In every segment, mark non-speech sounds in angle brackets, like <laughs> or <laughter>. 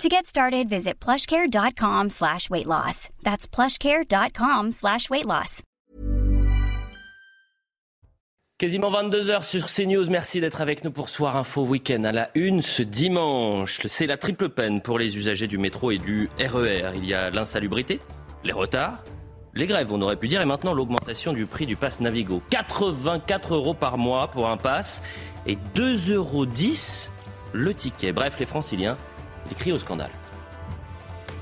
To get started, visit plushcare.com slash weight loss. That's plushcare.com slash weight loss. Quasiment 22h sur CNews. Merci d'être avec nous pour Soir Info Week-end à la une ce dimanche. C'est la triple peine pour les usagers du métro et du RER. Il y a l'insalubrité, les retards, les grèves, on aurait pu dire, et maintenant l'augmentation du prix du pass Navigo. 84 euros par mois pour un pass et 2,10 euros le ticket. Bref, les franciliens crient au scandale.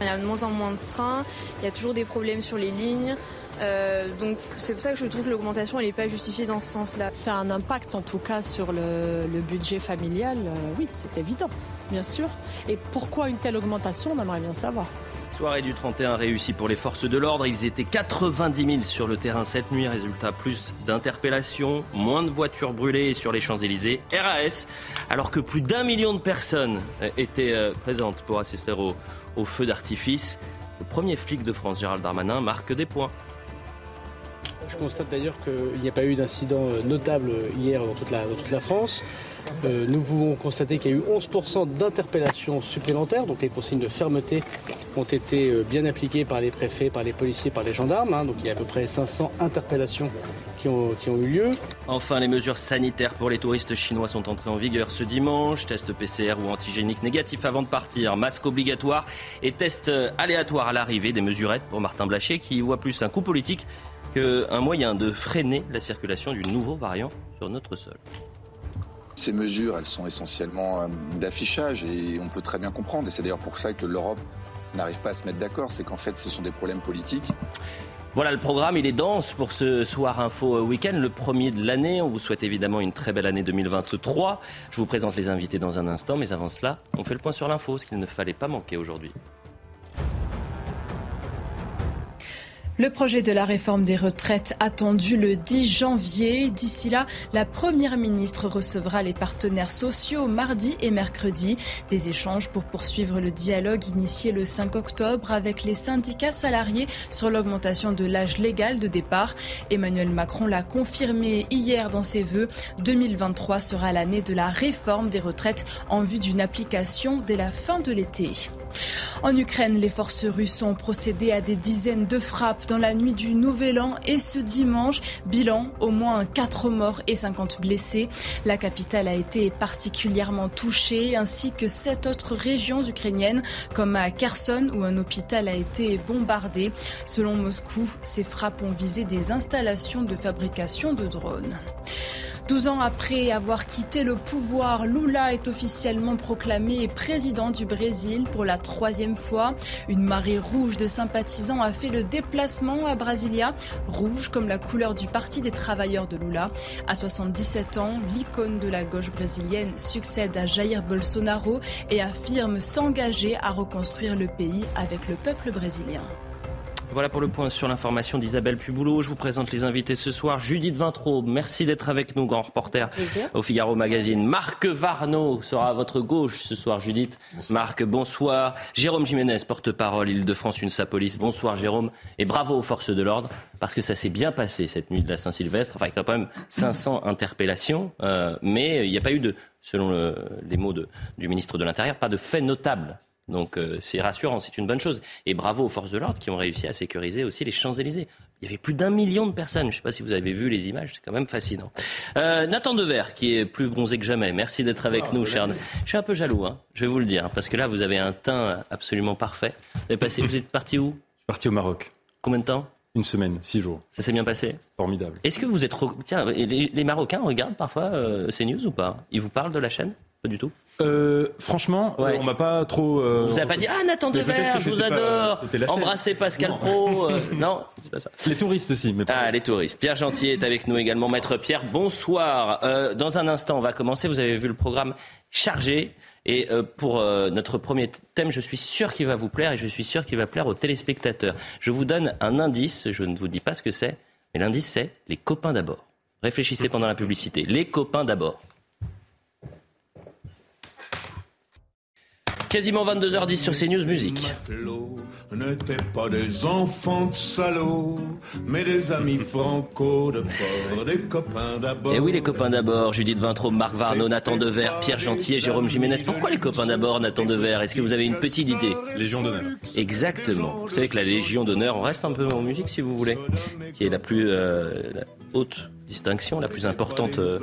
Il y a de moins en moins de trains, il y a toujours des problèmes sur les lignes. Euh, donc c'est pour ça que je trouve que l'augmentation n'est pas justifiée dans ce sens-là. Ça a un impact en tout cas sur le, budget familial, euh, oui c'est évident, bien sûr. Et pourquoi une telle augmentation, on aimerait bien savoir. Soirée du 31 réussie pour les forces de l'ordre. Ils étaient 90 000 sur le terrain cette nuit. Résultat, plus d'interpellations, moins de voitures brûlées sur les Champs-Élysées. RAS, alors que plus d'un million de personnes étaient euh, présentes pour assister au, feu d'artifice. Le premier flic de France, Gérald Darmanin, marque des points. Je constate d'ailleurs qu'il n'y a pas eu d'incident notable hier dans toute la France. Euh, nous pouvons constater qu'il y a eu 11% d'interpellations supplémentaires, donc les consignes de fermeté ont été euh, bien appliquées par les préfets, par les policiers, par les gendarmes. Hein. donc il y a à peu près 500 interpellations qui ont, eu lieu. Enfin, les mesures sanitaires pour les touristes chinois sont entrées en vigueur ce dimanche. Test PCR ou antigénique négatif avant de partir, masque obligatoire et test euh, aléatoire à l'arrivée. Des mesurettes pour Martin Blachier qui voit plus un coup politique qu'un moyen de freiner la circulation du nouveau variant sur notre sol. Ces mesures, elles sont essentiellement euh, d'affichage et on peut très bien comprendre. Et c'est d'ailleurs pour ça que l'Europe n'arrive pas à se mettre d'accord. C'est qu'en fait, ce sont des problèmes politiques. Voilà le programme, il est dense pour ce soir info week-end, le premier de l'année. On vous souhaite évidemment une très belle année 2023. Je vous présente les invités dans un instant, mais avant cela, on fait le point sur l'info, ce qu'il ne fallait pas manquer aujourd'hui. Le projet de la réforme des retraites attendu le 10 janvier. D'ici là, la Première ministre recevra les partenaires sociaux mardi et mercredi. Des échanges pour poursuivre le dialogue initié le 5 octobre avec les syndicats salariés sur l'augmentation de l'âge légal de départ. Emmanuel Macron l'a confirmé hier dans ses vœux. 2023 sera l'année de la réforme des retraites en vue d'une application dès la fin de l'été. En Ukraine, les forces russes ont procédé à des dizaines de frappes dans la nuit du Nouvel An et ce dimanche. Bilan, au moins 4 morts et 50 blessés. La capitale a été particulièrement touchée ainsi que sept autres régions ukrainiennes comme à Kherson où un hôpital a été bombardé. Selon Moscou, ces frappes ont visé des installations de fabrication de drones. 12 ans après avoir quitté le pouvoir, Lula est officiellement proclamé président du Brésil pour la troisième fois. Une marée rouge de sympathisants a fait le déplacement à Brasilia, rouge comme la couleur du Parti des travailleurs de Lula. À 77 ans, l'icône de la gauche brésilienne succède à Jair Bolsonaro et affirme s'engager à reconstruire le pays avec le peuple brésilien. Voilà pour le point sur l'information d'Isabelle Puboulot. Je vous présente les invités ce soir. Judith Vintraud, merci d'être avec nous, grand reporter au Figaro Magazine. Marc Varno sera à votre gauche ce soir, Judith. Marc, bonsoir. Jérôme Jiménez, porte-parole Île-de-France, une Police. Bonsoir, Jérôme. Et bravo aux forces de l'ordre, parce que ça s'est bien passé cette nuit de la Saint-Sylvestre. Enfin, il y a quand même 500 interpellations, euh, mais il n'y a pas eu de, selon les mots du ministre de l'Intérieur, pas de fait notable donc euh, c'est rassurant, c'est une bonne chose. Et bravo aux forces de l'ordre qui ont réussi à sécuriser aussi les Champs-Élysées. Il y avait plus d'un million de personnes. Je ne sais pas si vous avez vu les images, c'est quand même fascinant. Euh, Nathan Dever, qui est plus bronzé que jamais. Merci d'être avec ah, nous, cher. Je suis un peu jaloux, hein, je vais vous le dire, parce que là, vous avez un teint absolument parfait. Vous, passé, vous êtes parti où? Parti au Maroc. Combien de temps? Une semaine, six jours. Ça s'est bien passé? Formidable. Est-ce que vous êtes... Tiens, les, Marocains regardent parfois euh, ces news ou pas? Ils vous parlent de la chaîne? Pas du tout euh, franchement, on on m'a pas trop. Euh, vous avez pas dit ah Nathan Dever, je vous adore, embrassez Pascal Pro. Euh, non, c'est pas ça. Les touristes aussi, mais Ah, les touristes. Pierre Gentil est avec nous également, maître Pierre. Bonsoir. dans un instant, on va commencer. Vous avez vu le programme chargé. Et pour notre premier thème, je suis sûr qu'il va vous plaire et je suis sûr qu'il va plaire aux téléspectateurs. Je vous donne un indice, je ne vous dis pas ce que c'est. Mais l'indice, c'est les copains d'abord. Réfléchissez pendant la publicité. Les copains d'abord. Quasiment 22h10 sur CNews Musique n'étaient pas des enfants de salauds, mais des amis <laughs> franco de port, des copains d'abord. Et eh oui, les copains d'abord, Judith Vintraud, Marc Varno, Nathan Dever, Pierre Gentil et Jérôme Jiménez. Pourquoi les copains d'abord, Nathan Dever Est-ce que vous avez une petite idée? Légion d'honneur. Exactement. Vous savez que la Légion d'honneur, on reste un peu en musique si vous voulez, qui est la plus euh, haute distinction, la plus importante euh,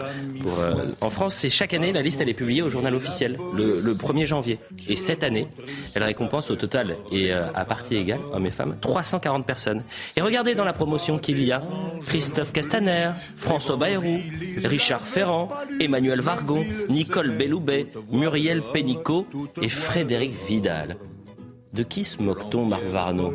euh, en France. C'est chaque année, la liste elle est publiée au journal officiel le, 1er janvier. Et cette année, elle récompense au total et euh, à partie égale, hommes et femmes, 340 personnes. Et regardez dans la promotion qu'il y a Christophe Castaner, François Bayrou, Richard Ferrand, Emmanuel Vargon, Nicole Belloubet, Muriel Pénicaud et Frédéric Vidal. De qui se moque-t-on, Marc Varno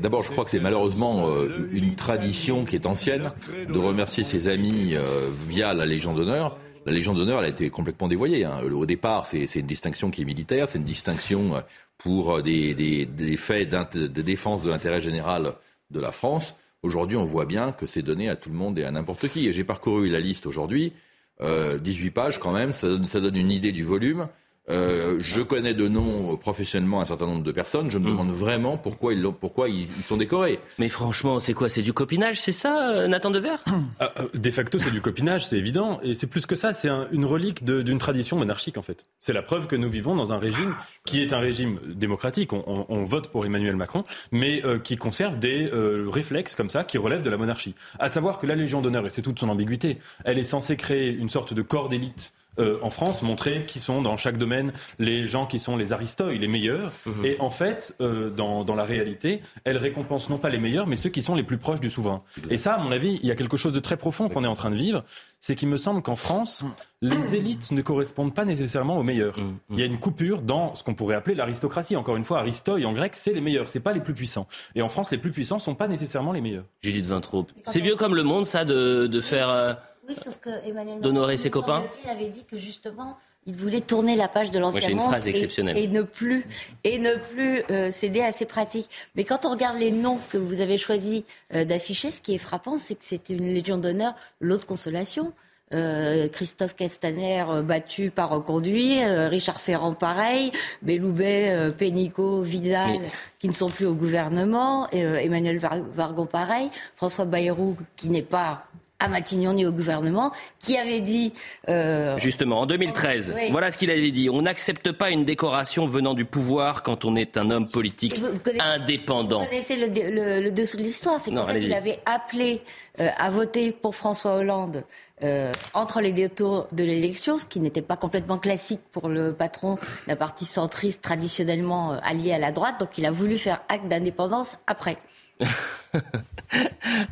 D'abord, je crois que c'est malheureusement euh, une tradition qui est ancienne de remercier ses amis euh, via la Légion d'honneur. La Légion d'honneur, elle a été complètement dévoyée. Hein. Au départ, c'est une distinction qui est militaire, c'est une distinction euh, pour des, faits de défense de l'intérêt général de la France. Aujourd'hui, on voit bien que c'est donné à tout le monde et à n'importe qui. J'ai parcouru la liste aujourd'hui, 18 pages quand même, ça donne une idée du volume. Euh, je connais de nom professionnellement un certain nombre de personnes. Je me mm. demande vraiment pourquoi ils, pourquoi ils, sont décorés. Mais franchement, c'est quoi? C'est du copinage, c'est ça, euh, Nathan Devers? Ah, euh, De facto, c'est du copinage, c'est évident. Et c'est plus que ça, c'est une relique d'une tradition monarchique, en fait. C'est la preuve que nous vivons dans un régime qui est un régime démocratique. On, vote pour Emmanuel Macron, mais qui conserve des réflexes comme ça qui relèvent de la monarchie. À savoir que la Légion d'honneur, et c'est toute son ambiguïté, elle est censée créer une sorte de corps d'élite euh, en France, montrer qui sont dans chaque domaine les gens qui sont les aristoïs, les meilleurs. Mhm. Et en fait, euh, dans, la réalité, elle récompense non pas les meilleurs, mais ceux qui sont les plus proches du souverain. Et ça, à mon avis, il y a quelque chose de très profond qu'on est en train de vivre. C'est qu'il me semble qu'en France, les élites ne correspondent pas nécessairement aux meilleurs. Mhm. Il y a une coupure dans ce qu'on pourrait appeler l'aristocratie. Encore une fois, Aristoï en grec, c'est les meilleurs, c'est pas les plus puissants. Et en France, les plus puissants sont pas nécessairement les meilleurs. Judith Vintraube. C'est vieux comme le monde, ça, de, faire. Euh, oui, sauf que Emmanuel d'honorer ses copains. Il avait dit que justement, il voulait tourner la page de l'ancien monde et, et, ne plus et ne plus euh, céder à ces pratiques. Mais quand on regarde les noms que vous avez choisi euh, d'afficher, ce qui est frappant, c'est que c'était une Légion d'honneur, l'autre consolation. Euh, Christophe Castaner battu par reconduit, Richard Ferrand pareil, Belloubet, Pénicaud, Vidal qui ne sont plus au gouvernement, Emmanuel Vargon pareil, François Bayrou qui n'est pas à Matignon ni au gouvernement, qui avait dit... Euh... Justement, en 2013, voilà ce qu'il avait dit. On n'accepte pas une décoration venant du pouvoir quand on est un homme politique indépendant. Vous connaissez le, dessous de l'histoire, c'est qu'en fait, il avait appelé euh, à voter pour François Hollande euh, entre les deux tours de l'élection, ce qui n'était pas complètement classique pour le patron d'un parti centriste traditionnellement euh, allié à la droite. Donc il a voulu faire acte d'indépendance après. <laughs>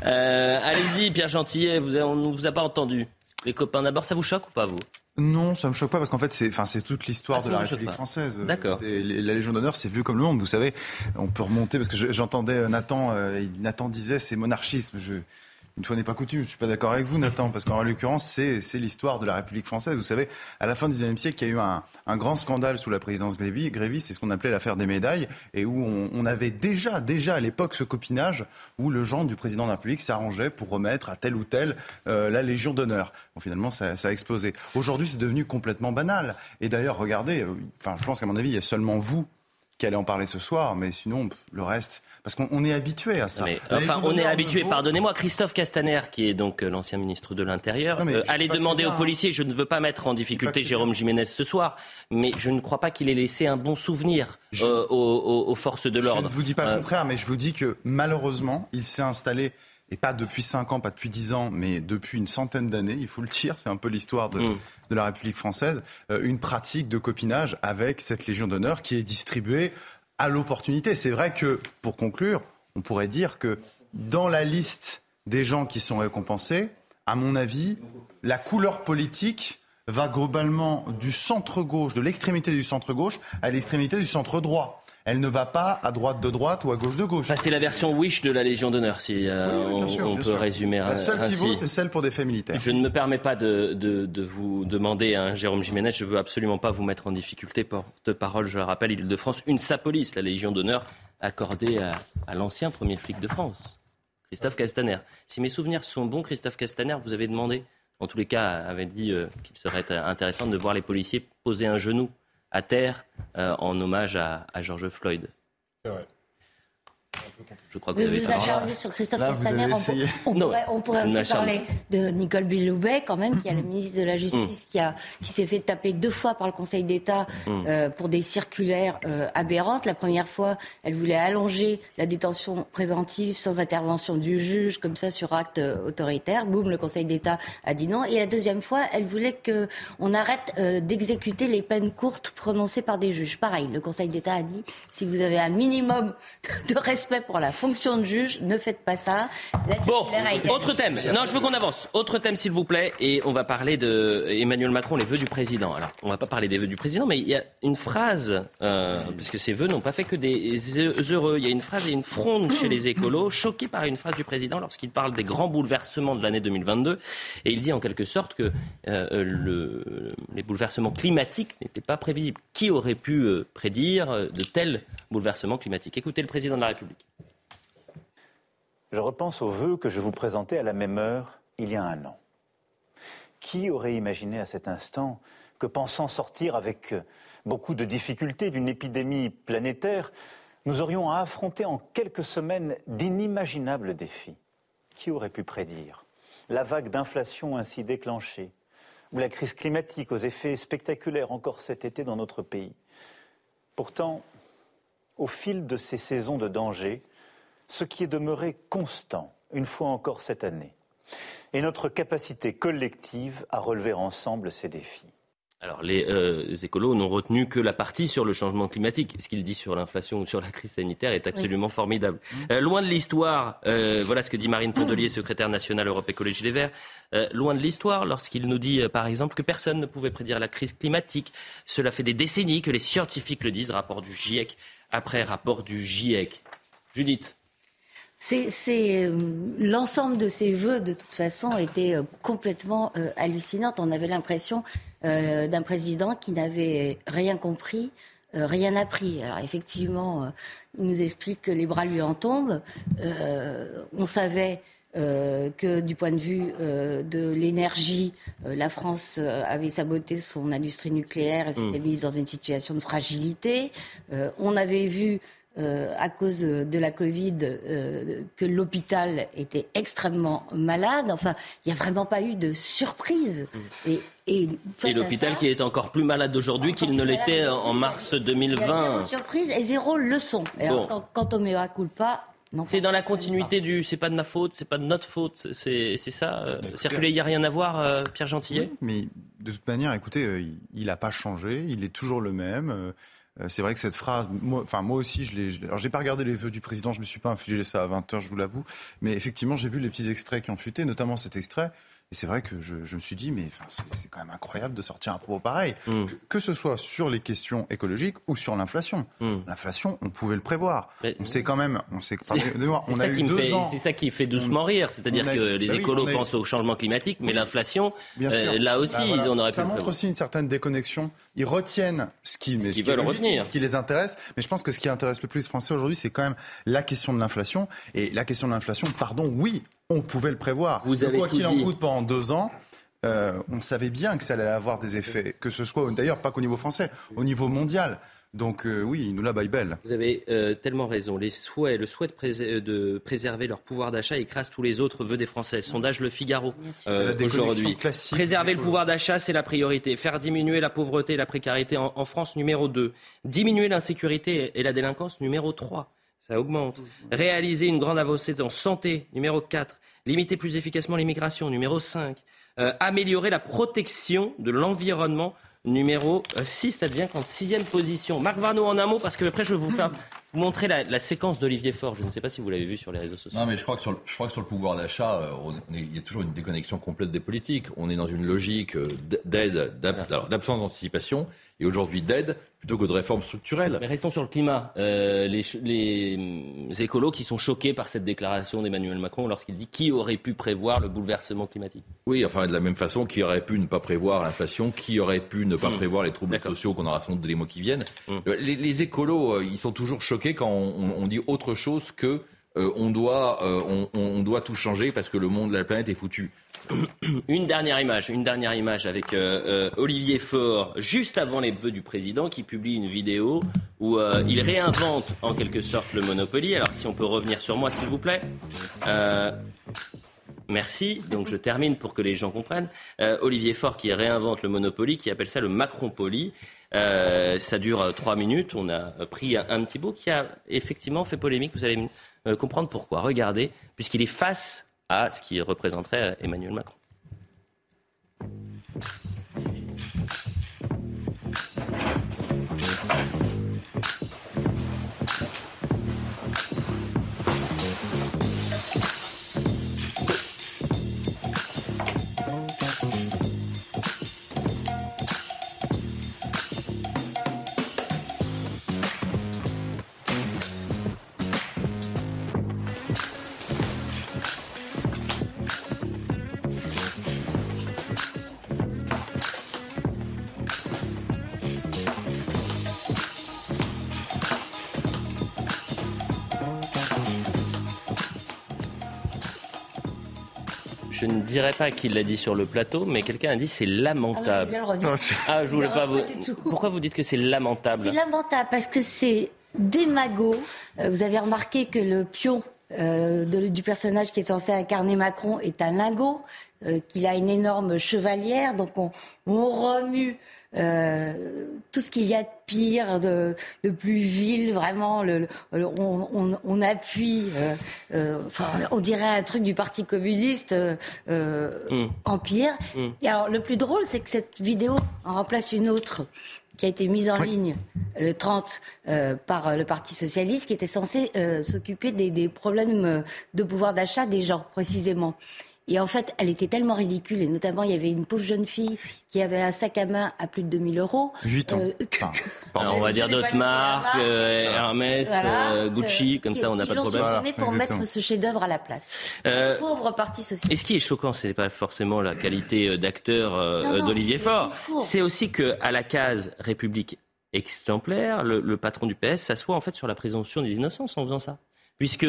Euh, allez-y, Pierre Gentillet, vous on ne vous a pas entendu. Les copains d'abord, ça vous choque ou pas, vous? Non, ça me choque pas parce qu'en fait, c'est, enfin, c'est toute l'histoire ah, de la République française. D'accord. La Légion d'honneur, c'est vu comme le monde. Vous savez, on peut remonter parce que j'entendais Nathan, euh, Nathan disait c'est monarchisme. Je, une fois n'est pas coutume, je suis pas d'accord avec vous, Nathan, parce qu'en l'occurrence, c'est, l'histoire de la République française. Vous savez, à la fin du XIXe siècle, il y a eu un, grand scandale sous la présidence Grévy, c'est ce qu'on appelait l'affaire des médailles, et où on, avait déjà, déjà à l'époque, ce copinage où le genre du président de la République s'arrangeait pour remettre à tel ou tel euh, la Légion d'honneur. Bon, finalement, ça, ça a explosé. Aujourd'hui, c'est devenu complètement banal. Et d'ailleurs, regardez, euh, enfin, je pense qu'à mon avis, il y a seulement vous qui allez en parler ce soir, mais sinon, le reste, parce qu'on est habitué à ça. enfin, on est habitué, pardonnez-moi, Christophe Castaner, qui est donc euh, l'ancien ministre de l'Intérieur, euh, allez demander aux policiers, je ne veux pas mettre en difficulté Jérôme Jiménez ce soir, mais je ne crois pas qu'il ait laissé un bon souvenir euh, aux, forces de l'ordre. Je ne vous dis pas le contraire, mais je vous dis que malheureusement, il s'est installé et pas depuis 5 ans, pas depuis 10 ans, mais depuis une centaine d'années, il faut le dire, c'est un peu l'histoire de, mm. de, la République française, euh, une pratique de copinage avec cette Légion d'honneur qui est distribuée à l'opportunité. C'est vrai que, pour conclure, on pourrait dire que dans la liste des gens qui sont récompensés, à mon avis, la couleur politique va globalement du centre-gauche, de l'extrémité du centre-gauche à l'extrémité du centre-droit elle ne va pas à droite de droite ou à gauche de gauche. c'est la version Wish de la Légion d'honneur, si euh, on, peut résumer La seule qui vaut, c'est celle pour des faits militaires. Je ne me permets pas de, vous demander, hein, Jérôme Jiménez, je ne veux absolument pas vous mettre en difficulté. Porte-parole, je le rappelle, Île-de-France, une sapolis, la Légion d'honneur accordée à, l'ancien premier flic de France. Christophe Castaner. Si mes souvenirs sont bons, Christophe Castaner, vous avez demandé, en tous les cas, avait dit euh, qu'il serait intéressant de voir les policiers poser un genou à terre euh, en hommage à, à George Floyd. C'est vrai. Je crois que vous, vous acharnez sur Christophe Castaner. On, on, pourrait, aussi parler de Nicole Belloubet, quand même, qui est la ministre de la Justice, mm. qui, a, qui s'est fait taper deux fois par le Conseil d'État mm. euh, pour des circulaires euh, aberrantes. La première fois, elle voulait allonger la détention préventive sans intervention du juge, comme ça, sur acte euh, autoritaire. Boum, le Conseil d'État a dit non. Et la deuxième fois, elle voulait qu'on arrête d'exécuter les peines courtes prononcées par des juges. Pareil, le Conseil d'État a dit si vous avez un minimum <laughs> de respect pour la fonction de juge, ne faites pas ça. bon, autre thème. Non, je veux qu'on avance. Autre thème, s'il vous plaît. Et on va parler de Emmanuel Macron, les vœux du président. Alors, on va pas parler des vœux du président, mais il y a une phrase, euh, puisque ces vœux n'ont pas fait que des heureux. Il y a une phrase et une fronde chez les écolos, choqués par une phrase du président lorsqu'il parle des grands bouleversements de l'année 2022. Et il dit en quelque sorte que euh, le, les bouleversements climatiques n'étaient pas prévisibles. Qui aurait pu euh, prédire de tels bouleversements climatiques? Écoutez le président de la République. Je repense aux vœux que je vous présentais à la même heure il y a un an. Qui aurait imaginé à cet instant que pensant sortir avec beaucoup de difficultés d'une épidémie planétaire, nous aurions à affronter en quelques semaines d'inimaginables défis? Qui aurait pu prédire la vague d'inflation ainsi déclenchée, ou la crise climatique aux effets spectaculaires encore cet été dans notre pays? Pourtant, au fil de ces saisons de danger, ce qui est demeuré constant, une fois encore cette année, est notre capacité collective à relever ensemble ces défis. Alors, les, euh, écolos n'ont retenu que la partie sur le changement climatique. Ce qu'il dit sur l'inflation ou sur la crise sanitaire est absolument formidable. Mmh. Euh, loin de l'histoire, euh, voilà ce que dit Marine Tondelier, secrétaire nationale Europe Écologie Les Verts. loin de l'histoire, lorsqu'il nous dit, par exemple, que personne ne pouvait prédire la crise climatique. Cela fait des décennies que les scientifiques le disent, rapport du GIEC après rapport du GIEC. Judith c'est euh, l'ensemble de ces vœux, de toute façon, était euh, complètement euh, hallucinante. On avait l'impression d'un président qui n'avait rien compris, rien appris. Alors effectivement, il nous explique que les bras lui en tombent. on savait que du point de vue de l'énergie, la France avait saboté son industrie nucléaire et s'était mmh. mise dans une situation de fragilité. on avait vu euh, à cause de la Covid, euh, que l'hôpital était extrêmement malade. Enfin, il n'y a vraiment pas eu de surprise. Mm. Et, et, l'hôpital qui est encore plus malade aujourd'hui qu'il ne l'était en mars 2020. Il y a zéro surprise et zéro leçon. Et quant, au mea culpa, c'est dans la continuité du c'est pas de ma faute, c'est pas de notre faute, c'est ça. Euh, circuler, il n'y a rien à voir, Pierre Gentillet? Mais de toute manière, écoutez, il n'a pas changé, il est toujours le même. Euh, c'est vrai que cette phrase, moi, enfin moi aussi, je l'ai. Alors j'ai pas regardé les vœux du président, je me suis pas infligé ça à 20 h je vous l'avoue, mais effectivement j'ai vu les petits extraits qui ont fuité, notamment cet extrait. Et c'est vrai que je, me suis dit, mais c'est quand même incroyable de sortir un propos pareil. Mm. Que, ce soit sur les questions écologiques ou sur l'inflation. Mm. L'inflation, on pouvait le prévoir. on sait quand même, on sait on. C'est ça qui fait doucement rire. C'est-à-dire que les bah écolos pensent au changement climatique, mais l'inflation, euh, là aussi, bah ils en auraient ça pu. Ça montre aussi une certaine déconnexion. Ils retiennent ce qui, ce, qui veulent retenir. ce qui les intéresse. Mais je pense que ce qui intéresse le plus les Français aujourd'hui, c'est quand même la question de l'inflation. Et la question de l'inflation, pardon, oui, on pouvait le prévoir. Vous avez quoi qu'il en coûte pendant deux ans, euh, on savait bien que ça allait avoir des effets, que ce soit d'ailleurs pas qu'au niveau français, au niveau mondial. Donc euh, oui, il nous la baille belle. Vous avez euh, tellement raison. Les souhaits, le souhait de, préserver leur pouvoir d'achat écrase tous les autres vœux des Français. Sondage Le Figaro aujourd'hui. Préserver le pouvoir d'achat, c'est la priorité. Faire diminuer la pauvreté et la précarité en, en France, numéro 2. Diminuer l'insécurité et la délinquance, numéro 3 ça augmente. Réaliser une grande avancée en santé, numéro 4. Limiter plus efficacement l'immigration, numéro 5. Euh, améliorer la protection de l'environnement, numéro 6. Ça devient qu'en sixième position. Marc Varno en un mot, parce que après je vais vous faire vous montrer la, séquence d'Olivier Faure. Je ne sais pas si vous l'avez vu sur les réseaux sociaux. Non, mais je crois que sur le, je crois que sur le pouvoir d'achat, euh, il y a toujours une déconnexion complète des politiques. On est dans une logique euh, d'aide, d'absence d'anticipation et aujourd'hui d'aide plutôt que de réformes structurelles. Mais restons sur le climat. Euh, les, les, écolos qui sont choqués par cette déclaration d'Emmanuel Macron lorsqu'il dit qui aurait pu prévoir le bouleversement climatique? Oui, enfin de la même façon, qui aurait pu ne pas prévoir l'inflation, qui aurait pu ne pas mmh. prévoir les troubles sociaux qu'on aura sans doute les mois qui viennent? Mmh. Les, les, écolos, ils sont toujours choqués quand on, dit autre chose que euh, on, doit, euh, on, doit tout changer parce que le monde, la planète est foutu. <coughs> Une dernière image, une dernière image avec euh, Olivier Faure, juste avant les vœux du président, qui publie une vidéo où il réinvente en quelque sorte le Monopoly. Alors si on peut revenir sur moi, s'il vous plaît. Merci. Donc je termine pour que les gens comprennent. Olivier Faure qui réinvente le Monopoly, qui appelle ça le Macron-Poly. Ça dure trois minutes. On a pris un, un, petit bout qui a effectivement fait polémique. Vous allez euh, comprendre pourquoi. Regardez, puisqu'il est face à ce qui représenterait Emmanuel Macron. Je ne dirais pas qu'il l'a dit sur le plateau, mais quelqu'un a dit c'est lamentable. Ah, ah, je voulais pas vous. Pourquoi vous dites que c'est lamentable C'est lamentable parce que c'est démago. Euh, vous avez remarqué que le pion euh, du personnage qui est censé incarner Macron est un lingot, euh, qu'il a une énorme chevalière, donc on, on remue euh, tout ce qu'il y a de pire, de, de plus vil, vraiment, le, on, on, on, appuie, euh, euh, enfin, on dirait un truc du Parti communiste mm. en pire. Et alors, le plus drôle, c'est que cette vidéo en remplace une autre qui a été mise en ligne le 30 par le Parti socialiste, qui était censé s'occuper des, des, problèmes de pouvoir d'achat des gens, précisément. Et en fait, elle était tellement ridicule, et notamment, il y avait une pauvre jeune fille qui avait un sac à main à plus de 2000 euros. 8 ans. Euh, on va dire d'autres marques, euh, Hermès, euh, Gucci, comme ça, on n'a pas de problème. Ils pour mettre ce chef-d'œuvre à la place. pauvre parti social. Et ce qui est choquant, ce n'est pas forcément la qualité d'acteur d'Olivier Faure. C'est aussi qu'à la case République exemplaire, le, le patron du PS s'assoit en fait sur la présomption des innocences en faisant ça. Puisque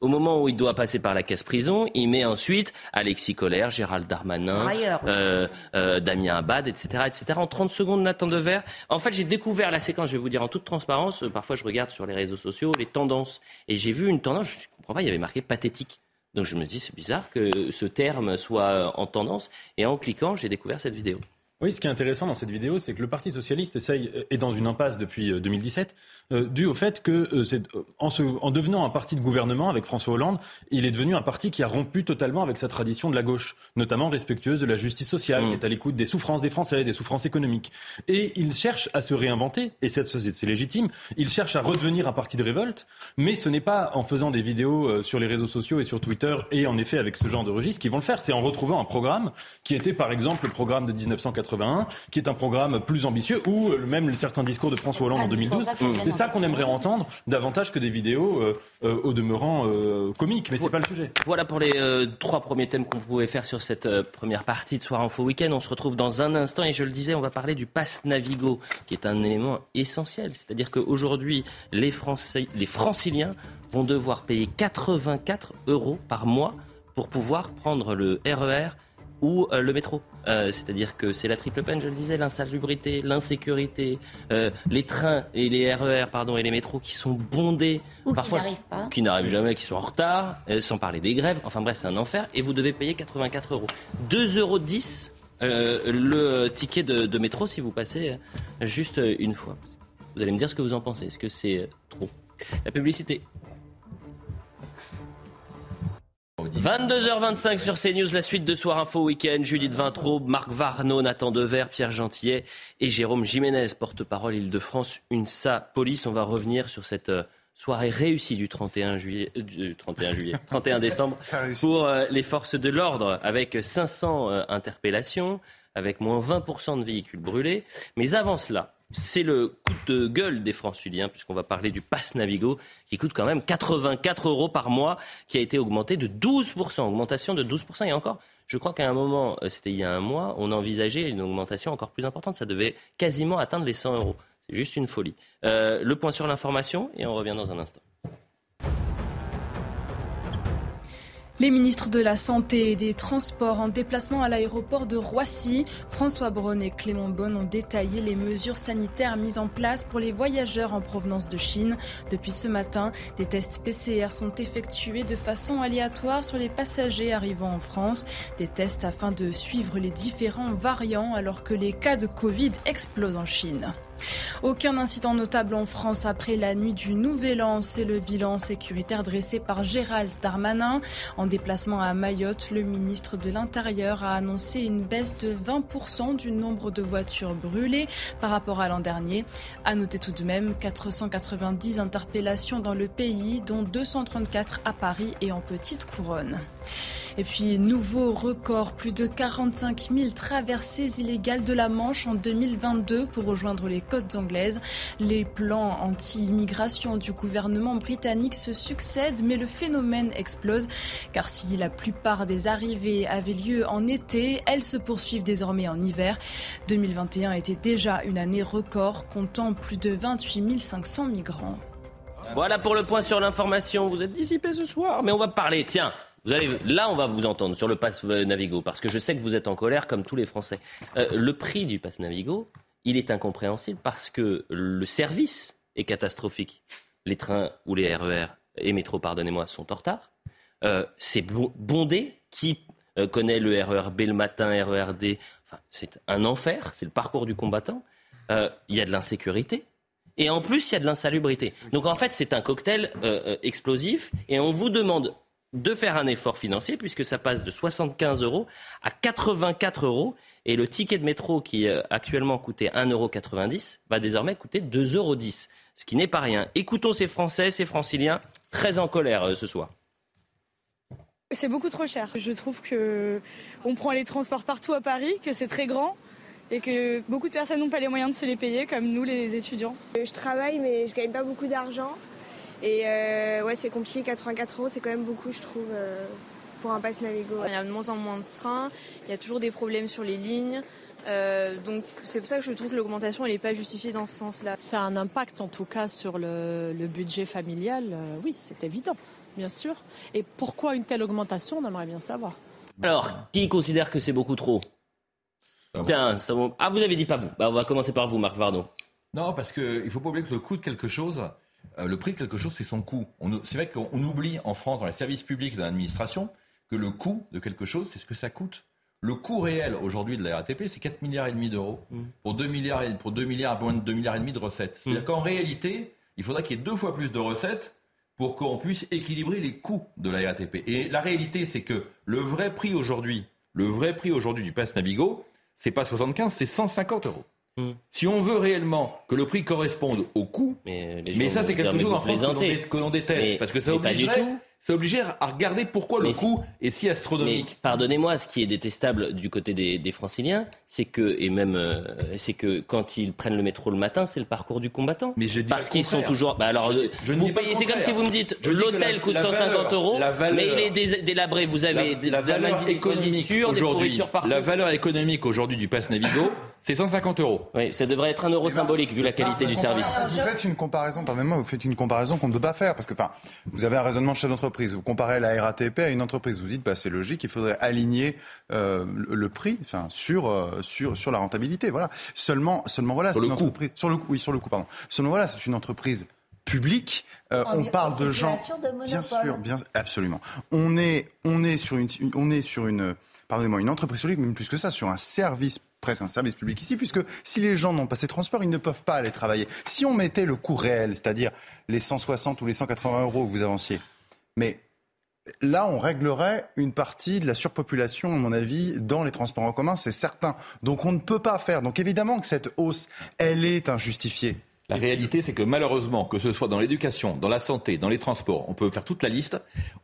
au moment où il doit passer par la caisse prison, il met ensuite Alexis Collère, Gérald Darmanin, euh, euh, Damien Abad, etc., etc. En 30 secondes, Nathan Dever. En fait, j'ai découvert la séquence, je vais vous dire en toute transparence, euh, parfois je regarde sur les réseaux sociaux les tendances, et j'ai vu une tendance, je ne comprends pas, il y avait marqué pathétique. Donc je me dis, c'est bizarre que ce terme soit en tendance, et en cliquant, j'ai découvert cette vidéo. Oui, ce qui est intéressant dans cette vidéo, c'est que le Parti socialiste essaye, est dans une impasse depuis 2017, euh, euh, dû au fait que euh, en, en, devenant un parti de gouvernement avec François Hollande, il est devenu un parti qui a rompu totalement avec sa tradition de la gauche, notamment respectueuse de la justice sociale, qui est à l'écoute des souffrances des Français, des souffrances économiques. Et il cherche à se réinventer, et c'est, c'est légitime, il cherche à redevenir un parti de révolte, mais ce n'est pas en faisant des vidéos sur les réseaux sociaux et sur Twitter, et en effet avec ce genre de registre qu'ils vont le faire, c'est en retrouvant un programme qui était par exemple le programme de 1980 qui est un programme plus ambitieux, ou même certains discours de François Hollande en 2012. Ah, c'est ça qu'on aimerait entendre davantage que des vidéos euh, euh, au demeurant euh, comiques, mais c'est pas le sujet. Voilà pour les trois premiers thèmes qu'on pouvait faire sur cette première partie de Soir Info Week-end. On se retrouve dans un instant et je le disais, on va parler du pass Navigo, qui est un élément essentiel. C'est-à-dire qu'aujourd'hui, les, Français, les franciliens vont devoir payer 84 euros par mois pour pouvoir prendre le RER ou euh, le métro. Euh, c'est-à-dire que c'est la triple peine, je le disais, l'insalubrité, l'insécurité, euh, les trains et les RER pardon, et les métros qui sont bondés, ou parfois qui n'arrivent jamais, qui sont en retard, sans parler des grèves. Enfin bref, c'est un enfer. Et vous devez payer 84 euros. 2,10 euros le ticket de, de, métro si vous passez juste une fois. Vous allez me dire ce que vous en pensez. Est-ce que c'est trop? La publicité. 22h25 sur CNews, la suite de Soir Info Week-end. Judith Vintraube, Marc Varno, Nathan Dever, Pierre Gentillet et Jérôme Jiménez, porte-parole Île-de-France, UNSA Police. On va revenir sur cette euh, soirée réussie du 31 juillet, euh, du 31 juillet, <laughs> 31 décembre pour euh, les forces de l'ordre avec 500 interpellations, avec moins 20% de véhicules brûlés. Mais avant cela, c'est le coup de gueule des franciliens, puisqu'on va parler du pass Navigo, qui coûte quand même 84 euros par mois, qui a été augmenté de 12%, augmentation de 12%. Et encore, je crois qu'à un moment, euh, c'était il y a un mois, on envisageait une augmentation encore plus importante. Ça devait quasiment atteindre les 100 euros. C'est juste une folie. Euh, le point sur l'information, et on revient dans un instant. Les ministres de la Santé et des Transports en déplacement à l'aéroport de Roissy, François Braun et Clément Bonne ont détaillé les mesures sanitaires mises en place pour les voyageurs en provenance de Chine. Depuis ce matin, des tests PCR sont effectués de façon aléatoire sur les passagers arrivant en France. Des tests afin de suivre les différents variants alors que les cas de Covid explosent en Chine. Aucun incident notable en France après la nuit du Nouvel An. C'est le bilan sécuritaire dressé par Gérald Darmanin. En déplacement à Mayotte, le ministre de l'Intérieur a annoncé une baisse de 20% du nombre de voitures brûlées par rapport à l'an dernier. À noter tout de même 490 interpellations dans le pays, dont 234 à Paris et en petite couronne. Et puis, nouveau record, plus de 45 000 traversées illégales de la Manche en 2022 pour rejoindre les côtes anglaises. Les plans anti-immigration du gouvernement britannique se succèdent, mais le phénomène explose, car si la plupart des arrivées avaient lieu en été, elles se poursuivent désormais en hiver. 2021 était déjà une année record, comptant plus de 28 500 migrants. Voilà pour le point sur l'information. Vous êtes dissipé ce soir, mais on va parler. Tiens, vous allez, là, on va vous entendre sur le pass Navigo, parce que je sais que vous êtes en colère comme tous les Français. Euh, le prix du pass Navigo, il est incompréhensible parce que le service est catastrophique. Les trains ou les RER e et métro, pardonnez-moi, sont en retard. Euh, c'est bondé. Qui euh, connaît le RERB le matin, RERD enfin, C'est un enfer, c'est le parcours du combattant. Il y a de l'insécurité. Et en plus, il y a de l'insalubrité. Donc en fait, c'est un cocktail explosif. Et on vous demande de faire un effort financier puisque ça passe de 75 euros à 84 euros. Et le ticket de métro qui euh, actuellement coûtait 1,90 euro va désormais coûter 2,10 euros. Ce qui n'est pas rien. Écoutons ces Français, ces Franciliens, très en colère euh, ce soir. C'est beaucoup trop cher. Je trouve que on prend les transports partout à Paris, que c'est très grand et que beaucoup de personnes n'ont pas les moyens de se les payer, comme nous les étudiants. Je travaille mais je gagne pas beaucoup d'argent. Et euh, ouais, c'est compliqué, 84 euros, c'est quand même beaucoup, je trouve, euh, pour un pass Navigo. Il y a de moins en moins de trains, il y a toujours des problèmes sur les lignes. Euh, donc c'est pour ça que je trouve que l'augmentation elle n'est pas justifiée dans ce sens-là. Ça a un impact en tout cas sur le, budget familial, oui c'est évident, bien sûr. Et pourquoi une telle augmentation, on aimerait bien savoir. Alors, qui considère que c'est beaucoup trop? Tiens, ça ah vous avez dit pas vous. Bah, on va commencer par vous, Marc Varno. Non, parce qu'il ne faut pas oublier que le coût de quelque chose, euh, le prix de quelque chose, c'est son coût. C'est vrai qu'on oublie en France, dans les services publics de l'administration, que le coût de quelque chose, c'est ce que ça coûte. Le coût réel aujourd'hui de la RATP, c'est 4 milliards et demi d'euros mm. pour 2 milliards et pour 2 milliards, moins de 2 milliards et demi de recettes. C'est-à-dire mm. qu'en réalité, il faudra qu'il y ait deux fois plus de recettes pour qu'on puisse équilibrer les coûts de la RATP. Et la réalité, c'est que le vrai prix aujourd'hui, le vrai prix aujourd'hui du pass Navigo, c'est pas 75, c'est 150 euros. Hmm. Si on veut réellement que le prix corresponde au coût, mais, ça c'est quelque chose en France que l'on déteste, parce que ça obligerait, ça obligerait à regarder pourquoi le coût est si astronomique. Pardonnez-moi, ce qui est détestable du côté des, franciliens, c'est que, et même, euh, c'est que quand ils prennent le métro le matin, c'est le parcours du combattant. Mais je dis Parce qu'ils sont toujours. Bah alors, je vous payez, c'est comme si vous me dites, l'hôtel coûte 150 euros, mais il est délabré. Vous avez la, la valeur économique aujourd'hui, la valeur économique aujourd'hui du pass Navigo c'est 150 euros. Oui, ça devrait être un euro symbolique vu la qualité du service. Vous faites une comparaison, pardonnez-moi, vous faites une comparaison qu'on ne peut pas faire parce que, enfin, vous avez un raisonnement de chef d'entreprise. Vous comparez la RATP à une entreprise. Vous dites, bah, c'est logique, il faudrait aligner euh, le prix, enfin, sur euh, sur sur la rentabilité. Voilà. Seulement, seulement voilà, sur le coût. Sur le oui, sur le coup, pardon. Seulement voilà, c'est une entreprise publique. Euh, on parle de gens, bien sûr, bien absolument. On est on est sur une on est sur une pardonnez-moi, une entreprise publique, mais plus que ça, sur un service presque un service public ici, puisque si les gens n'ont pas ces transports, ils ne peuvent pas aller travailler. Si on mettait le coût réel, c'est-à-dire les 160 ou les 180 euros que vous avanciez, mais là, on réglerait une partie de la surpopulation, à mon avis, dans les transports en commun, c'est certain. Donc on ne peut pas faire. Donc évidemment que cette hausse, elle est injustifiée. La réalité, c'est que malheureusement, que ce soit dans l'éducation, dans la santé, dans les transports, on peut faire toute la liste,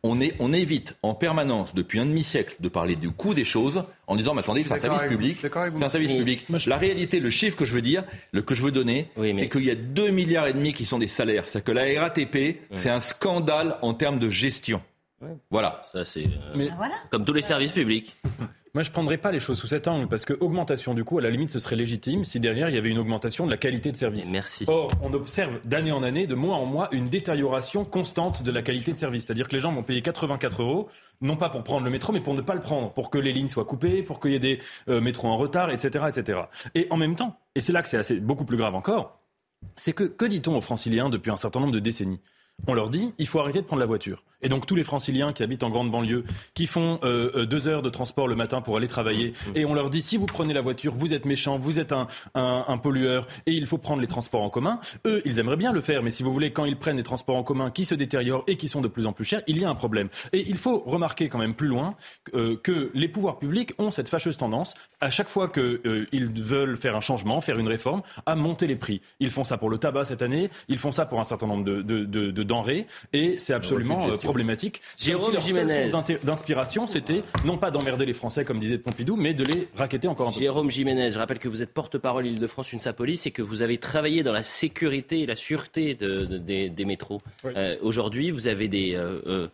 on, est, on évite en permanence, depuis un demi-siècle, de parler du coût des choses en disant, mais attendez, c'est un service public. C'est un service public. La réalité, le chiffre que je veux dire, le que je veux donner, c'est qu'il y a 2 milliards et demi qui sont des salaires. C'est que la RATP, c'est un scandale en termes de gestion. Voilà. Ça, c'est euh, comme tous les services publics. <laughs> Moi, je ne prendrais pas les choses sous cet angle, parce que augmentation du coût, à la limite, ce serait légitime si derrière, il y avait une augmentation de la qualité de service. Merci. Or, on observe d'année en année, de mois en mois, une détérioration constante de la qualité de service. C'est-à-dire que les gens vont payer 84 euros, non pas pour prendre le métro, mais pour ne pas le prendre, pour que les lignes soient coupées, pour qu'il y ait des euh, métros en retard, etc., etc. Et en même temps, et c'est là que c'est assez, beaucoup plus grave encore, c'est que, que dit-on aux franciliens depuis un certain nombre de décennies? On leur dit il faut arrêter de prendre la voiture. Et donc tous les franciliens qui habitent en grande banlieue, qui font euh, euh, deux heures de transport le matin pour aller travailler, mmh. et on leur dit si vous prenez la voiture, vous êtes méchant, vous êtes un, un, pollueur, et il faut prendre les transports en commun, eux, ils aimeraient bien le faire, mais si vous voulez, quand ils prennent les transports en commun qui se détériorent et qui sont de plus en plus chers, il y a un problème. Et il faut remarquer quand même plus loin euh, que les pouvoirs publics ont cette fâcheuse tendance, à chaque fois qu'ils veulent faire un changement, faire une réforme, à monter les prix. Ils font ça pour le tabac cette année, ils font ça pour un certain nombre de, de, de denrées et c'est absolument euh, problématique. Jérôme Jiménez. d'inspiration, c'était non pas d'emmerder les Français comme disait Pompidou, mais de les raqueter encore un peu. Jérôme Jiménez, je rappelle que vous êtes porte-parole Île-de-France Police et que vous avez travaillé dans la sécurité et la sûreté des, métros. Euh, aujourd'hui, vous avez des euh,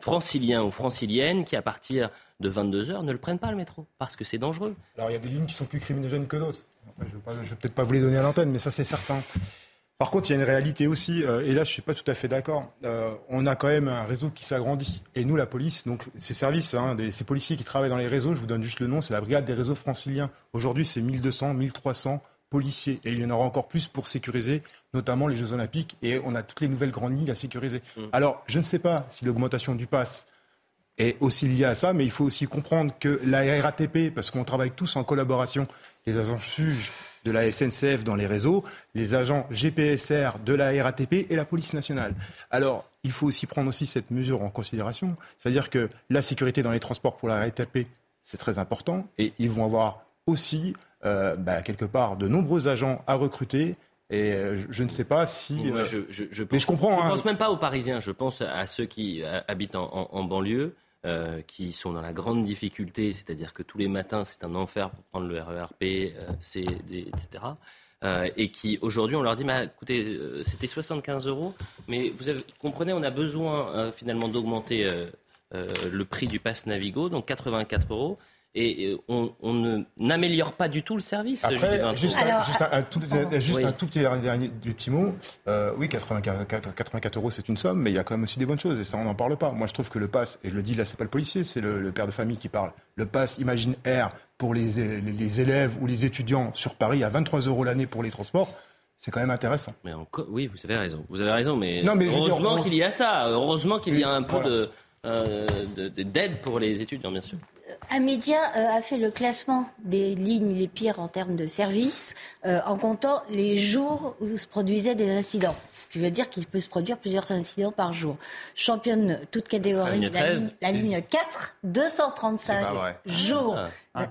franciliens ou franciliennes qui, à partir de 22 heures, ne le prennent pas le métro parce que c'est dangereux. Alors il y a des lignes qui sont plus criminogènes que d'autres. Je ne vais, peut-être pas vous les donner à l'antenne, mais ça c'est certain. Par contre, il y a une réalité aussi, euh, et là je ne suis pas tout à fait d'accord. Euh, on a quand même un réseau qui s'agrandit. Et nous, la police, donc ces services, hein, ces policiers qui travaillent dans les réseaux, je vous donne juste le nom, c'est la brigade des réseaux franciliens. Aujourd'hui, c'est 1200, 1300 policiers. Et il y en aura encore plus pour sécuriser, notamment les Jeux Olympiques. Et on a toutes les nouvelles grandes lignes à sécuriser. Mmh. Alors, je ne sais pas si l'augmentation du pass est aussi liée à ça, mais il faut aussi comprendre que la RATP, parce qu'on travaille tous en collaboration, les agents SUGE, de la SNCF dans les réseaux, les agents GPSR de la RATP et la police nationale. Alors, il faut aussi prendre aussi cette mesure en considération, c'est-à-dire que la sécurité dans les transports pour la RATP, c'est très important, et ils vont avoir aussi, euh, bah, quelque part, de nombreux agents à recruter. Et euh, je, ne sais pas si. Euh, je, mais je comprends. Je ne hein. pense même pas aux Parisiens. Je pense à ceux qui habitent en banlieue. Euh, qui sont dans la grande difficulté, c'est-à-dire que tous les matins c'est un enfer pour prendre le RERP, euh, CD, etc. Euh, et qui aujourd'hui on leur dit, bah, écoutez, c'était 75 euros, mais vous comprenez, on a besoin finalement d'augmenter le prix du pass Navigo, donc 84 euros et on, n'améliore pas du tout le service. Après, juste, un, tout, petit, mot. Euh, oui, 84, euros, c'est une somme, mais il y a quand même aussi des bonnes choses, et ça, on n'en parle pas. Moi, je trouve que le pass, et je le dis là, c'est pas le policier, c'est le, père de famille qui parle. Le pass Imagine Air pour les, les, élèves ou les étudiants sur Paris à 23 euros l'année pour les transports. C'est quand même intéressant. Mais oui, vous avez raison. Vous avez raison, mais, heureusement qu'il y a ça. Heureusement qu'il y a un peu euh, d'aide pour les étudiants, bien sûr. Un média euh, a fait le classement des lignes les pires en termes de services euh, en comptant les jours où se produisaient des incidents. Ce qui veut dire qu'il peut se produire plusieurs incidents par jour. Championne toute catégorie, la ligne, 4, 235 jours.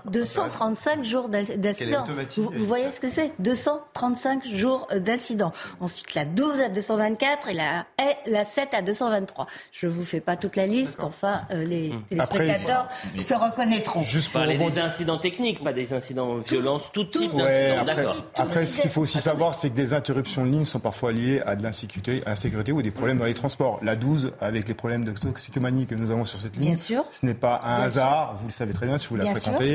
235 ah. jours d'incidents. Vous, voyez ce que c'est? 235 jours d'incidents. Ensuite, la 12 à 224 et la, la 7 à 223. Je ne vous fais pas toute la liste, enfin, euh, les hum. téléspectateurs se reconnaîtront. Juste pour parler des incidents techniques, pas des incidents de violence, tout, type d'incidents. Après, ce qu'il faut aussi savoir, c'est que des interruptions de ligne sont parfois liées à de l'insécurité, l'insécurité ou des problèmes dans les transports. La 12, avec les problèmes de toxicomanie que nous avons sur cette ligne, ce n'est pas un hasard, vous le savez très bien si vous la fréquentez,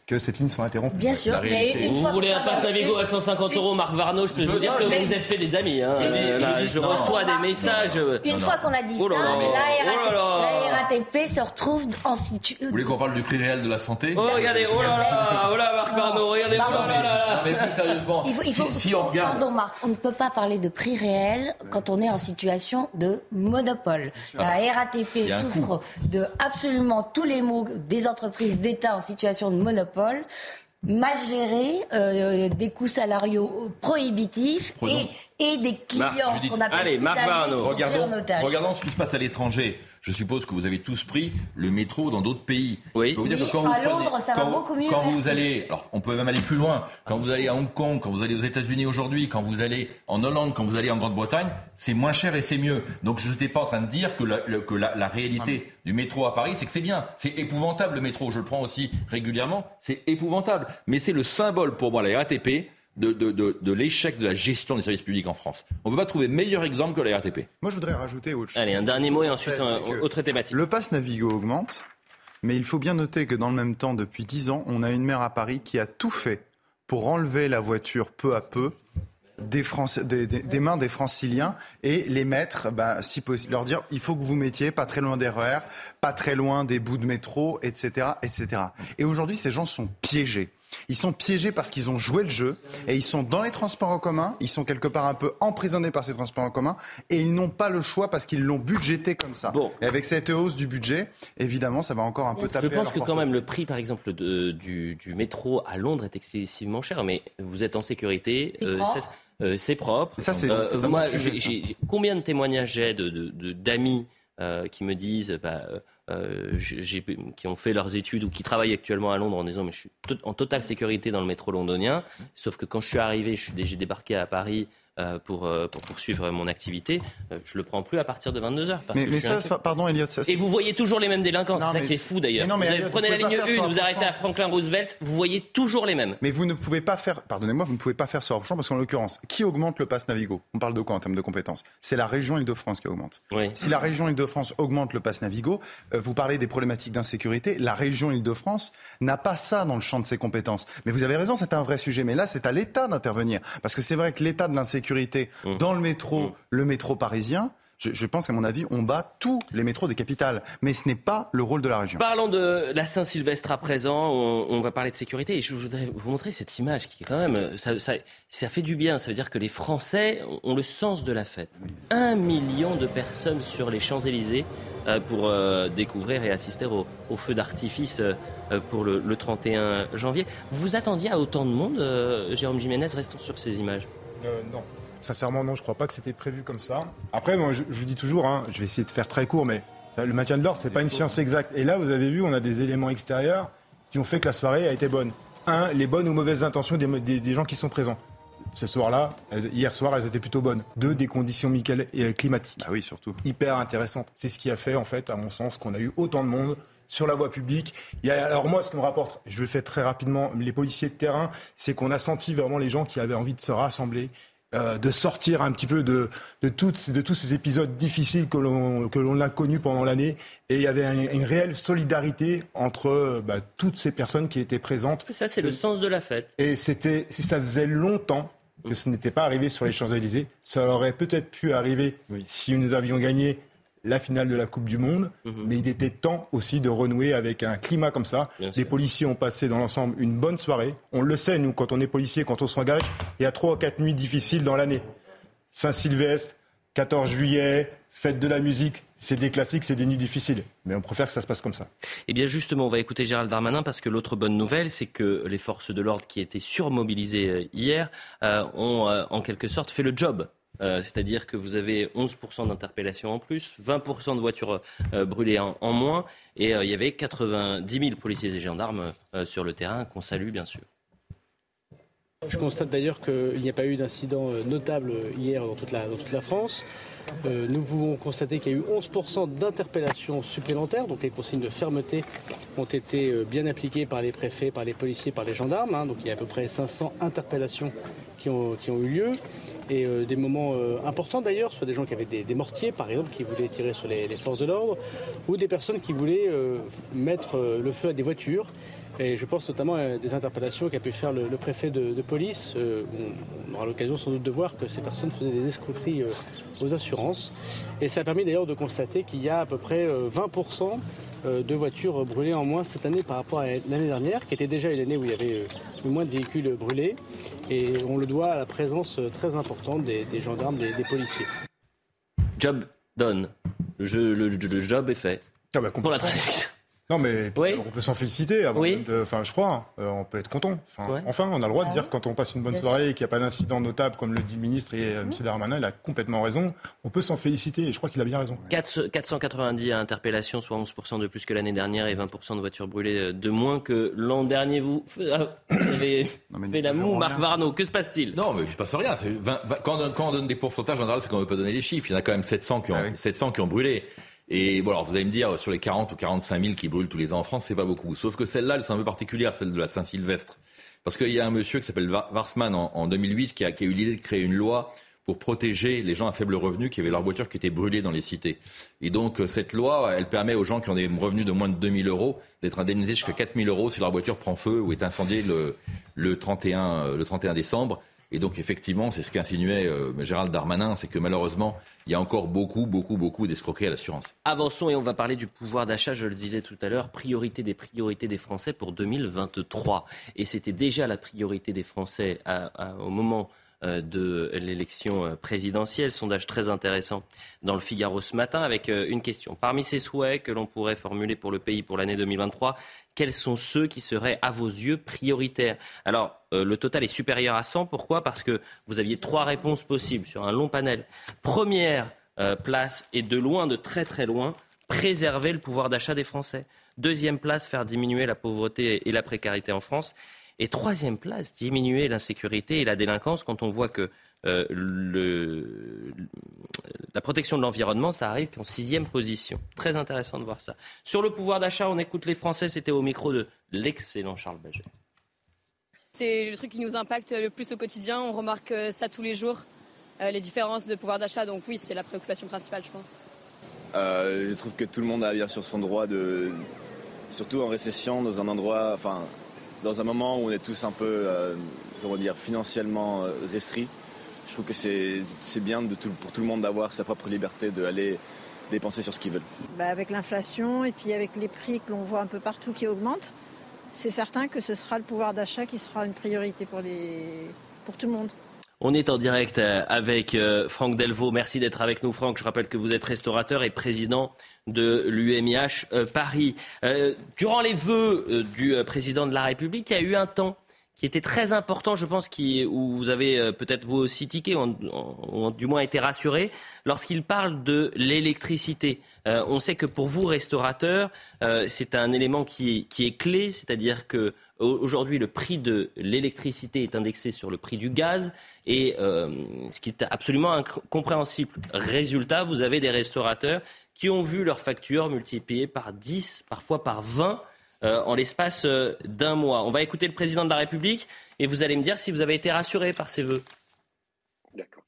que cette ligne soit interrompue. Bien sûr. vous voulez un passe Navigo à 150 euros, Marc Varno, je peux vous dire que vous vous êtes fait des amis. Hein. je reçois des messages. Une fois qu'on a dit oh ça, la RATP se retrouve en situation. Vous voulez qu'on parle du prix réel de la santé Oh, regardez, oh là là, oh là, Marc Varno, regardez, oh là là Mais plus sérieusement, il faut, si, on regarde. Pardon, Marc, on ne peut pas parler de prix réel quand on est en situation de monopole. La RATP souffre de absolument tous les maux des entreprises d'État en situation de monopole mal géré, euh, des coûts salariaux prohibitifs et, et, des clients qu'on appelle Allez, Marc regardons, regardons ce qui se passe à l'étranger je suppose que vous avez tous pris le métro dans d'autres pays. Oui. vous dire que quand à Londres, ça va beaucoup mieux. Quand vous allez, alors on peut même aller plus loin. Quand vous allez à Hong Kong, quand vous allez aux États-Unis aujourd'hui, quand vous allez en Hollande, quand vous allez en Grande-Bretagne, c'est moins cher et c'est mieux. Donc je n'étais pas en train de dire que la, que la, réalité ah. du métro à Paris, c'est que c'est bien. C'est épouvantable le métro. Je le prends aussi régulièrement. C'est épouvantable. Mais c'est le symbole pour moi, la RATP de, de, de, de l'échec de la gestion des services publics en France. On ne peut pas trouver meilleur exemple que la RATP. Moi, je voudrais rajouter autre chose. Allez, un dernier mot et ensuite une autre thématique. Le pass Navigo augmente. Mais il faut bien noter que dans le même temps, depuis 10 ans, on a une maire à Paris qui a tout fait pour enlever la voiture peu à peu des, des, mains des franciliens et les mettre, bah, si possible, leur dire il faut que vous mettiez pas très loin des RER, pas très loin des bouts de métro, etc. etc. Et aujourd'hui, ces gens sont piégés. Ils sont piégés parce qu'ils ont joué le jeu et ils sont dans les transports en commun, ils sont quelque part un peu emprisonnés par ces transports en commun et ils n'ont pas le choix parce qu'ils l'ont budgété comme ça. Et avec cette hausse du budget, évidemment, ça va encore un peu taper. Je pense que quand même le prix, par exemple, du, métro à Londres est excessivement cher, mais vous êtes en sécurité. C'est propre. Ça, c'est, moi, combien de témoignages j'ai d'amis de, qui me disent bah, euh, qui ont fait leurs études ou qui travaillent actuellement à Londres en disant mais je suis en totale sécurité dans le métro londonien. Sauf que quand je suis arrivé, j'ai débarqué à Paris pour, euh, pour, poursuivre mon activité, euh, je le prends plus à partir de 22 heures. mais, ça, pardon, Elliot, ça, Et vous voyez toujours les mêmes délinquants, c'est ça qui est fou d'ailleurs. Vous, prenez la ligne 1, vous arrêtez à Franklin Roosevelt, vous voyez toujours les mêmes. Mais vous ne pouvez pas faire, pardonnez-moi, vous ne pouvez pas faire ce rapprochement parce qu'en l'occurrence, qui augmente le pass Navigo? On parle de quoi en termes de compétences? C'est la région Île-de-France qui augmente. Si la région Île-de-France augmente le pass Navigo, vous parlez des problématiques d'insécurité, la région Île-de-France n'a pas ça dans le champ de ses compétences. Mais vous avez raison, c'est un vrai sujet. Mais là, c'est à l'État d'intervenir. Parce que c'est vrai que l'état de l'insécurité mmh dans le métro, mm. le métro parisien, je, pense qu'à mon avis, on bat tous les métros des capitales. Mais ce n'est pas le rôle de la région. Parlons de la Saint-Sylvestre à présent. On, va parler de sécurité. Et je voudrais vous montrer cette image qui, quand même, ça, ça, fait du bien. Ça veut dire que les Français ont le sens de la fête. Un million de personnes sur les Champs-Élysées euh, pour euh, découvrir et assister au, feu d'artifice euh, pour le, le, 31 janvier. Vous vous attendiez à autant de monde, Jérôme Jiménez? Restons sur ces images. non. Sincèrement, non, je ne crois pas que c'était prévu comme ça. Après, je, vous dis toujours, hein, je vais essayer de faire très court, mais le maintien de l'ordre, c'est pas une science exacte. Et là, vous avez vu, on a des éléments extérieurs qui ont fait que la soirée a été bonne. Un, les bonnes ou mauvaises intentions des, gens qui sont présents. Ce soir-là, hier soir, elles étaient plutôt bonnes. Deux, des conditions euh, climatiques. Ah oui, surtout. Hyper intéressantes. C'est ce qui a fait, en fait, à mon sens, qu'on a eu autant de monde sur la voie publique. alors moi, ce me rapporte, je le fais très rapidement, les policiers de terrain, c'est qu'on a senti vraiment les gens qui avaient envie de se rassembler, euh, de sortir un petit peu de, de, toutes, de tous ces épisodes difficiles que l'on a connus pendant l'année. Et il y avait une réelle solidarité entre euh, bah, toutes ces personnes qui étaient présentes. Ça, c'est le sens de la fête. Et c'était, si ça faisait longtemps que ce n'était pas arrivé sur les Champs-Élysées, ça aurait peut-être pu arriver si nous avions gagné la finale de la Coupe du Monde, mhm. mais il était temps aussi de renouer avec un climat comme ça. les policiers ont passé dans l'ensemble une bonne soirée. On le sait, nous, quand on est policier, quand on s'engage, il y a trois ou quatre nuits difficiles dans l'année. Saint-Sylvestre, 14 juillet, fête de la musique, c'est des classiques, c'est des nuits difficiles. Mais on préfère que ça se passe comme ça. Eh bien justement, on va écouter Gérald Darmanin parce que l'autre bonne nouvelle, c'est que les forces de l'ordre qui étaient surmobilisées euh, hier euh, ont euh, en quelque sorte fait le job euh, c'est-à-dire que vous avez 11% d'interpellations en plus, 20% de voitures euh, brûlées en, moins, et euh, il y avait 90 000 policiers et gendarmes sur le terrain, qu'on salue bien sûr. Je constate d'ailleurs qu'il n'y a pas eu d'incident notable hier dans toute la, dans toute la France. Nous pouvons constater qu'il y a eu 11% d'interpellations supplémentaires, donc les consignes de fermeté ont été bien appliquées par les préfets, par les policiers, par les gendarmes. Hein. donc il y a à peu près 500 interpellations qui ont, eu lieu et euh, des moments euh, importants d'ailleurs, soit des gens qui avaient des, mortiers par exemple, qui voulaient tirer sur les, forces de l'ordre, ou des personnes qui voulaient euh, mettre le feu à des voitures. Et je pense notamment à des interpellations qu'a pu faire le, préfet de, police. on aura l'occasion sans doute de voir que ces personnes faisaient des escroqueries aux assurances. Et ça a permis d'ailleurs de constater qu'il y a à peu près 20% de voitures brûlées en moins cette année par rapport à l'année dernière, qui était déjà une année où il y avait moins de véhicules brûlés. Et on le doit à la présence très importante des, gendarmes, des, policiers. Job done. Le, le, job est fait. Ah bah, pour la traduction. Non, mais on peut s'en féliciter. enfin, je crois, euh, on peut être content. Enfin, on a le droit de ah dire quand on passe une bonne soirée et qu'il n'y a pas d'incident notable, comme le dit le ministre et euh, M. Darmanin, il a complètement raison. On peut s'en féliciter et je crois qu'il a bien raison. 490 interpellations, soit 11% de plus que l'année dernière et 20% de voitures brûlées euh, de moins que l'an dernier. Vous, avez fait la moue, Marc Varno. Que se passe-t-il? Non, mais il ne se passe rien. quand, on donne des pourcentages, en général, c'est qu'on ne veut pas donner les chiffres. Il y en a quand même 700 qui ont, 700 ah qui ont brûlé. Et bon, alors vous allez me dire, sur les 40 ou 45 000 qui brûlent tous les ans en France, c'est pas beaucoup. Sauf que celle-là, elle est un peu particulière, celle de la Saint-Sylvestre. Parce qu'il y a un monsieur qui s'appelle Warsman en, 2008 qui a, qui a eu l'idée de créer une loi pour protéger les gens à faible revenu qui avaient leur voiture qui était brûlée dans les cités. Et donc euh, cette loi, elle permet aux gens qui ont des revenus de moins de 2000 euros d'être indemnisés jusqu'à 4000 euros si leur voiture prend feu ou est incendiée le, le, 31, euh, le 31 décembre. Et donc effectivement, c'est ce qu'insinuait euh, Gérald Darmanin, c'est que malheureusement, il y a encore beaucoup, beaucoup, beaucoup d'escroqueries à l'assurance. Avançons et on va parler du pouvoir d'achat, je le disais tout à l'heure, priorité des priorités des Français pour 2023. Et c'était déjà la priorité des Français au moment de l'élection euh, présidentielle. Sondage très intéressant dans le Figaro ce matin avec euh, une question. Parmi ces souhaits que l'on pourrait formuler pour le pays pour l'année 2023, quels sont ceux qui seraient à vos yeux prioritaires? Alors, le total est supérieur à 100. Pourquoi? Parce que vous aviez trois réponses possibles sur un long panel. Première place et de loin, de très très loin, préserver le pouvoir d'achat des Français. Deuxième place, faire diminuer la pauvreté et la précarité en France. Et troisième place, diminuer l'insécurité et la délinquance quand on voit que euh, le, la protection de l'environnement, ça arrive en sixième position. Très intéressant de voir ça. Sur le pouvoir d'achat, on écoute les Français. C'était au micro de l'excellent Charles Baget. C'est le truc qui nous impacte le plus au quotidien. On remarque euh, ça tous les jours, euh, les différences de pouvoir d'achat. Donc oui, c'est la préoccupation principale, je pense. je trouve que tout le monde a bien sûr son droit de, surtout en récession, dans un endroit, enfin, dans un moment où on est tous un peu, euh, comment dire, financièrement euh, restrits. Je trouve que c'est bien pour tout le monde d'avoir sa propre liberté d'aller dépenser sur ce qu'ils veulent. Bah avec l'inflation et puis avec les prix que l'on voit un peu partout qui augmentent, c'est certain que ce sera le pouvoir d'achat qui sera une priorité pour, les, pour tout le monde. On est en direct euh, avec Franck Delvaux. Merci d'être avec nous, Franck. Je rappelle que vous êtes restaurateur et président de l'UMIH euh, Paris. Euh, durant les vœux euh, du président de la République, il y a eu un temps qui était très important, je pense, où vous avez peut-être vous aussi tiqué, ou, du moins été rassuré, lorsqu'il parle de l'électricité. on sait que pour vous, restaurateurs, c'est un élément qui est clé, c'est-à-dire que Aujourd'hui, le prix de l'électricité est indexé sur le prix du gaz, et ce qui est absolument incompréhensible. Résultat, vous avez des restaurateurs qui ont vu leurs factures multipliées par 10, parfois par 20 euh, en l'espace euh, d'un mois. On va écouter le président de la République et vous allez me dire si vous avez été rassuré par ces vœux. D'accord.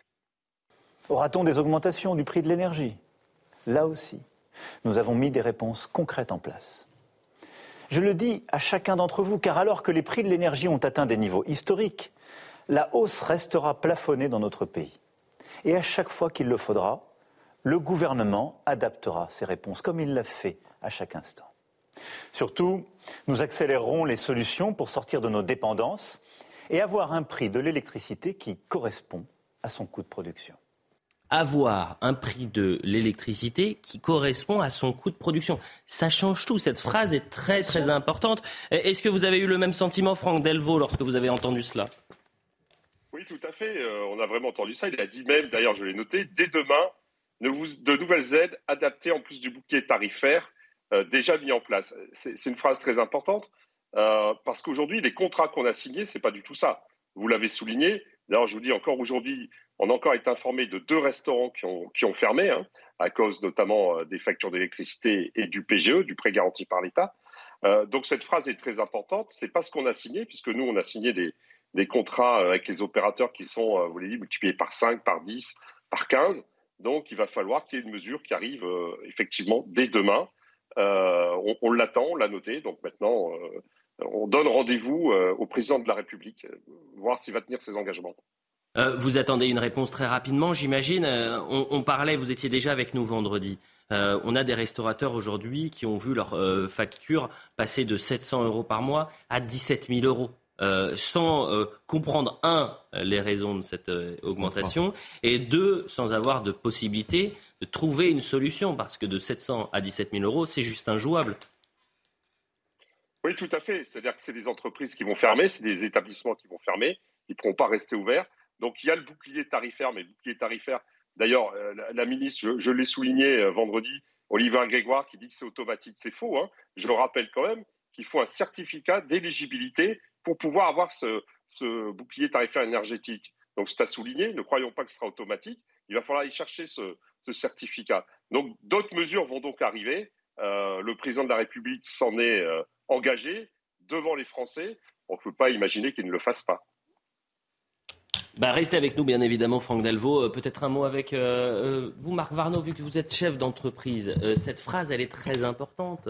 Aura-t-on des augmentations du prix de l'énergie? Là aussi, nous avons mis des réponses concrètes en place. Je le dis à chacun d'entre vous, car alors que les prix de l'énergie ont atteint des niveaux historiques, la hausse restera plafonnée dans notre pays. Et à chaque fois qu'il le faudra, le gouvernement adaptera ses réponses comme il l'a fait à chaque instant. Surtout, nous accélérerons les solutions pour sortir de nos dépendances et avoir un prix de l'électricité qui correspond à son coût de production. Avoir un prix de l'électricité qui correspond à son coût de production. Ça change tout. Cette phrase est très très importante. Est-ce que vous avez eu le même sentiment, Franck Delvaux, lorsque vous avez entendu cela? Oui, tout à fait. Euh, on a vraiment entendu ça. Il a dit même, d'ailleurs je l'ai noté, dès demain, de nouvelles aides adaptées en plus du bouquet tarifaire euh, déjà mis en place. C'est une phrase très importante euh, parce qu'aujourd'hui, les contrats qu'on a signés, ce n'est pas du tout ça. Vous l'avez souligné. D'ailleurs, je vous dis encore aujourd'hui, on a encore été informé de deux restaurants qui ont, fermé, hein, à cause notamment euh, des factures d'électricité et du PGE, du prêt garanti par l'État. donc cette phrase est très importante. C'est pas ce qu'on a signé, puisque nous, on a signé des, contrats avec les opérateurs qui sont, vous l'avez dit, multipliés par 5, par 10, par 15. Donc, il va falloir qu'il y ait une mesure qui arrive euh, effectivement dès demain. Euh, on, l'attend, on l'a noté. Donc maintenant, euh, on donne rendez-vous au président de la République, voir s'il va tenir ses engagements. vous attendez une réponse très rapidement, j'imagine. On, parlait, vous étiez déjà avec nous vendredi. on a des restaurateurs aujourd'hui qui ont vu leur facture passer de 700 euros par mois à 17 000 euros. Euh, sans euh, comprendre, un, les raisons de cette euh, augmentation, et deux, sans avoir de possibilité de trouver une solution, parce que de 700 à 17 000 euros, c'est juste injouable. Oui, tout à fait. C'est-à-dire que c'est des entreprises qui vont fermer, c'est des établissements qui vont fermer, ils ne pourront pas rester ouverts. Donc il y a le bouclier tarifaire, mais bouclier tarifaire, d'ailleurs, la, ministre, je, l'ai souligné vendredi, Olivier Grégoire, qui dit que c'est automatique. C'est faux. Hein. Je le rappelle quand même qu'il faut un certificat d'éligibilité pour pouvoir avoir ce, bouclier tarifaire énergétique. Donc c'est à souligner, ne croyons pas que ce sera automatique, il va falloir aller chercher ce, certificat. Donc d'autres mesures vont donc arriver. Euh, le président de la République s'en est euh, engagé devant les Français. On ne peut pas imaginer qu'il ne le fasse pas. Bah, restez avec nous, bien évidemment, Franck Delvaux. Euh, peut-être un mot avec euh, vous, Marc Varno, vu que vous êtes chef d'entreprise. cette phrase, elle est très importante.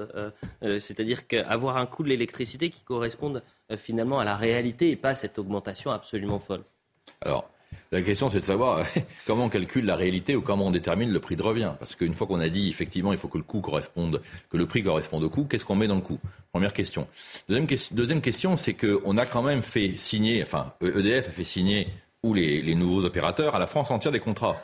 C'est-à-dire qu'avoir un coût de l'électricité qui corresponde finalement à la réalité et pas à cette augmentation absolument folle. Alors, la question, c'est de savoir <laughs> comment on calcule la réalité ou comment on détermine le prix de revient. Parce qu'une fois qu'on a dit, effectivement, il faut que le coût corresponde, que le prix corresponde au coût, qu'est-ce qu'on met dans le coût? Première question. Deuxième, question, c'est qu'on a quand même fait signer, enfin, EDF a fait signer, ou les, nouveaux opérateurs, à la France entière des contrats.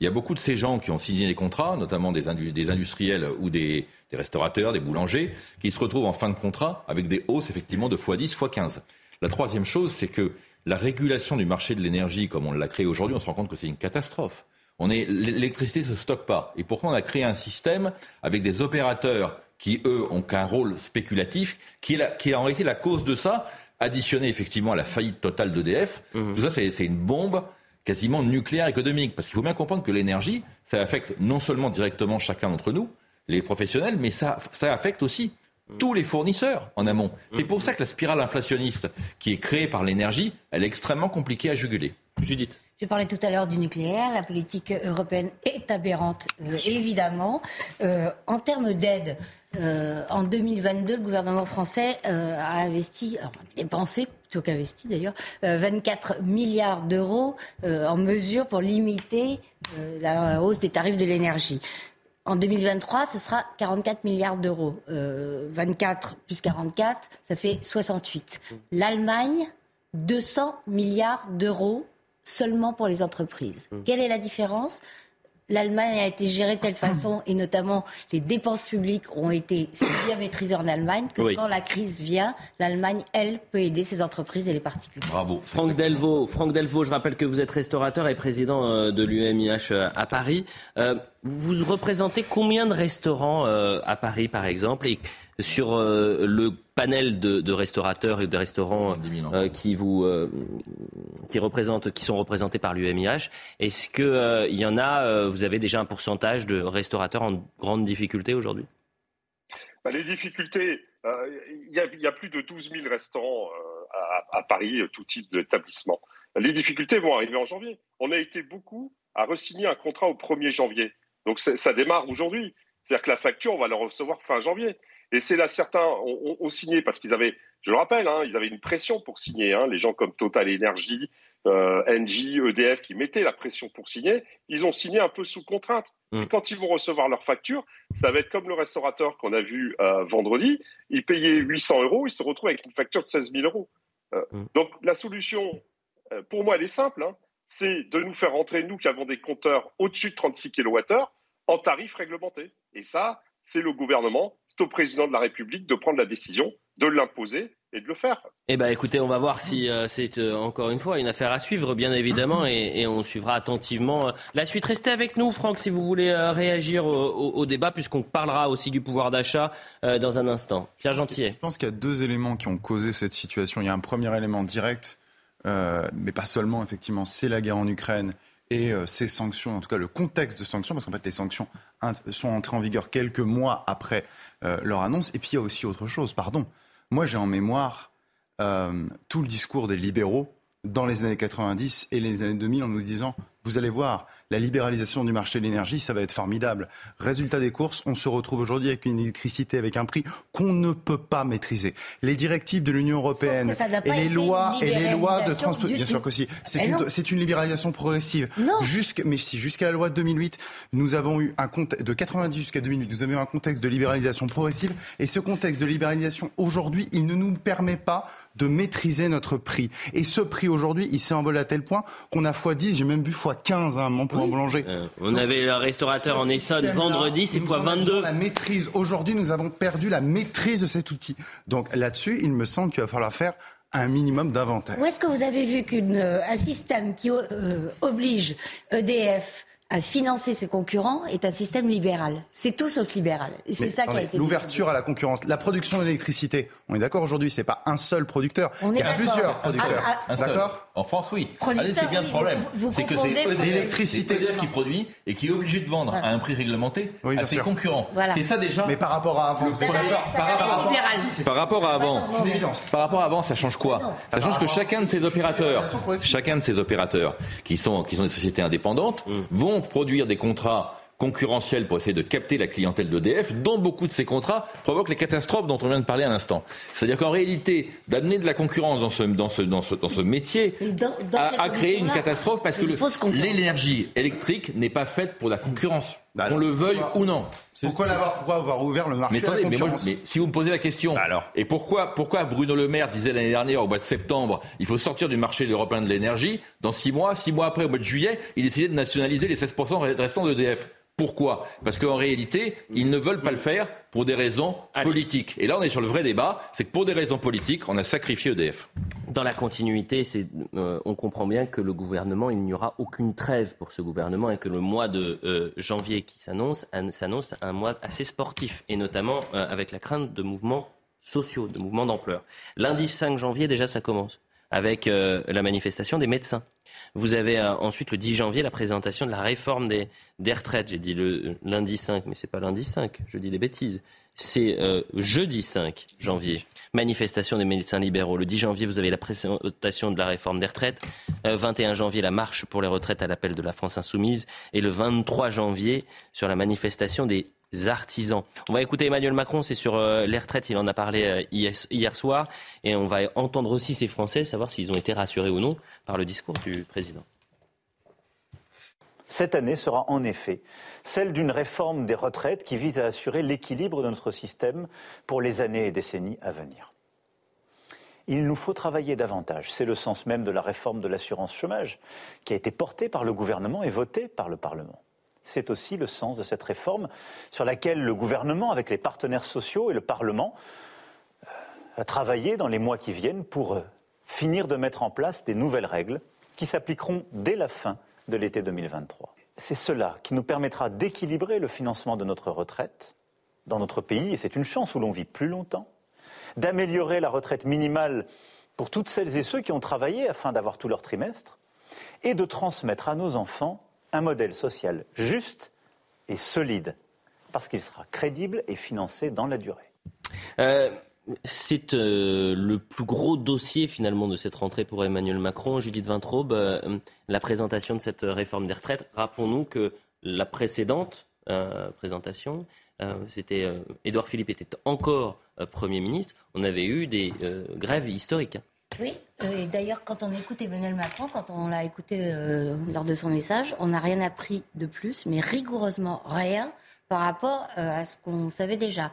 Il y a beaucoup de ces gens qui ont signé des contrats, notamment des, des industriels ou des, des, restaurateurs, des boulangers, qui se retrouvent en fin de contrat avec des hausses effectivement de x10, x15. La troisième chose, c'est que la régulation du marché de l'énergie, comme on l'a créé aujourd'hui, on se rend compte que c'est une catastrophe. On est, l'électricité ne se stocke pas. Et pourquoi on a créé un système avec des opérateurs qui, eux, ont qu'un rôle spéculatif, qui est, la, qui est en réalité la cause de ça, additionné effectivement à la faillite totale d'EDF. Mmh. Tout ça, c'est une bombe quasiment nucléaire économique. Parce qu'il faut bien comprendre que l'énergie, ça affecte non seulement directement chacun d'entre nous, les professionnels, mais ça, ça affecte aussi tous les fournisseurs en amont. C'est pour ça que la spirale inflationniste qui est créée par l'énergie, elle est extrêmement compliquée à juguler. Judith. Je parlais tout à l'heure du nucléaire. La politique européenne est aberrante, euh, évidemment. Euh, en termes d'aide, euh, en 2022, le gouvernement français a investi, alors, dépensé plutôt qu'investi d'ailleurs, 24 milliards d'euros en mesures pour limiter la hausse des tarifs de l'énergie. En 2023, ce sera 44 milliards d'euros. 24 euh, plus 44, ça fait 68. L'Allemagne, 200 milliards d'euros seulement pour les entreprises. Mmh. Quelle est la différence? l'Allemagne a été gérée de telle façon, et notamment les dépenses publiques ont été si bien maîtrisées en Allemagne, que quand la crise vient, l'Allemagne, elle, peut aider ses entreprises et les particuliers. Bravo. Franck Delvaux, Franck Delvaux, je rappelle que vous êtes restaurateur et président euh, de l'UMIH euh, à Paris. Euh, vous représentez combien de restaurants à Paris, par exemple? Sur euh, le panel de, restaurateurs et de restaurants euh, qui vous euh, qui représentent, qui sont représentés par l'UMIH. Est-ce que il y en a Vous avez déjà un pourcentage de restaurateurs en grande difficulté aujourd'hui? Bah, Les difficultés, il y, a plus de 12 000 restaurants à, Paris, tout type d'établissement. Les difficultés vont arriver en janvier. On a été beaucoup à resigner un contrat au 1er janvier. Donc ça démarre aujourd'hui. C'est-à-dire que la facture, on va la recevoir fin janvier. Et c'est là, certains ont, signé parce qu'ils avaient, je le rappelle, hein, ils avaient une pression pour signer. Hein, les gens comme Total Energy, euh, Engie, EDF qui mettaient la pression pour signer, ils ont signé un peu sous contrainte. Mm. Et quand ils vont recevoir leur facture, ça va être comme le restaurateur qu'on a vu euh, vendredi. Il payait 800 euros, il se retrouve avec une facture de 16 000 euros. Euh, mm. Donc la solution, euh, pour moi, elle est simple. Hein, c'est de nous faire rentrer, nous qui avons des compteurs au-dessus de 36 kWh, en tarif réglementé. Et ça, c'est le gouvernement, c'est au président de la République de prendre la décision, de l'imposer et de le faire. Eh ben, écoutez, on va voir si euh, c'est euh, encore une fois une affaire à suivre, bien évidemment, et, on suivra attentivement euh, la suite. Restez avec nous, Franck, si vous voulez réagir au, débat, puisqu'on parlera aussi du pouvoir d'achat dans un instant. Pierre Gentillet. Je pense qu'il y a deux éléments qui ont causé cette situation. Il y a un premier élément direct, mais pas seulement, effectivement, c'est la guerre en Ukraine et euh, ces sanctions, en tout cas le contexte de sanctions, parce qu'en fait les sanctions sont entrées en vigueur quelques mois après euh, leur annonce. Et puis il y a aussi autre chose, pardon. Moi j'ai en mémoire euh, tout le discours des libéraux dans les années 90 et les années 2000 en nous disant vous allez voir, la libéralisation du marché de l'énergie, ça va être formidable. Résultat des courses, on se retrouve aujourd'hui avec une électricité avec un prix qu'on ne peut pas maîtriser. Les directives de l'Union européenne et les lois et les lois de transport, bien sûr que si, c'est une, une, libéralisation progressive. Jusque, mais si jusqu'à la loi de 2008, nous avons eu un contexte de 90 jusqu'à 2008, nous avons eu un contexte de libéralisation progressive et ce contexte de libéralisation aujourd'hui, il ne nous permet pas de maîtriser notre prix. Et ce prix aujourd'hui, il s'est envolé à tel point qu'on a x 10, j'ai même vu x 15 à un moment pour un boulanger. Euh, on avait un restaurateur en Essonne vendredi, c'est x 22. La maîtrise. Aujourd'hui, nous avons perdu la maîtrise de cet outil. Donc là-dessus, il me semble qu'il va falloir faire un minimum d'inventaire. Où est-ce que vous avez vu qu'un euh, système qui euh, oblige EDF à financer ses concurrents est un système libéral? C'est tout sauf libéral. C'est ça qui a été L'ouverture à la concurrence, la production d'électricité. On est d'accord aujourd'hui, c'est pas un seul producteur. On Il y a plusieurs producteurs. D'accord? En France, oui. c'est bien le problème. C'est que c'est l'électricité. Qui produit et qui est obligé de vendre à un prix réglementé à ses concurrents. C'est ça déjà. Mais par rapport à avant, par rapport à avant, par rapport à avant, ça change quoi? Ça change que chacun de ces opérateurs, chacun de ces opérateurs qui sont qui sont des sociétés indépendantes, mm. vont produire des contrats concurrentiels pour essayer de capter la clientèle d'EDF, dont beaucoup de ces contrats provoquent les catastrophes dont on vient de parler à l'instant. C'est-à-dire qu'en réalité, d'amener de la concurrence dans ce, dans ce, dans ce, dans ce métier a, créé une catastrophe parce que l'énergie électrique n'est pas faite pour la concurrence. Bah qu'on le veuille ou non. Pourquoi, pourquoi, avoir ouvert le marché mais attendez, mais, moi, mais, si vous me posez la question, bah alors. et pourquoi, pourquoi Bruno Le Maire disait l'année dernière au mois de septembre, il faut sortir du marché européen de l'énergie, dans six mois, six mois après, au mois de juillet, il décidait de nationaliser les 16% restants d'EDF. Pourquoi? Parce qu'en réalité, ils ne veulent pas le faire pour des raisons politiques. Et là, on est sur le vrai débat, c'est que pour des raisons politiques, on a sacrifié EDF. Dans la continuité, euh, on comprend bien que le gouvernement, il n'y aura aucune trêve pour ce gouvernement et que le mois de euh, janvier qui s'annonce s'annonce un mois assez sportif, et notamment euh, avec la crainte de mouvements sociaux, de mouvements d'ampleur. Lundi 5 janvier, déjà, ça commence avec la manifestation des médecins. Vous avez euh, ensuite le 10 janvier la présentation de la réforme des, retraites. J'ai dit le lundi 5, mais c'est pas lundi 5, je dis des bêtises. C'est euh, jeudi 5 janvier. Manifestation des médecins libéraux. Le 10 janvier, vous avez la présentation de la réforme des retraites. 21 euh, janvier, la marche pour les retraites à l'appel de la France insoumise. Et le 23 janvier, sur la manifestation des On va écouter Emmanuel Macron, c'est sur euh, les retraites, il en a parlé euh, hier, soir, et on va entendre aussi ces Français, savoir s'ils ont été rassurés ou non par le discours du président. Cette année sera en effet celle d'une réforme des retraites qui vise à assurer l'équilibre de notre système pour les années et décennies à venir. Il nous faut travailler davantage. C'est le sens même de la réforme de l'assurance chômage qui a été portée par le gouvernement et votée par le Parlement. C'est aussi le sens de cette réforme sur laquelle le gouvernement, avec les partenaires sociaux et le Parlement, euh, a travaillé dans les mois qui viennent pour euh, finir de mettre en place des nouvelles règles qui s'appliqueront dès la fin de l'été 2023. C'est cela qui nous permettra d'équilibrer le financement de notre retraite dans notre pays, et c'est une chance où l'on vit plus longtemps, d'améliorer la retraite minimale pour toutes celles et ceux qui ont travaillé afin d'avoir tout leur trimestre, et de transmettre à nos enfants un modèle social juste et solide, parce qu'il sera crédible et financé dans la durée. Euh, c'est euh, le plus gros dossier finalement de cette rentrée pour Emmanuel Macron. Judith Vintraube, euh, la présentation de cette réforme des retraites. Rappelons-nous que la précédente présentation, c'était Édouard Philippe était encore Premier ministre. On avait eu des grèves historiques. Oui, euh, et d'ailleurs, quand on écoute Emmanuel Macron, quand on l'a écouté euh, lors de son message, on n'a rien appris de plus, mais rigoureusement rien par rapport euh, à ce qu'on savait déjà.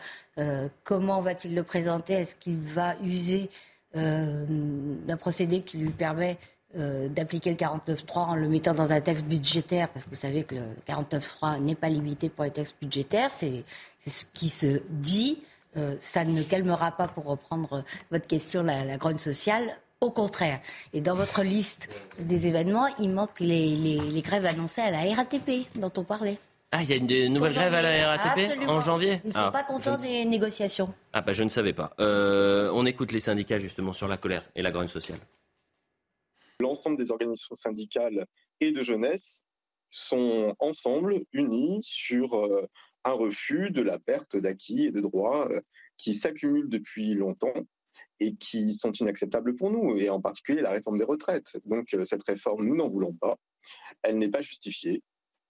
comment va-t-il le présenter? Est-ce qu'il va user d'un procédé qui lui permet d'appliquer le 49.3 en le mettant dans un texte budgétaire, parce que vous savez que le 49.3 n'est pas limité pour les textes budgétaires, c'est ce qui se dit. Euh, ça ne calmera pas, pour reprendre votre question, la, la grogne sociale. Au contraire. Et dans votre liste des événements, il manque les, grèves annoncées à la RATP dont on parlait. Ah, il y a une, nouvelle grève à la RATP en janvier Ils ne sont ah, pas contents des négociations. Ah, bah je ne savais pas. Euh, on écoute les syndicats justement sur la colère et la grogne sociale. L'ensemble des organisations syndicales et de jeunesse sont ensemble, unis sur euh, un refus de la perte d'acquis et de droits euh, qui s'accumulent depuis longtemps et qui sont inacceptables pour nous, et en particulier la réforme des retraites. Donc euh, cette réforme, nous n'en voulons pas. Elle n'est pas justifiée.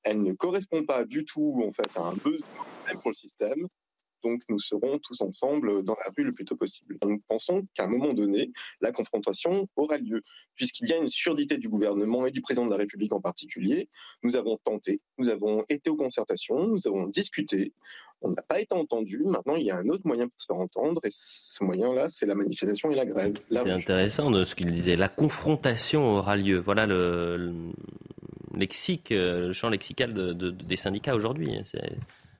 Elle ne correspond pas du tout en fait à un besoin pour le système. Donc nous serons tous ensemble dans la rue le plus tôt possible. Nous pensons qu'à un moment donné, la confrontation aura lieu, puisqu'il y a une surdité du gouvernement et du président de la République en particulier. Nous avons tenté, nous avons été aux concertations, nous avons discuté, on n'a pas été entendu. Maintenant, il y a un autre moyen pour se faire entendre, et ce moyen-là, c'est la manifestation et la grève. C'est intéressant de ce qu'il disait. La confrontation aura lieu. Voilà le, lexique, le champ lexical des syndicats aujourd'hui. C'est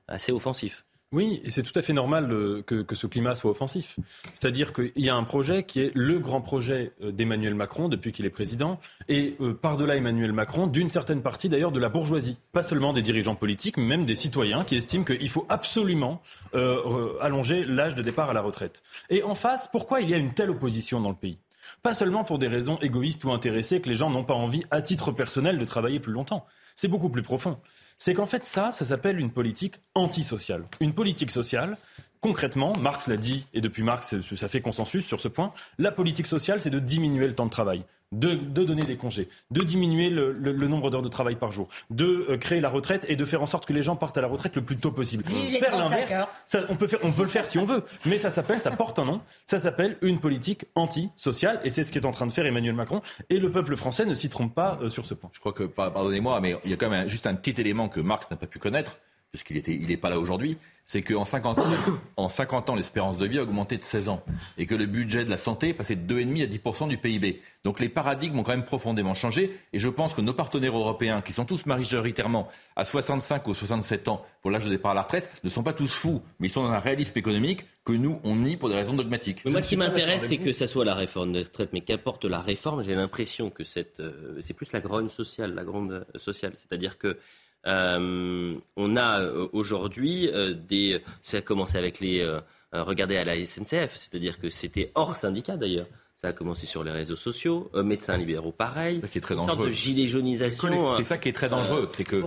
assez offensif. Oui, et c'est tout à fait normal que, ce climat soit offensif. C'est-à-dire qu'il y a un projet qui est le grand projet euh, d'Emmanuel Macron depuis qu'il est président, et euh, par-delà Emmanuel Macron, d'une certaine partie d'ailleurs de la bourgeoisie. Pas seulement des dirigeants politiques, mais même des citoyens qui estiment qu'il faut absolument euh, allonger l'âge de départ à la retraite. Et en face, pourquoi il y a une telle opposition dans le pays? Pas seulement pour des raisons égoïstes ou intéressées que les gens n'ont pas envie, à titre personnel, de travailler plus longtemps. C'est beaucoup plus profond. C'est qu'en fait, ça, ça s'appelle une politique antisociale. Une politique sociale, concrètement, Marx l'a dit, et depuis Marx, ça fait consensus sur ce point, la politique sociale, c'est de diminuer le temps de travail de, donner des congés, de diminuer le, nombre d'heures de travail par jour, de euh, créer la retraite et de faire en sorte que les gens partent à la retraite le plus tôt possible. faire l'inverse, on, peut on peut le faire si on veut, mais ça s'appelle, ça porte un nom, ça s'appelle une politique anti-sociale et c'est ce qu'est en train de faire Emmanuel Macron et le peuple français ne s'y trompe pas euh, sur ce point. Je crois que, pardonnez-moi, mais il y a quand même juste un petit élément que Marx n'a pas pu connaître, puisqu'il n'est il pas là aujourd'hui, c'est qu'en 50 ans, <coughs> en 50 ans, l'espérance de vie a augmenté de 16 ans et que le budget de la santé est passé de 2,5 à 10 du PIB. Donc les paradigmes ont quand même profondément changé et je pense que nos partenaires européens, qui sont tous majoritairement à 65 ou 67 ans pour l'âge de départ à la retraite, ne sont pas tous fous, mais ils sont dans un réalisme économique que nous, on nie pour des raisons dogmatiques. moi, ce qui m'intéresse, c'est que ça soit la réforme de retraite, mais qu'apporte la réforme, j'ai l'impression que euh, c'est plus la grogne sociale, la grande sociale. C'est-à-dire que on a euh, aujourd'hui euh, des. Ça a commencé avec les. regardez à la SNCF, c'est-à-dire que c'était hors syndicat d'ailleurs. Ça a commencé sur les réseaux sociaux, médecins libéraux pareil. C'est qui est très dangereux. Une sorte de gilet jaunisation. C'est ça qui est très dangereux. c'est que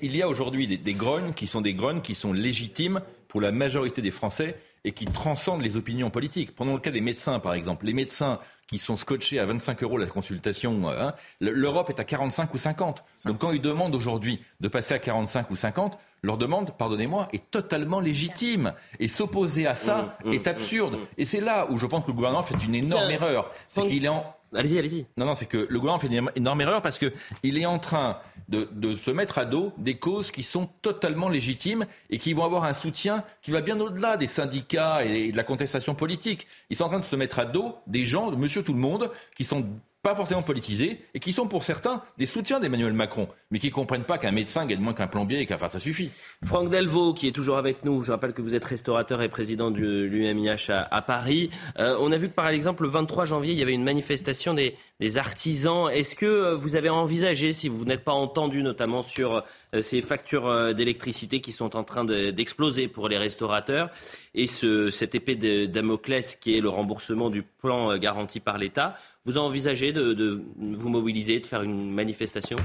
il y a, aujourd'hui des, des grognes qui sont des grognes qui sont légitimes pour la majorité des Français et qui transcendent les opinions politiques. Prenons le cas des médecins, par exemple. Les médecins qui sont scotchés à 25 euros la consultation, hein, l'Europe est à 45 ou 50. Donc quand ils demandent aujourd'hui de passer à 45 ou 50, leur demande, pardonnez-moi, est totalement légitime. Et s'opposer à ça mmh, mmh, est absurde. Mmh, et c'est là où je pense que le gouvernement fait une énorme erreur. C'est qu'il est en... Allez-y, allez-y. Non, non, c'est que le gouvernement fait une énorme erreur parce qu'il est en train de, se mettre à dos des causes qui sont totalement légitimes et qui vont avoir un soutien qui va bien au-delà des syndicats et de la contestation politique. Ils sont en train de se mettre à dos des gens, de monsieur tout le monde, qui sont pas forcément politisés, et qui sont pour certains des soutiens d'Emmanuel Macron, mais qui ne comprennent pas qu'un médecin gagne moins qu'un plombier et faire ça suffit. Franck Delvaux, qui est toujours avec nous, je rappelle que vous êtes restaurateur et président de l'UMIH à, Paris. Euh, on a vu que par exemple le 23 janvier, il y avait une manifestation des, artisans. Est-ce que euh, vous avez envisagé, si vous n'êtes pas entendu notamment sur euh, ces factures d'électricité qui sont en train d'exploser pour les restaurateurs, et ce, cette épée de Damoclès qui est le remboursement du plan garanti par l'État, vous envisagez de, de, vous mobiliser, de faire une manifestation?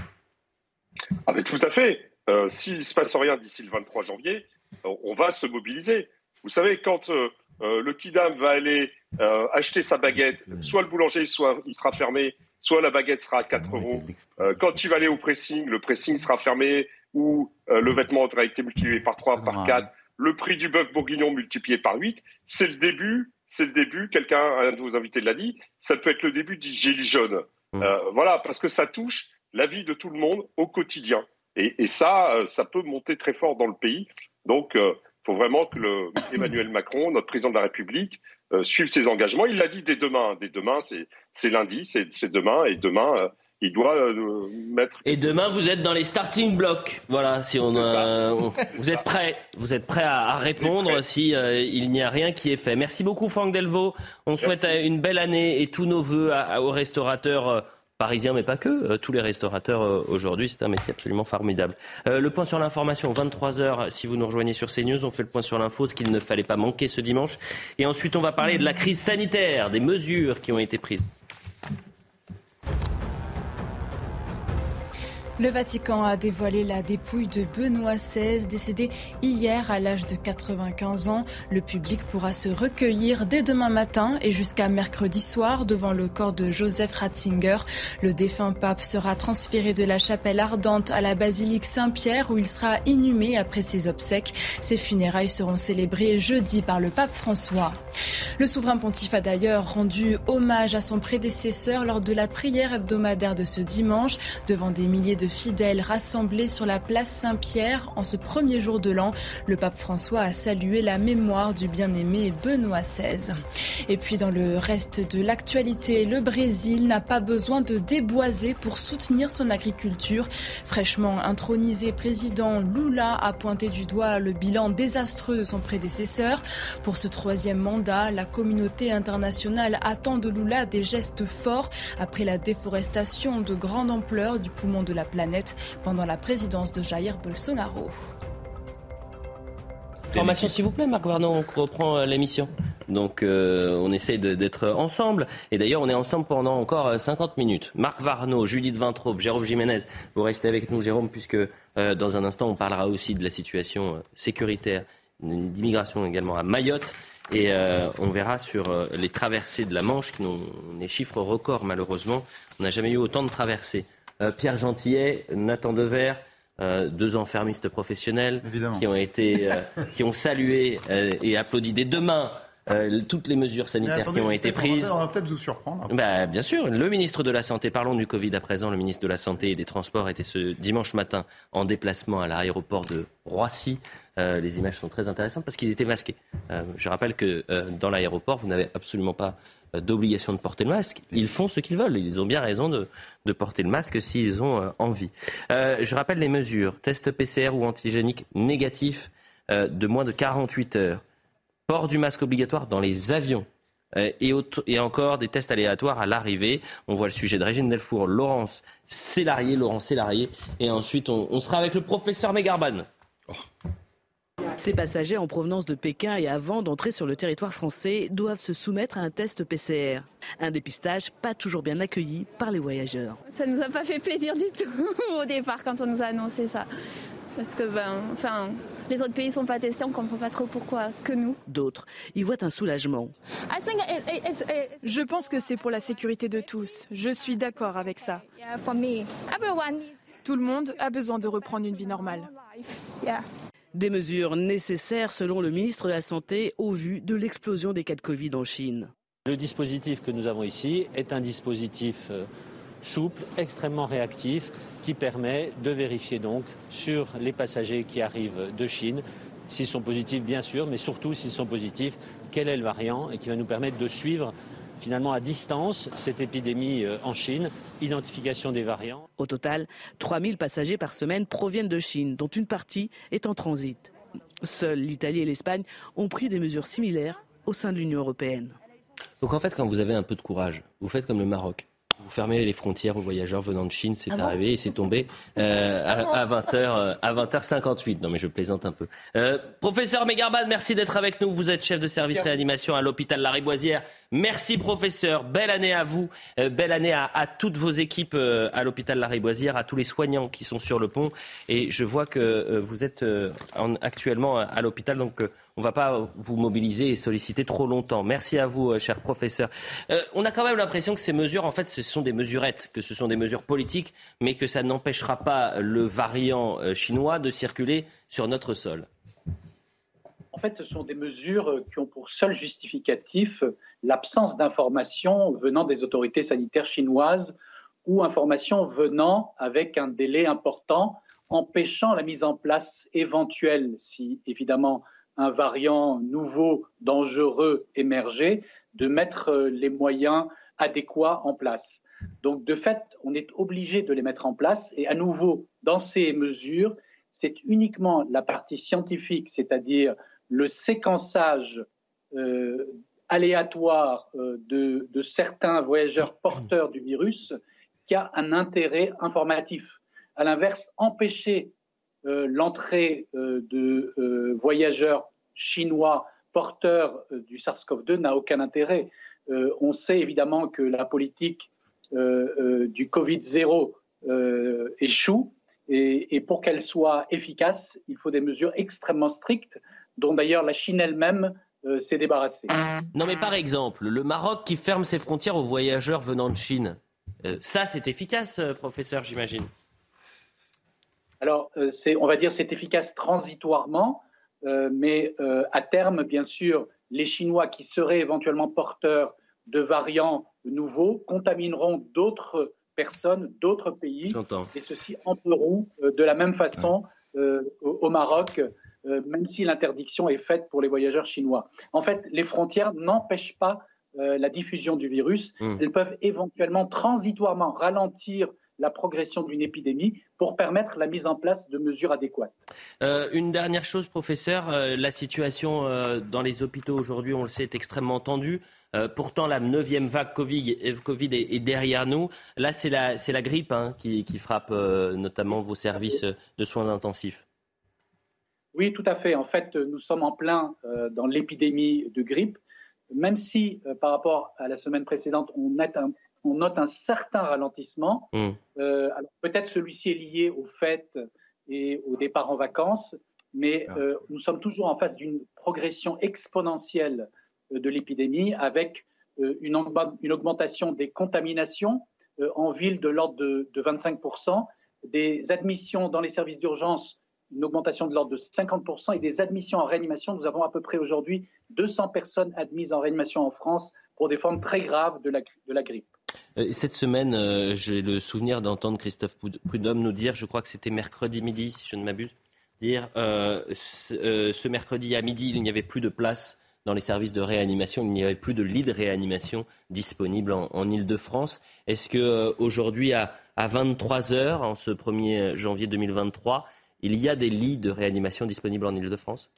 Ah mais Tout à fait. Euh, S'il ne se passe rien d'ici le 23 janvier, on va se mobiliser. Vous savez, quand euh, euh, le Kidam va aller acheter sa baguette, soit le boulanger soit, il sera fermé, soit la baguette sera à 4 euros. quand il va aller au pressing, le pressing sera fermé ou le vêtement aura été multiplié par 3, par 4, le prix du bœuf bourguignon multiplié par 8. C'est le début c'est le début, quelqu'un, un de vos invités l'a dit, ça peut être le début du gilet jaune. Mmh. Euh, voilà, parce que ça touche la vie de tout le monde au quotidien. Et, ça, euh, ça peut monter très fort dans le pays. Donc, il euh, faut vraiment que le, <coughs> Emmanuel Macron, notre président de la République, suive ses engagements. Il l'a dit dès demain. Dès demain, c'est lundi, c'est demain. Et demain, il doit euh, mettre. Et demain, vous êtes dans les starting blocks. Voilà, si on, vous êtes prêt, vous êtes prêt à, répondre si euh, il n'y a rien qui est fait. Merci beaucoup, Franck Delvaux. On souhaite une belle année et tous nos voeux aux restaurateurs. Euh, parisiens, mais pas que, tous les restaurateurs aujourd'hui, c'est un métier absolument formidable. le point sur l'information, 23h, si vous nous rejoignez sur CNews, on fait le point sur l'info, ce qu'il ne fallait pas manquer ce dimanche. Et ensuite, on va parler de la crise sanitaire, des mesures qui ont été prises. Le Vatican a dévoilé la dépouille de Benoît XVI, décédé hier à l'âge de 95 ans. Le public pourra se recueillir dès demain matin et jusqu'à mercredi soir devant le corps de Joseph Ratzinger. Le défunt pape sera transféré de la chapelle ardente à la basilique Saint-Pierre où il sera inhumé après ses obsèques. Ses funérailles seront célébrées jeudi par le pape François. Le souverain pontife a d'ailleurs rendu hommage à son prédécesseur lors de la prière hebdomadaire de ce dimanche devant des milliers de fidèles rassemblés sur la place Saint-Pierre en ce premier jour de l'an. Le pape François a salué la mémoire du bien-aimé Benoît XVI. Et puis dans le reste de l'actualité, le Brésil n'a pas besoin de déboiser pour soutenir son agriculture. Fraîchement intronisé président Lula a pointé du doigt le bilan désastreux de son prédécesseur. Pour ce troisième mandat, la communauté internationale attend de Lula des gestes forts après la déforestation de grande ampleur du poumon de la planète planète pendant la présidence de Jair Bolsonaro. Formation s'il vous plaît, Marc Varnon, on reprend euh, l'émission. Donc on essaie d'être ensemble. Et d'ailleurs, on est ensemble pendant encore 50 minutes. Marc Varno, Judith Vintraube, Jérôme Jiménez, vous restez avec nous, Jérôme, puisque dans un instant, on parlera aussi de la situation sécuritaire d'immigration également à Mayotte. Et euh, on verra sur euh, les traversées de la Manche, qui ont des chiffres records malheureusement. On n'a jamais eu autant de traversées. Euh, Pierre Gentillet, Nathan Dever, deux enfermistes professionnels qui ont, été, qui ont salué et applaudi des deux mains toutes les mesures sanitaires qui ont été prises. On va peut-être vous surprendre. Bah, bien sûr, le ministre de la Santé, parlons du Covid à présent, le ministre de la Santé et des Transports était ce dimanche matin en déplacement à l'aéroport de Roissy. Euh, les images sont très intéressantes parce qu'ils étaient masqués. Euh, je rappelle que euh, dans l'aéroport, vous n'avez absolument pas d'obligation de porter le masque. Ils font ce qu'ils veulent. Ils ont bien raison de, porter le masque s'ils ont envie. je rappelle les mesures. Test PCR ou antigénique négatif de moins de 48 heures. Port du masque obligatoire dans les avions. Et, encore des tests aléatoires à l'arrivée. On voit le sujet de Régine Delfour, Laurence Célarier, Laurent Célarier. Et ensuite, on, on sera avec le professeur Megarban. Ces passagers en provenance de Pékin et avant d'entrer sur le territoire français doivent se soumettre à un test PCR. Un dépistage pas toujours bien accueilli par les voyageurs. Ça ne nous a pas fait plaisir du tout <laughs> au départ quand on nous a annoncé ça. Parce que, ben, enfin, les autres pays ne sont pas testés, on ne comprend pas trop pourquoi que nous. D'autres y voient un soulagement. Je pense que c'est pour la sécurité de tous. Je suis d'accord avec ça. Tout le monde a besoin de reprendre une vie normale. Des mesures nécessaires selon le ministre de la Santé au vu de l'explosion des cas de Covid en Chine. Le dispositif que nous avons ici est un dispositif euh, souple, extrêmement réactif, qui permet de vérifier donc sur les passagers qui arrivent de Chine s'ils sont positifs bien sûr, mais surtout s'ils sont positifs, quel est le variant et qui va nous permettre de suivre finalement à distance cette épidémie euh, en Chine, identification des variants. Au total, 3000 passagers par semaine proviennent de Chine, dont une partie est en transit. Seuls l'Italie et l'Espagne ont pris des mesures similaires au sein de l'Union européenne. Donc en fait, quand vous avez un peu de courage, vous faites comme le Maroc vous fermez les frontières aux voyageurs venant de Chine, c'est ah arrivé et c'est tombé euh, à, 20h, euh, à 20h58. Non mais je plaisante un peu. Euh, professeur Megarban, merci d'être avec nous. Vous êtes chef de service réanimation à l'hôpital Lariboisière. Merci professeur, belle année à vous, belle année à, toutes vos équipes à l'hôpital Lariboisière, à tous les soignants qui sont sur le pont. Et je vois que vous êtes actuellement à l'hôpital, donc on ne va pas vous mobiliser et solliciter trop longtemps. Merci à vous, euh, cher professeur. Euh, on a quand même l'impression que ces mesures, en fait, ce sont des mesurettes, que ce sont des mesures politiques, mais que ça n'empêchera pas le variant euh, chinois de circuler sur notre sol. En fait, ce sont des mesures qui ont pour seul justificatif l'absence d'informations venant des autorités sanitaires chinoises ou informations venant avec un délai important, empêchant la mise en place éventuelle, si évidemment un variant nouveau, dangereux émerger, de mettre euh, les moyens adéquats en place. Donc, de fait, on est obligé de les mettre en place. Et à nouveau, dans ces mesures, c'est uniquement la partie scientifique, c'est-à-dire le séquençage euh, aléatoire euh, de, de, certains voyageurs porteurs du virus, qui a un intérêt informatif. À l'inverse, empêcher l'entrée euh, de euh, voyageurs chinois porteurs du SARS-CoV-2 n'a aucun intérêt. on sait évidemment que la politique du Covid-0 échoue et pour qu'elle soit efficace, il faut des mesures extrêmement strictes dont d'ailleurs la Chine elle-même s'est débarrassée. Non mais par exemple, le Maroc qui ferme ses frontières aux voyageurs venant de Chine, ça c'est efficace, professeur, j'imagine? Alors, euh, on va dire c'est efficace transitoirement, euh, mais euh, à terme, bien sûr, les Chinois qui seraient éventuellement porteurs de variants nouveaux contamineront d'autres personnes, d'autres pays, et ceux-ci entreront de la même façon au, Maroc, même si l'interdiction est faite pour les voyageurs chinois. En fait, les frontières n'empêchent pas la diffusion du virus. Mmh. Elles peuvent éventuellement transitoirement ralentir la progression d'une épidémie pour permettre la mise en place de mesures adéquates. Euh, une dernière chose, professeur, euh, la situation euh, dans les hôpitaux aujourd'hui, on le sait, est extrêmement tendue. pourtant, la neuvième vague Covid, est, derrière nous. Là, c'est la, la, grippe hein, qui, qui, frappe notamment vos services de soins intensifs. Oui, tout à fait. En fait, nous sommes en plein dans l'épidémie de grippe. même si par rapport à la semaine précédente, on note un, certain ralentissement, mmh. alors peut-être celui-ci est lié au fait et au départ en vacances, mais ah. nous sommes toujours en face d'une progression exponentielle de l'épidémie avec une, augmentation des contaminations en ville de l'ordre de, de 25%, des admissions dans les services d'urgence une augmentation de l'ordre de 50% et des admissions en réanimation. Nous avons à peu près aujourd'hui 200 personnes admises en réanimation en France pour des formes très graves de la, de la grippe. Euh, cette semaine, euh, j'ai le souvenir d'entendre Christophe Prudhomme nous dire, je crois que c'était mercredi midi, si je ne m'abuse, dire euh, ce, mercredi à midi, il n'y avait plus de place dans les services de réanimation, il n'y avait plus de lits de réanimation disponibles en, en Ile-de-France. Est-ce que aujourd'hui, à, à 23 heures, en ce 1er janvier 2023, il y a des lits de réanimation disponibles en Ile-de-France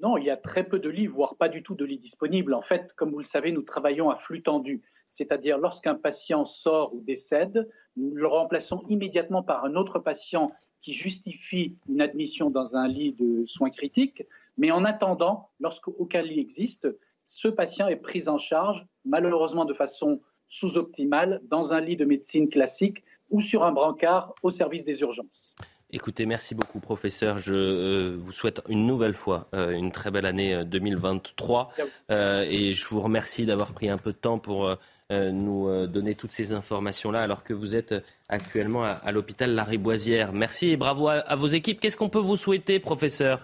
Non, il y a très peu de lits, voire pas du tout de lits disponibles. En fait, comme vous le savez, nous travaillons à flux tendu. C'est-à-dire, lorsqu'un patient sort ou décède, nous le remplaçons immédiatement par un autre patient qui justifie une admission dans un lit de soins critiques. Mais en attendant, lorsqu'aucun lit existe, ce patient est pris en charge, malheureusement de façon sous-optimale, dans un lit de médecine classique ou sur un brancard au service des urgences. Écoutez, merci beaucoup, professeur. Je euh, vous souhaite une nouvelle fois euh, une très belle année 2023 euh, et je vous remercie d'avoir pris un peu de temps pour nous donner toutes ces informations-là alors que vous êtes actuellement à, l'hôpital Lariboisière. Merci et bravo à, vos équipes. Qu'est-ce qu'on peut vous souhaiter, professeur?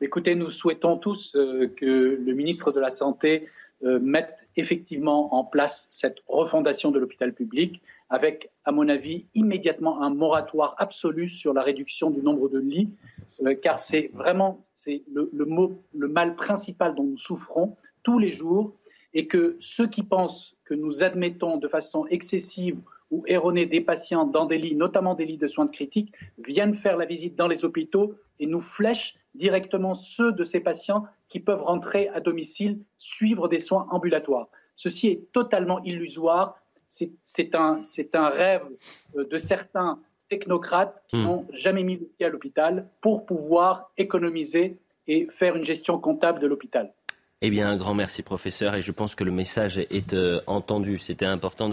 Écoutez, nous souhaitons tous que le ministre de la Santé mette effectivement en place cette refondation de l'hôpital public avec, à mon avis, immédiatement un moratoire absolu sur la réduction du nombre de lits, euh, car c'est vraiment le mal principal dont nous souffrons tous les jours, et que ceux qui pensent que nous admettons de façon excessive ou erronée des patients dans des lits, notamment des lits de soins de critique, viennent faire la visite dans les hôpitaux et nous flèchent directement ceux de ces patients qui peuvent rentrer à domicile, suivre des soins ambulatoires. Ceci est totalement illusoire c'est un, un, rêve euh, de certains technocrates qui hmm. n'ont jamais mis le pied à l'hôpital pour pouvoir économiser et faire une gestion comptable de l'hôpital. Eh bien, un grand merci, professeur, et je pense que le message est euh, entendu. C'était important.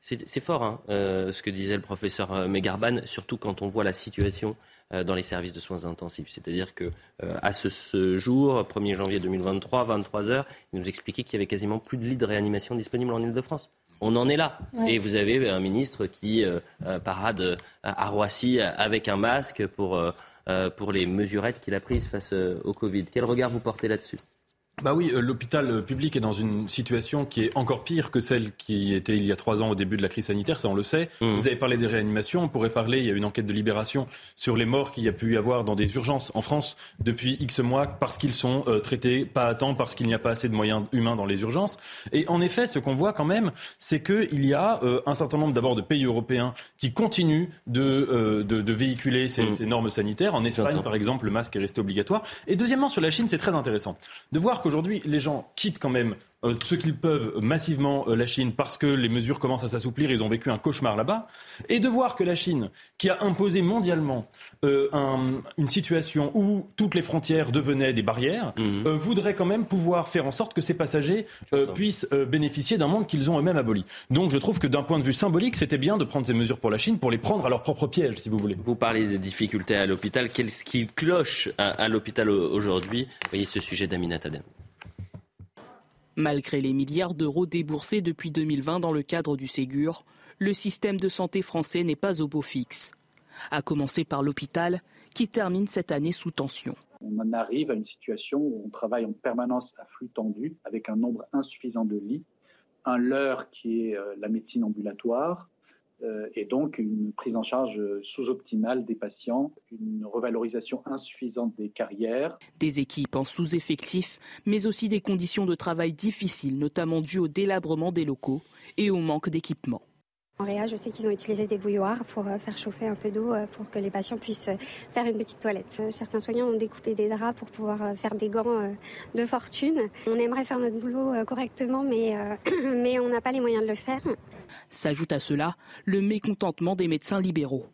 C'est fort, hein, euh, ce que disait le professeur Megarban, surtout quand on voit la situation dans les services de soins intensifs. C'est-à-dire que à ce, ce, jour, 1er janvier 2023, 23 heures, il nous expliquait qu'il y avait quasiment plus de lits de réanimation disponibles en Ile-de-France. On en est là. Et vous avez un ministre qui euh, euh, parade à Roissy avec un masque pour, euh, pour les mesurettes qu'il a prises face au Covid. Quel regard vous portez là-dessus? Bah oui, euh, l'hôpital euh, public est dans une situation qui est encore pire que celle qui était il y a trois ans au début de la crise sanitaire, ça on le sait. Mmh. Vous avez parlé des réanimations, on pourrait parler, il y a une enquête de libération sur les morts qu'il y a pu y avoir dans des urgences en France depuis X mois parce qu'ils sont euh, traités pas à temps, parce qu'il n'y a pas assez de moyens humains dans les urgences. Et en effet, ce qu'on voit quand même, c'est qu'il y a un certain nombre d'abord de pays européens qui continuent de, de, véhiculer ces, mmh. ces, normes sanitaires. En Espagne, par exemple, le masque est resté obligatoire. Et deuxièmement, sur la Chine, c'est très intéressant de voir que Aujourd'hui, les gens quittent quand même euh, ce qu'ils peuvent massivement euh, la Chine parce que les mesures commencent à s'assouplir, ils ont vécu un cauchemar là-bas, et de voir que la Chine, qui a imposé mondialement euh, une situation où toutes les frontières devenaient des barrières, mhm. voudrait quand même pouvoir faire en sorte que ces passagers puissent bénéficier d'un monde qu'ils ont eux-mêmes aboli. Donc je trouve que d'un point de vue symbolique, c'était bien de prendre ces mesures pour la Chine pour les prendre à leur propre piège, si vous voulez. Vous parlez des difficultés à l'hôpital. Qu'est-ce qui cloche à, l'hôpital aujourd'hui? Voyez ce sujet d'Aminat Adem. Malgré les milliards d'euros déboursés depuis 2020 dans le cadre du Ségur, le système de santé français n'est pas au beau fixe. À commencer par l'hôpital, qui termine cette année sous tension. On en arrive à une situation où on travaille en permanence à flux tendu, avec un nombre insuffisant de lits, un leurre qui est euh, la médecine ambulatoire, et donc une prise en charge sous-optimale des patients, une revalorisation insuffisante des carrières. Des équipes en sous-effectif, mais aussi des conditions de travail difficiles, notamment dues au délabrement des locaux et au manque d'équipement. En Réa, je sais qu'ils ont utilisé des bouilloires pour euh, faire chauffer un peu d'eau euh, pour que les patients puissent faire une petite toilette. Certains soignants ont découpé des draps pour pouvoir faire des gants de fortune. On aimerait faire notre boulot correctement, mais, <clears throat> mais on n'a pas les moyens de le faire. S'ajoute à cela le mécontentement des médecins libéraux.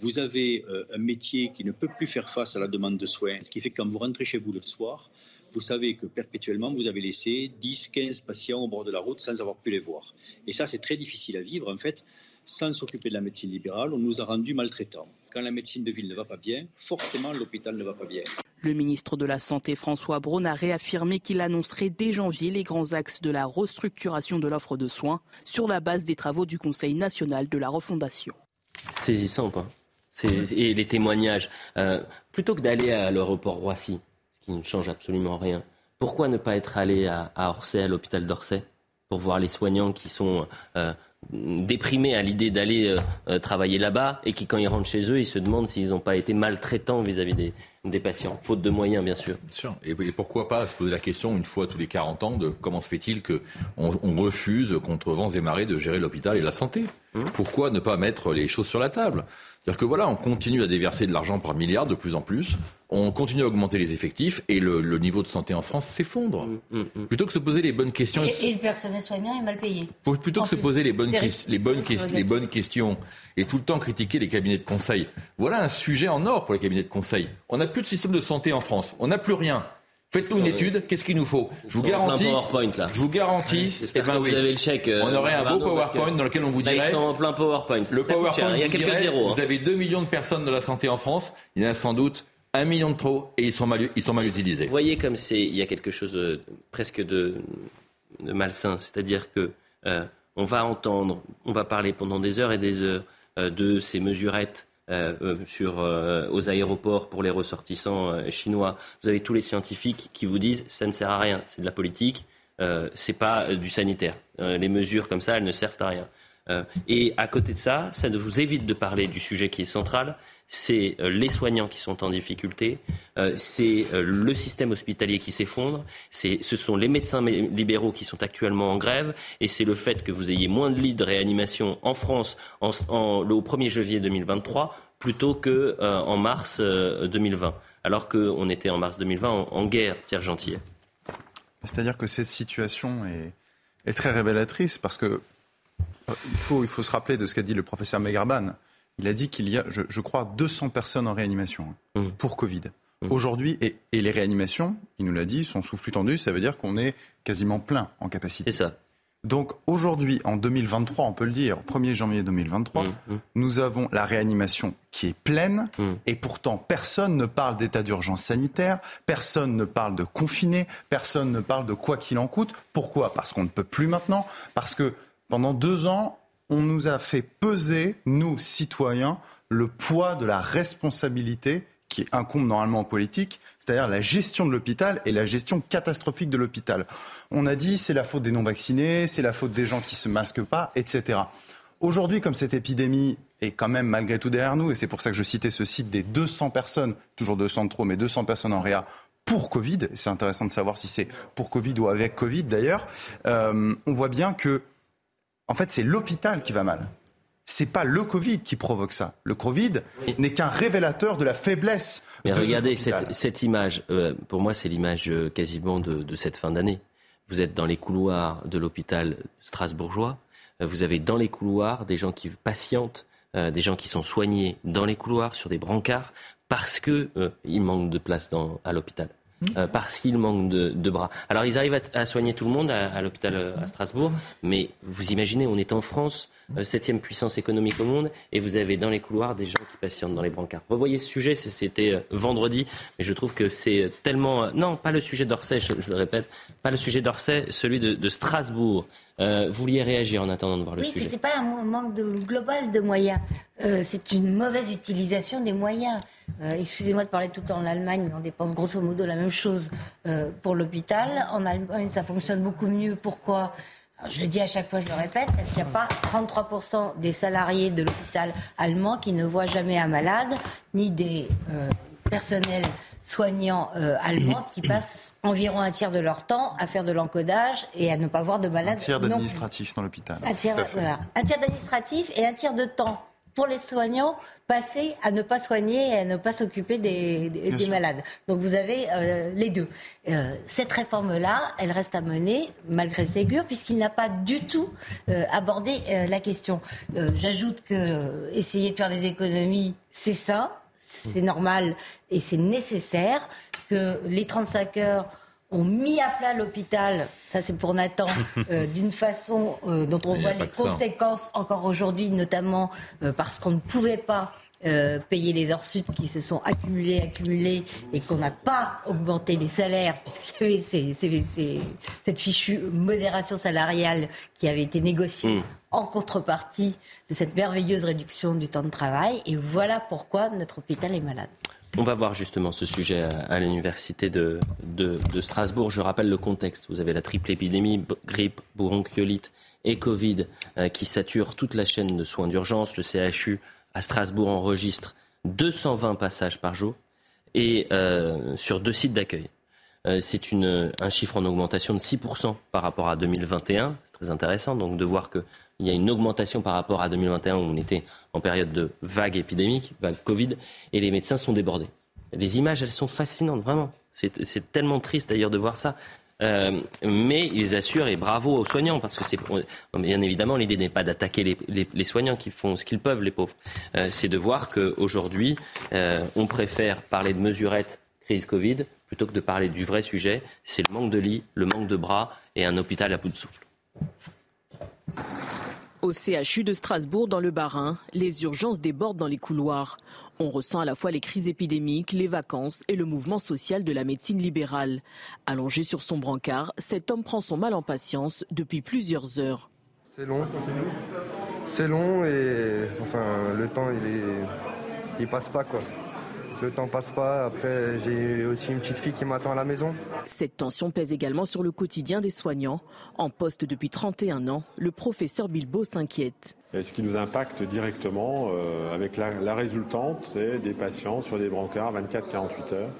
Vous avez euh, un métier qui ne peut plus faire face à la demande de soins, ce qui fait que quand vous rentrez chez vous le soir, vous savez que perpétuellement, vous avez laissé 10, 15 patients au bord de la route sans avoir pu les voir. Et ça, c'est très difficile à vivre, en fait, sans s'occuper de la médecine libérale. On nous a rendus maltraitants. Quand la médecine de ville ne va pas bien, forcément, l'hôpital ne va pas bien. Le ministre de la Santé François Braun a réaffirmé qu'il annoncerait dès janvier les grands axes de la restructuration de l'offre de soins sur la base des travaux du Conseil national de la refondation. Saisissant, hein et les témoignages. Euh, plutôt que d'aller à l'aéroport Roissy, ce qui ne change absolument rien, pourquoi ne pas être allé à, Orsay, à l'hôpital d'Orsay, pour voir les soignants qui sont euh, déprimés à l'idée d'aller euh, travailler là-bas et qui, quand ils rentrent chez eux, ils se demandent s'ils n'ont pas été maltraitants vis-à-vis des, des, patients, faute de moyens, bien sûr. sûr. Et, pourquoi pas se poser la question, une fois tous les 40 ans, de comment se fait-il qu'on on refuse, contre vents et marées, de gérer l'hôpital et la santé? Mmh. Pourquoi ne pas mettre les choses sur la table? C'est-à-dire que voilà, on continue à déverser de l'argent par milliards de plus en plus, on continue à augmenter les effectifs et le, niveau de santé en France s'effondre. Mm, mm, mm. Plutôt que de se poser les bonnes questions. Et, le personnel soignant est mal payé. Plutôt que de se poser les bonnes, les, bonnes les bonnes questions et tout le temps critiquer les cabinets de conseil. Voilà un sujet en or pour les cabinets de conseil. On n'a plus de système de santé en France. On n'a plus rien. Faites-nous une étude, qu'est-ce qu'il nous faut Je vous garantis. Là. Je vous garantis. Eh ben, vous avez le chèque. on aurait un beau PowerPoint dans lequel on vous dirait. ils sont en plein PowerPoint. Le PowerPoint, il y a quelques zéros. Vous hein. avez 2 millions de personnes de la santé en France. Il y en a sans doute un million de trop et ils sont mal, ils sont mal utilisés. Vous voyez comme c'est, il y a quelque chose euh, presque de, de malsain, c'est-à-dire que euh, on va entendre, on va parler pendant des heures et des heures euh, de ces mesurettes euh, euh, sur, euh, aux aéroports pour les ressortissants chinois. Vous avez tous les scientifiques qui vous disent ça ne sert à rien, c'est de la politique, euh, c'est pas du sanitaire. les mesures comme ça, elles ne servent à rien. et à côté de ça, ça vous évite de parler du sujet qui est central, c'est euh, les soignants qui sont en difficulté, euh, c'est euh, le système hospitalier qui s'effondre, ce sont les médecins libéraux qui sont actuellement en grève, et c'est le fait que vous ayez moins de lits de réanimation en France au 1er janvier 2023 plutôt qu'en mars 2020, alors qu'on était en mars 2020 en, guerre, Pierre Gentillet. C'est-à-dire que cette situation est, très révélatrice parce que il faut, faut se rappeler de ce qu'a dit le professeur Megarban il a dit qu'il y a, je, crois, 200 personnes en réanimation hein, mmh. pour Covid. Mmh. Aujourd'hui, et, les réanimations, il nous l'a dit, sont sous flux tendu, ça veut dire qu'on est quasiment plein en capacité. C'est ça. Donc aujourd'hui, en 2023, on peut le dire, 1er janvier 2023, mmh, nous avons la réanimation qui est pleine et pourtant personne ne parle d'état d'urgence sanitaire, personne ne parle de confiné, personne ne parle de quoi qu'il en coûte. Pourquoi? Parce qu'on ne peut plus maintenant, parce que pendant deux ans, on nous a fait peser, nous, citoyens, le poids de la responsabilité qui incombe normalement aux politiques, c'est-à-dire la gestion de l'hôpital et la gestion catastrophique de l'hôpital. On a dit c'est la faute des non-vaccinés, c'est la faute des gens qui ne se masquent pas, etc. Aujourd'hui, comme cette épidémie est quand même malgré tout derrière nous, et c'est pour ça que je citais ce site des 200 personnes, toujours 200 de trop, mais 200 personnes en réa pour Covid, c'est intéressant de savoir si c'est pour Covid ou avec Covid d'ailleurs, euh, on voit bien que en fait, c'est l'hôpital qui va mal. C'est pas le Covid qui provoque ça. Le Covid n'est qu'un révélateur de la faiblesse. Mais regardez cette, image. Euh, pour moi, c'est l'image euh, quasiment de, cette fin d'année. Vous êtes dans les couloirs de l'hôpital strasbourgeois. Euh, vous avez dans les couloirs des gens qui patientent, des gens qui sont soignés dans les couloirs sur des brancards parce que il manque de place dans, à l'hôpital. Euh, parce qu'il manque de, bras. Alors ils arrivent à, soigner tout le monde à, l'hôpital euh, à Strasbourg, mais vous imaginez, on est en France, septième puissance économique au monde, et vous avez dans les couloirs des gens qui patientent dans les brancards. Revoyez ce sujet, c'était vendredi, mais je trouve que c'est tellement... Non, pas le sujet d'Orsay, je, le répète, pas le sujet d'Orsay, celui de Strasbourg. Euh, vous vouliez réagir en attendant de voir le sujet. Oui, c'est pas un manque de, global de moyens. Euh, c'est une mauvaise utilisation des moyens. Euh, excusez-moi de parler tout le temps en Allemagne, mais on dépense grosso modo la même chose pour l'hôpital. En Allemagne, ça fonctionne beaucoup mieux. Pourquoi? Je le dis à chaque fois, je le répète, parce qu'il n'y a pas 33% des salariés de l'hôpital allemand qui ne voient jamais un malade, ni des personnels soignants euh, allemands qui <clears throat> passent environ un tiers de leur temps à faire de l'encodage et à ne pas voir de malades. Un tiers d'administratif dans l'hôpital. Un tiers, un tiers d'administratif et un tiers de temps pour les soignants passé à ne pas soigner et à ne pas s'occuper des, malades. Donc vous avez euh, les deux. Euh, cette réforme-là, elle reste à mener malgré Ségur puisqu'il n'a pas du tout abordé la question. J'ajoute que essayer de faire des économies, c'est ça c'est normal et c'est nécessaire que les 35 heures ont mis à plat l'hôpital, ça c'est pour Nathan, <laughs> euh, d'une façon euh, dont on voit les conséquences encore aujourd'hui, notamment euh, parce qu'on ne pouvait pas payer les heures sud qui se sont accumulées, accumulées, et qu'on n'a pas augmenté les salaires, puisqu'il y avait cette fichue modération salariale qui avait été négociée. Mm. En contrepartie de cette merveilleuse réduction du temps de travail. Et voilà pourquoi notre hôpital est malade. On va voir justement ce sujet à, l'université de, Strasbourg. Je rappelle le contexte. Vous avez la triple épidémie, grippe, bronchiolite et Covid euh, qui sature toute la chaîne de soins d'urgence. Le CHU à Strasbourg enregistre 220 passages par jour et euh, sur deux sites d'accueil. Euh, c'est un chiffre en augmentation de 6% par rapport à 2021. C'est très intéressant donc de voir qu'il y a une augmentation par rapport à 2021 où on était en période de vague épidémique, vague Covid, et les médecins sont débordés. Les images, elles sont fascinantes, vraiment. C'est tellement triste d'ailleurs de voir ça. Euh, mais ils assurent, et bravo aux soignants, parce que c'est bien évidemment l'idée n'est pas d'attaquer les, soignants qui font ce qu'ils peuvent, les pauvres. Euh, c'est de voir qu'aujourd'hui, on préfère parler de mesurettes crise Covid plutôt que de parler du vrai sujet, c'est le manque de lits, le manque de bras et un hôpital à bout de souffle. Au CHU de Strasbourg, dans le Bas-Rhin, les urgences débordent dans les couloirs. On ressent à la fois les crises épidémiques, les vacances et le mouvement social de la médecine libérale. Allongé sur son brancard, cet homme prend son mal en patience depuis plusieurs heures. C'est long, c'est long et enfin le temps il est, passe pas le temps passe pas. Après, j'ai aussi une petite fille qui m'attend à la maison. Cette tension pèse également sur le quotidien des soignants. En poste depuis 31 ans, le professeur Bilbo s'inquiète. ce qui nous impacte directement euh, avec la, la résultante, c'est des patients sur des brancards 24-48 heures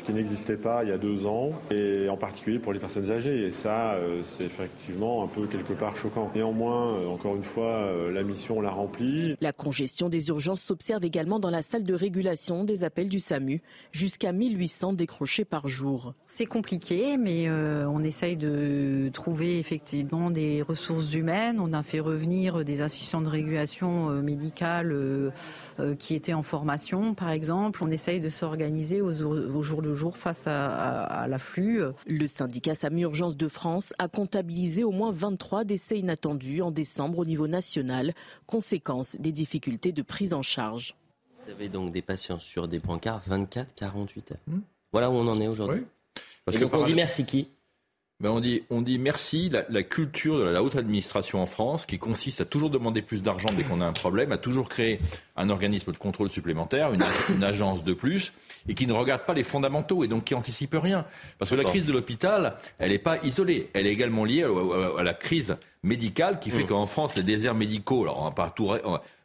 ce qui n'existait pas il y a deux ans, et en particulier pour les personnes âgées. Et ça, euh, c'est effectivement un peu quelque part choquant. Néanmoins, euh, encore une fois, euh, la mission l'a remplie. La congestion des urgences s'observe également dans la salle de régulation des appels du SAMU, jusqu'à 1800 décrochés par jour. C'est compliqué, mais on essaye de trouver effectivement des ressources humaines. On a fait revenir des assistants de régulation médicale euh, qui étaient en formation, par exemple. On essaye de s'organiser au, jour le jour face à, l'afflux. Le syndicat SAMU Urgence de France a comptabilisé au moins 23 décès inattendus en décembre au niveau national, conséquence des difficultés de prise en charge. Vous avez donc des patients sur des brancards 24-48 heures. Hmm. Voilà où on en est aujourd'hui. Et donc on dit merci qui? Ben on, dit, on dit merci, la, culture de la haute administration en France, qui consiste à toujours demander plus d'argent dès qu'on a un problème, à toujours créer un organisme de contrôle supplémentaire, une, agence de plus, et qui ne regarde pas les fondamentaux et donc qui anticipe rien. Parce que la crise de l'hôpital, elle n'est pas isolée, elle est également liée à, la crise médicale qui fait mmh. qu'en France, les déserts médicaux, alors on va pas tout...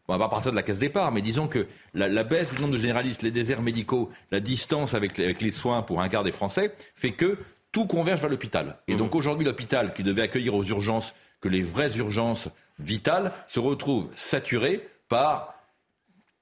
On va partir de la case départ, mais disons que la, baisse du nombre de généralistes, les déserts médicaux, la distance avec avec les soins pour un quart des Français, fait que tout converge vers l'hôpital. Et donc mmh. aujourd'hui, l'hôpital qui devait accueillir aux urgences que les vraies urgences vitales se retrouve saturé par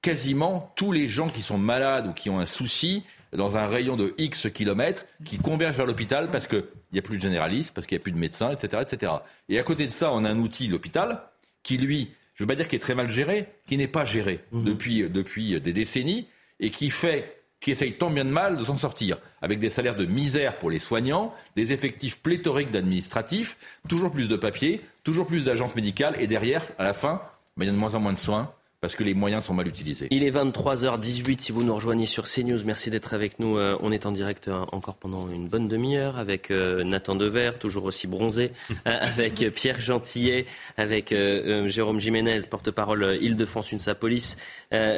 quasiment tous les gens qui sont malades ou qui ont un souci dans un rayon de X kilomètres qui convergent vers l'hôpital parce qu'il n'y a plus de généralistes, parce qu'il n'y a plus de médecins, etc., etc. Et à côté de ça, on a un outil, l'hôpital, qui lui, je ne veux pas dire qu'il est très mal géré, qui n'est pas géré mmh. depuis, depuis des décennies et qui fait qui essayent tant bien de mal de s'en sortir, avec des salaires de misère pour les soignants, des effectifs pléthoriques d'administratifs, toujours plus de papiers, toujours plus d'agences médicales, et derrière, à la fin, ben, il y a de moins en moins de soins, parce que les moyens sont mal utilisés. Il est 23h18 si vous nous rejoignez sur CNews. Merci d'être avec nous. Euh, on est en direct euh, encore pendant une bonne demi-heure avec euh, Nathan Dever, toujours aussi bronzé, <laughs> avec Pierre Gentillet, avec Jérôme Jiménez, porte-parole Île-de-France UNSA Police,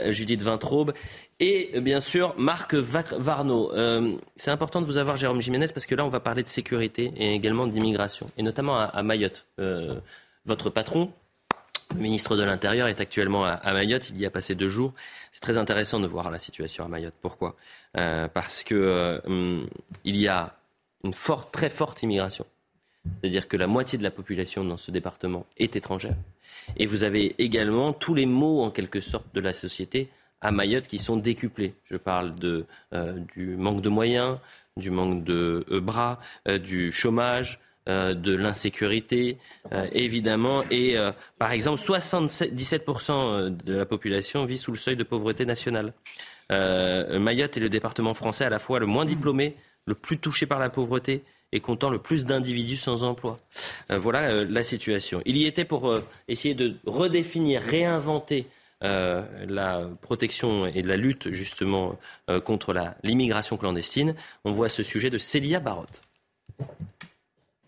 Judith Vintraube et bien sûr Marc Varno. C'est important de vous avoir Jérôme Jiménez parce que là on va parler de sécurité et également d'immigration et notamment à Mayotte. Votre patron, le ministre de l'Intérieur est actuellement à, Mayotte. Il y a passé deux jours. C'est très intéressant de voir la situation à Mayotte. Pourquoi? Euh, Parce que euh, il y a une très forte immigration. C'est-à-dire que la moitié de la population dans ce département est étrangère. Et vous avez également tous les maux, en quelque sorte, de la société à Mayotte qui sont décuplés. Je parle euh, du manque de moyens, du manque de bras, du chômage, de l'insécurité, euh, évidemment. Et euh, par exemple, 77% de la population vit sous le seuil de pauvreté nationale. Mayotte est le département français à la fois le moins diplômé, le plus touché par la pauvreté et comptant le plus d'individus sans emploi. voilà la situation. Il y était pour essayer de redéfinir, réinventer la protection et la lutte justement contre l'immigration clandestine. On voit ce sujet de Célia Barotte.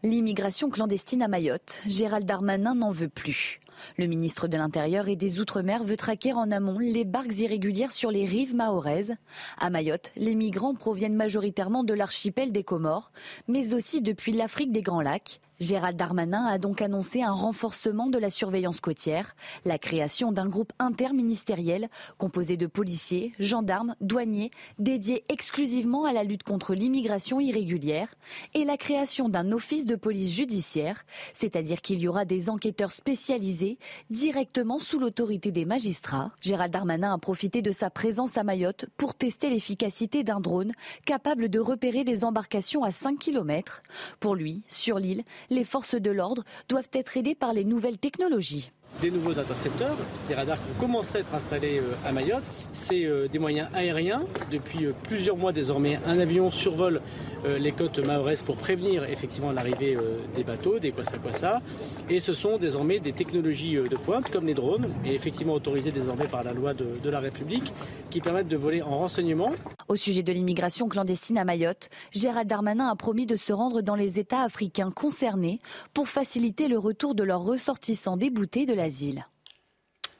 L'immigration clandestine à Mayotte, Gérald Darmanin n'en veut plus. Le ministre de l'Intérieur et des Outre-mer veut traquer en amont les barques irrégulières sur les rives mahoraises. À Mayotte, les migrants proviennent majoritairement de l'archipel des Comores, mais aussi depuis l'Afrique des Grands Lacs. Gérald Darmanin a donc annoncé un renforcement de la surveillance côtière, la création d'un groupe interministériel composé de policiers, gendarmes, douaniers, dédié exclusivement à la lutte contre l'immigration irrégulière, et la création d'un office de police judiciaire, c'est-à-dire qu'il y aura des enquêteurs spécialisés directement sous l'autorité des magistrats. Gérald Darmanin a profité de sa présence à Mayotte pour tester l'efficacité d'un drone capable de repérer des embarcations à 5 km. Pour lui, sur l'île, les forces de l'ordre doivent être aidées par les nouvelles technologies des nouveaux intercepteurs, des radars qui ont commencé à être installés euh, à Mayotte. C'est euh, des moyens aériens. Depuis euh, plusieurs mois désormais, un avion survole les côtes mahoraises pour prévenir effectivement l'arrivée des bateaux, des kwassa-kwassa. Et ce sont désormais des technologies de pointe comme les drones, et effectivement autorisées désormais par la loi de, de la République, qui permettent de voler en renseignement. Au sujet de l'immigration clandestine à Mayotte, Gérald Darmanin a promis de se rendre dans les États africains concernés pour faciliter le retour de leurs ressortissants déboutés de l'asile.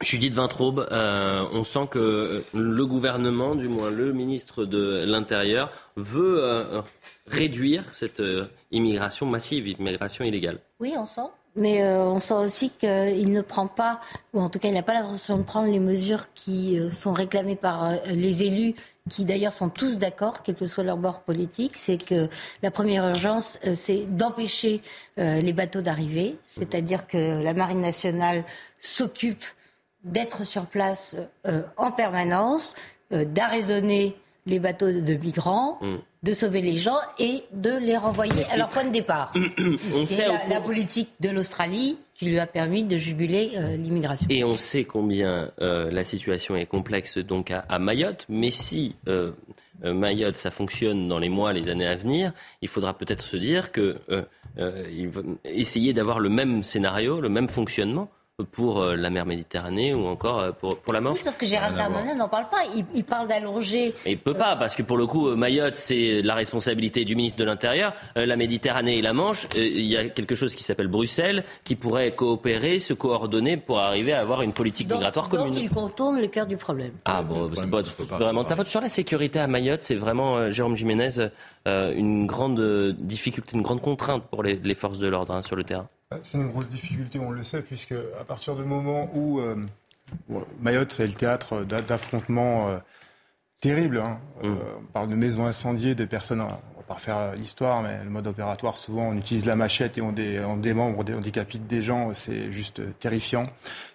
Judith Vintraube, euh, on sent que le gouvernement, du moins le ministre de l'Intérieur, veut euh, réduire cette euh, immigration massive, immigration illégale. Oui, on sent. Mais on sent aussi qu'il ne prend pas, ou en tout cas il n'a pas l'intention de prendre les mesures qui sont réclamées par les élus, qui d'ailleurs sont tous d'accord, quel que soit leur bord politique, c'est que la première urgence, c'est d'empêcher les bateaux d'arriver, c'est-à-dire que la Marine nationale s'occupe d'être sur place euh, en permanence, euh, d'arraisonner les bateaux de migrants, mm. de sauver les gens et de les renvoyer à leur point de départ. <coughs> on sait la, politique de l'Australie qui lui a permis de juguler euh, l'immigration. Et on sait combien la situation est complexe donc à, Mayotte, mais si Mayotte ça fonctionne dans les mois, les années à venir, il faudra peut-être se dire que il va essayer d'avoir le même scénario, le même fonctionnement pour euh, la mer Méditerranée ou encore euh, pour, pour la Manche. Oui, sauf que Gérald Darmanin n'en parle pas. Il, parle d'allonger. Il peut pas, parce que pour le coup, Mayotte, c'est la responsabilité du ministre de l'Intérieur. Euh, la Méditerranée et la Manche, il y a quelque chose qui s'appelle Bruxelles, qui pourrait coopérer, se coordonner pour arriver à avoir une politique migratoire commune. Donc il contourne le cœur du problème. Ah bon, c'est pas, vraiment de sa faute. Sur la sécurité à Mayotte, c'est vraiment, Jérôme Jiménez, une grande difficulté, une grande contrainte pour les, forces de l'ordre hein, sur le terrain. C'est une grosse difficulté, on le sait, puisque à partir du moment où euh, Mayotte, c'est le théâtre d'affrontements euh, terribles. Hein. Mm. Euh, on parle de maisons incendiées, de personnes, on va pas refaire l'histoire, mais le mode opératoire, souvent, on utilise la machette et on, démembre, on décapite des gens, c'est juste terrifiant.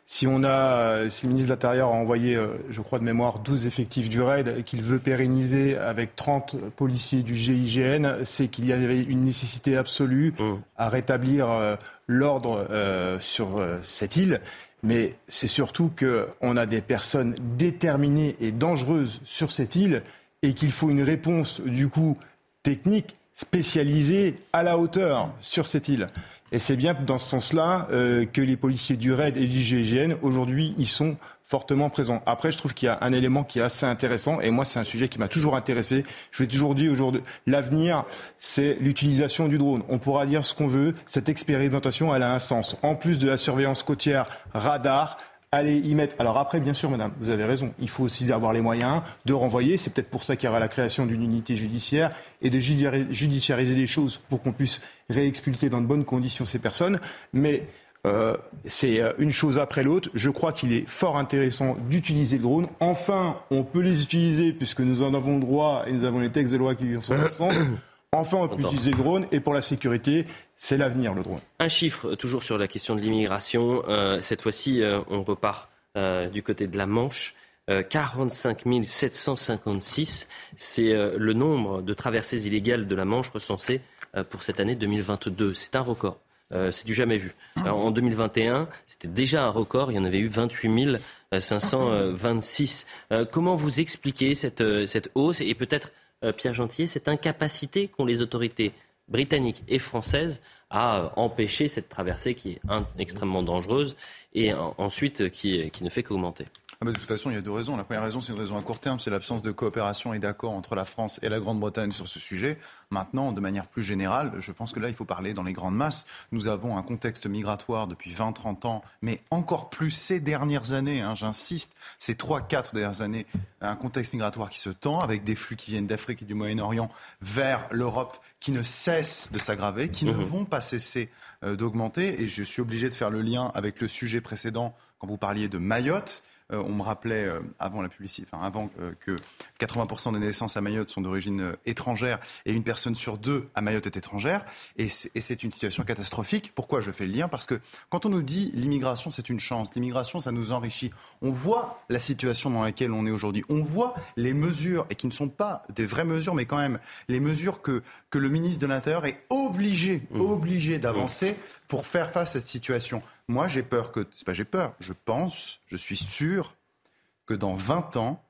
Si on a, si le ministre de l'Intérieur a envoyé, je crois de mémoire, 12 effectifs du RAID et qu'il veut pérenniser avec 30 policiers du GIGN, c'est qu'il y avait une nécessité absolue mm. à rétablir l'ordre euh, sur euh, cette île, mais c'est surtout qu'on a des personnes déterminées et dangereuses sur cette île et qu'il faut une réponse, du coup, technique, spécialisée à la hauteur sur cette île. Et c'est bien dans ce sens-là euh, que les policiers du RAID et du GIGN, aujourd'hui, ils sont fortement présent. Après, je trouve qu'il y a un élément qui est assez intéressant, et moi, c'est un sujet qui m'a toujours intéressé. Je l'ai toujours dit aujourd'hui, l'avenir, c'est l'utilisation du drone. On pourra dire ce qu'on veut, cette expérimentation, elle a un sens. En plus de la surveillance côtière, radar, allez y mettre. Alors après, bien sûr, madame, vous avez raison. Il faut aussi avoir les moyens de renvoyer. C'est peut-être pour ça qu'il y aura la création d'une unité judiciaire et de judiciariser les choses pour qu'on puisse réexpulter dans de bonnes conditions ces personnes. Mais euh, c'est euh, une chose après l'autre. Je crois qu'il est fort intéressant d'utiliser le drone. Enfin, on peut les utiliser puisque nous en avons le droit et nous avons les textes de loi qui sont en sens. <coughs> Enfin, on peut utiliser le drone et pour la sécurité, c'est l'avenir, le drone. Un chiffre, toujours sur la question de l'immigration. Euh, cette fois-ci, on repart du côté de la Manche. 45 756, c'est le nombre de traversées illégales de la Manche recensées pour cette année 2022. C'est un record. Euh, c'est du jamais vu. En 2021, c'était déjà un record, il y en avait eu 28 526. Euh, comment vous expliquez cette, euh, hausse et peut-être, Pierre Gentier, cette incapacité qu'ont les autorités britannique et française à empêcher cette traversée qui est extrêmement dangereuse et ensuite qui, qui ne fait qu'augmenter. Ah bah, de toute façon, il y a deux raisons. La première raison, c'est une raison à court terme, c'est l'absence de coopération et d'accord entre la France et la Grande-Bretagne sur ce sujet. Maintenant, de manière plus générale, je pense que là, il faut parler dans les grandes masses. Nous avons un contexte migratoire depuis 20-30 ans, mais encore plus ces dernières années, hein, j'insiste, ces 3-4 dernières années, un contexte migratoire qui se tend, avec des flux qui viennent d'Afrique et du Moyen-Orient vers l'Europe, qui ne cessent de s'aggraver, qui ne mmh. vont pas cesser euh, d'augmenter. Et je suis obligé de faire le lien avec le sujet précédent, quand vous parliez de Mayotte. Euh, on me rappelait euh, avant la publicité, enfin avant euh, que 80% des naissances à Mayotte sont d'origine étrangère et une personne sur deux à Mayotte est étrangère. Et c'est une situation catastrophique. Pourquoi je fais le lien? Parce que quand on nous dit l'immigration c'est une chance, l'immigration ça nous enrichit. On voit la situation dans laquelle on est aujourd'hui. On voit les mesures et qui ne sont pas des vraies mesures, mais quand même les mesures que que le ministre de l'Intérieur est obligé, mmh. obligé d'avancer pour faire face à cette situation. Moi, j'ai peur que. C'est pas j'ai peur, je pense, je suis sûr que dans 20 ans,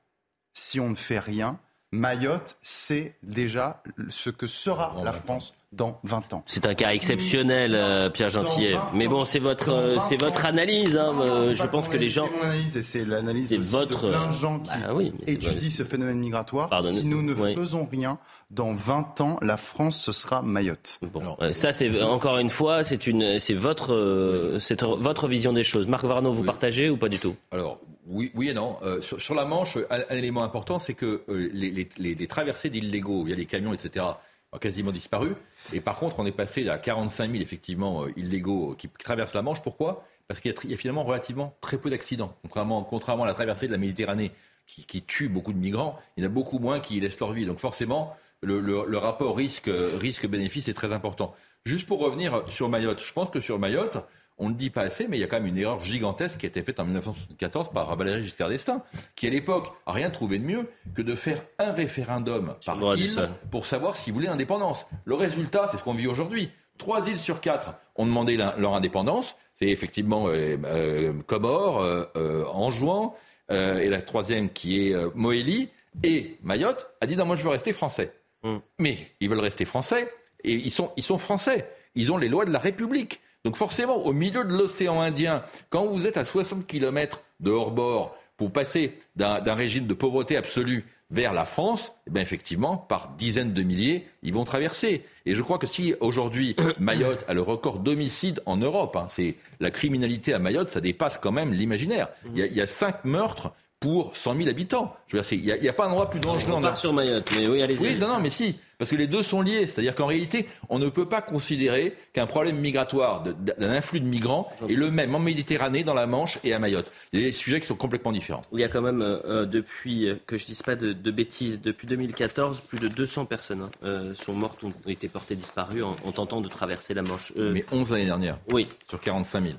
si on ne fait rien, Mayotte, c'est déjà ce que sera la France dans 20 ans. C'est un cas exceptionnel, euh, Pierre Gentillet. Mais bon, c'est votre, euh, c'est votre analyse. Hein. Euh, je pense que les gens. C'est mon analyse et c'est l'analyse de plein de gens qui bah étudient ce phénomène migratoire. Si nous ne faisons rien, dans 20 ans, la France, ce sera Mayotte. Bon, ça, c'est encore une fois, c'est une, c'est votre, c'est votre vision des choses. Marc Varno, vous partagez ou pas du tout? Alors, oui, oui et non. sur, la Manche, un, élément important, c'est que les, les, les, traversées d'illégaux via les camions, etc., ont quasiment disparu. Et par contre, on est passé à 45 000 effectivement euh, illégaux qui traversent la Manche. Pourquoi? Parce qu'il y, a finalement relativement très peu d'accidents. Contrairement, contrairement à la traversée de la Méditerranée qui, tue beaucoup de migrants, il y en a beaucoup moins qui laissent leur vie. Donc forcément, le, rapport risque-bénéfice est très important. Juste pour revenir sur Mayotte, je pense que sur Mayotte, on ne dit pas assez, mais il y a quand même une erreur gigantesque qui a été faite en 1974 par Valéry Giscard d'Estaing, qui à l'époque a rien trouvé de mieux que de faire un référendum par île pour savoir s'ils voulaient l'indépendance. Le résultat, c'est ce qu'on vit aujourd'hui. Trois îles sur quatre ont demandé leur indépendance. C'est effectivement euh, euh, Comore, euh, Anjouan, et la troisième qui est Moélie. Et Mayotte a dit non, moi je veux rester français. Hmm. Mais ils veulent rester français et ils sont, ils sont français. Ils ont les lois de la République. Donc forcément, au milieu de l'océan Indien, quand vous êtes à 60 km de hors-bord pour passer d'un régime de pauvreté absolue vers la France, eh effectivement, par dizaines de milliers, ils vont traverser. Et je crois que si aujourd'hui <coughs> Mayotte a le record d'homicide en Europe, hein, c'est la criminalité à Mayotte, ça dépasse quand même l'imaginaire. Il y, a cinq meurtres pour 100 000 habitants. Il n'y a, pas un endroit plus dangereux en sur Mayotte, mais oui, allez-y. Oui, non, non, mais si, parce que les deux sont liés. C'est-à-dire qu'en réalité, on ne peut pas considérer qu'un problème migratoire d'un influx de migrants est le même en Méditerranée, dans la Manche et à Mayotte. Il y a des sujets qui sont complètement différents. Il y a quand même, euh, euh, depuis, euh, que je ne dise pas de, bêtises, depuis 2014, plus de 200 personnes hein, sont mortes, ont été portées disparues en, tentant de traverser la Manche. mais 11 l'année dernière. Oui. Sur 45 000.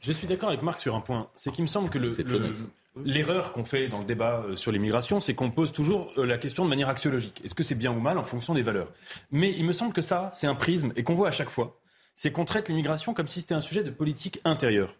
Je suis d'accord avec Marc sur un point. C'est qu'il me semble que le, L'erreur qu'on fait dans le débat euh, sur l'immigration, c'est qu'on pose toujours euh, la question de manière axiologique. Est-ce que c'est bien ou mal en fonction des valeurs? Mais il me semble que ça, c'est un prisme, et qu'on voit à chaque fois, c'est qu'on traite l'immigration comme si c'était un sujet de politique intérieure.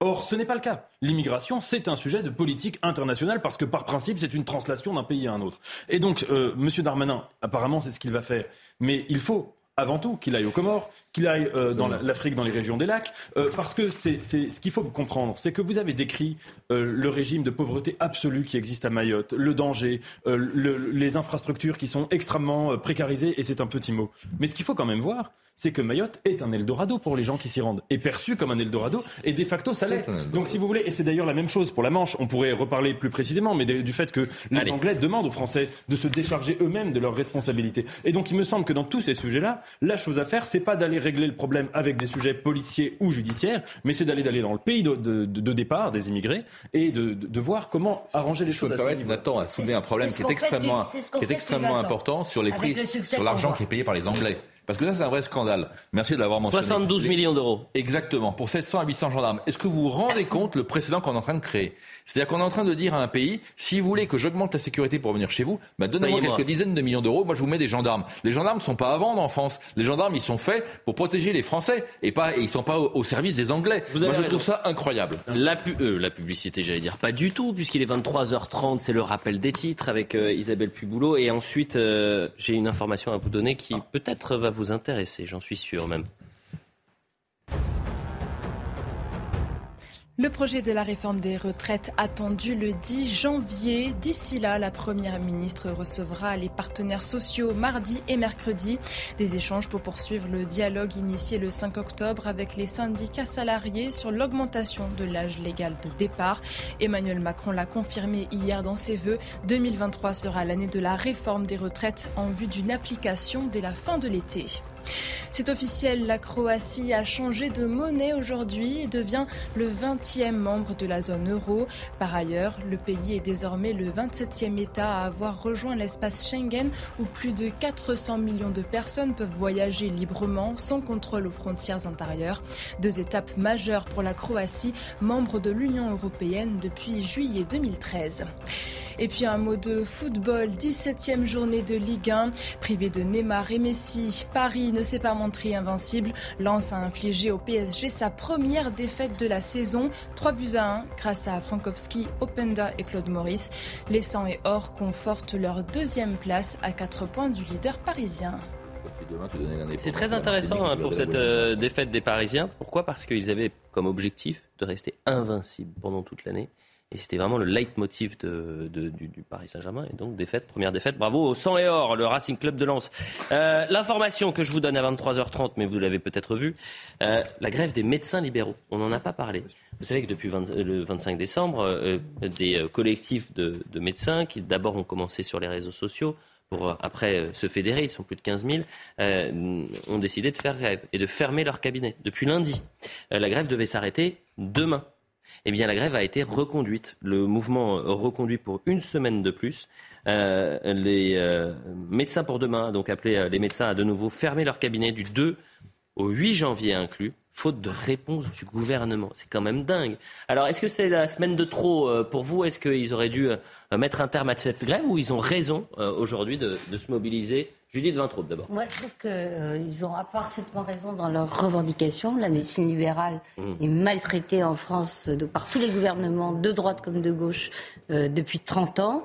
Or, ce n'est pas le cas. L'immigration, c'est un sujet de politique internationale parce que par principe, c'est une translation d'un pays à un autre. Et donc, euh, M. Darmanin, apparemment, c'est ce qu'il va faire. Mais il faut avant tout qu'il aille aux Comores, qu'il aille euh, dans l'Afrique, dans les régions des lacs, euh, parce que c'est ce qu'il faut comprendre, c'est que vous avez décrit euh, le régime de pauvreté absolue qui existe à Mayotte, le danger, les infrastructures qui sont extrêmement précarisées, et c'est un petit mot. Mais ce qu'il faut quand même voir, c'est que Mayotte est un Eldorado pour les gens qui s'y rendent, est perçu comme un Eldorado, et de facto ça l'est. Donc si vous voulez, et c'est d'ailleurs la même chose pour la Manche, on pourrait reparler plus précisément, mais du fait que les Anglais demandent aux Français de se décharger eux-mêmes de leurs responsabilités. Et donc il me semble que dans tous ces sujets-là, la chose à faire, c'est pas d'aller régler le problème avec des sujets policiers ou judiciaires, mais c'est d'aller d'aller dans le pays de, départ des immigrés et de, voir comment arranger les choses. à ce Nathan a soulevé un problème qui est extrêmement, qui est extrêmement important sur les prix, sur l'argent qui est payé par les Anglais. Parce que ça, c'est un vrai scandale. Merci de l'avoir mentionné. 72 millions d'euros. Exactement, pour 700 à 800 gendarmes. Est-ce que vous vous rendez compte le précédent qu'on est en train de créer? C'est-à-dire qu'on est en train de dire à un pays, si vous voulez que j'augmente la sécurité pour venir chez vous, bah donnez-moi quelques dizaines de millions d'euros, moi je vous mets des gendarmes. Les gendarmes ne sont pas à vendre en France. Les gendarmes, ils sont faits pour protéger les Français et pas, et ils sont pas au, service des Anglais. moi, je trouve ça incroyable. La, euh, la publicité, j'allais dire pas du tout, puisqu'il est 23h30, c'est le rappel des titres avec euh, Isabelle Puboulot. Et ensuite, euh, j'ai une information à vous donner qui peut-être va vous intéresser, j'en suis sûr même. Le projet de la réforme des retraites attendu le 10 janvier. D'ici là, la Première ministre recevra les partenaires sociaux mardi et mercredi. Des échanges pour poursuivre le dialogue initié le 5 octobre avec les syndicats salariés sur l'augmentation de l'âge légal de départ. Emmanuel Macron l'a confirmé hier dans ses vœux. 2023 sera l'année de la réforme des retraites en vue d'une application dès la fin de l'été. C'est officiel, la Croatie a changé de monnaie aujourd'hui et devient le 20e membre de la zone euro. Par ailleurs, le pays est désormais le 27e État à avoir rejoint l'espace Schengen où plus de 400 millions de personnes peuvent voyager librement sans contrôle aux frontières intérieures. Deux étapes majeures pour la Croatie, membre de l'Union européenne depuis juillet 2013. Et puis un mot de football, 17e journée de Ligue 1. Privé de Neymar et Messi, Paris ne s'est pas montré invincible. Lens a infligé au PSG sa première défaite de la saison, 3 buts à 1 grâce à Frankowski, Openda et Claude Maurice. Les 100 et or confortent leur deuxième place à 4 points du leader parisien. C'est très intéressant hein, pour cette euh, défaite des Parisiens. Pourquoi? Parce qu'ils avaient comme objectif de rester invincibles pendant toute l'année. Et c'était vraiment le leitmotiv de, du, Paris Saint-Germain. Et donc, défaite, première défaite. Bravo au 100 et or, le Racing Club de Lens. Euh, l'information que je vous donne à 23h30, mais vous l'avez peut-être vu, euh, la grève des médecins libéraux. On n'en a pas parlé. Vous savez que depuis le 25 décembre, euh, des collectifs de, de, médecins qui d'abord ont commencé sur les réseaux sociaux, pour après se fédérer, ils sont plus de 15 000, ont décidé de faire grève et de fermer leur cabinet depuis lundi. la grève devait s'arrêter demain eh bien la grève a été reconduite. Le mouvement reconduit pour une semaine de plus. Euh, les euh, médecins pour demain, donc appelé euh, les médecins à de nouveau fermer leur cabinet du 2 au 8 janvier inclus faute de réponse du gouvernement. C'est quand même dingue. Alors, est-ce que c'est la semaine de trop pour vous? Est-ce qu'ils auraient dû mettre un terme à cette grève ou ils ont raison aujourd'hui de, se mobiliser? Judith Vintraud, d'abord. Moi, je trouve qu'ils ont parfaitement raison dans leurs revendications. La médecine libérale mmh. est maltraitée en France de, par tous les gouvernements, de droite comme de gauche, depuis 30 ans.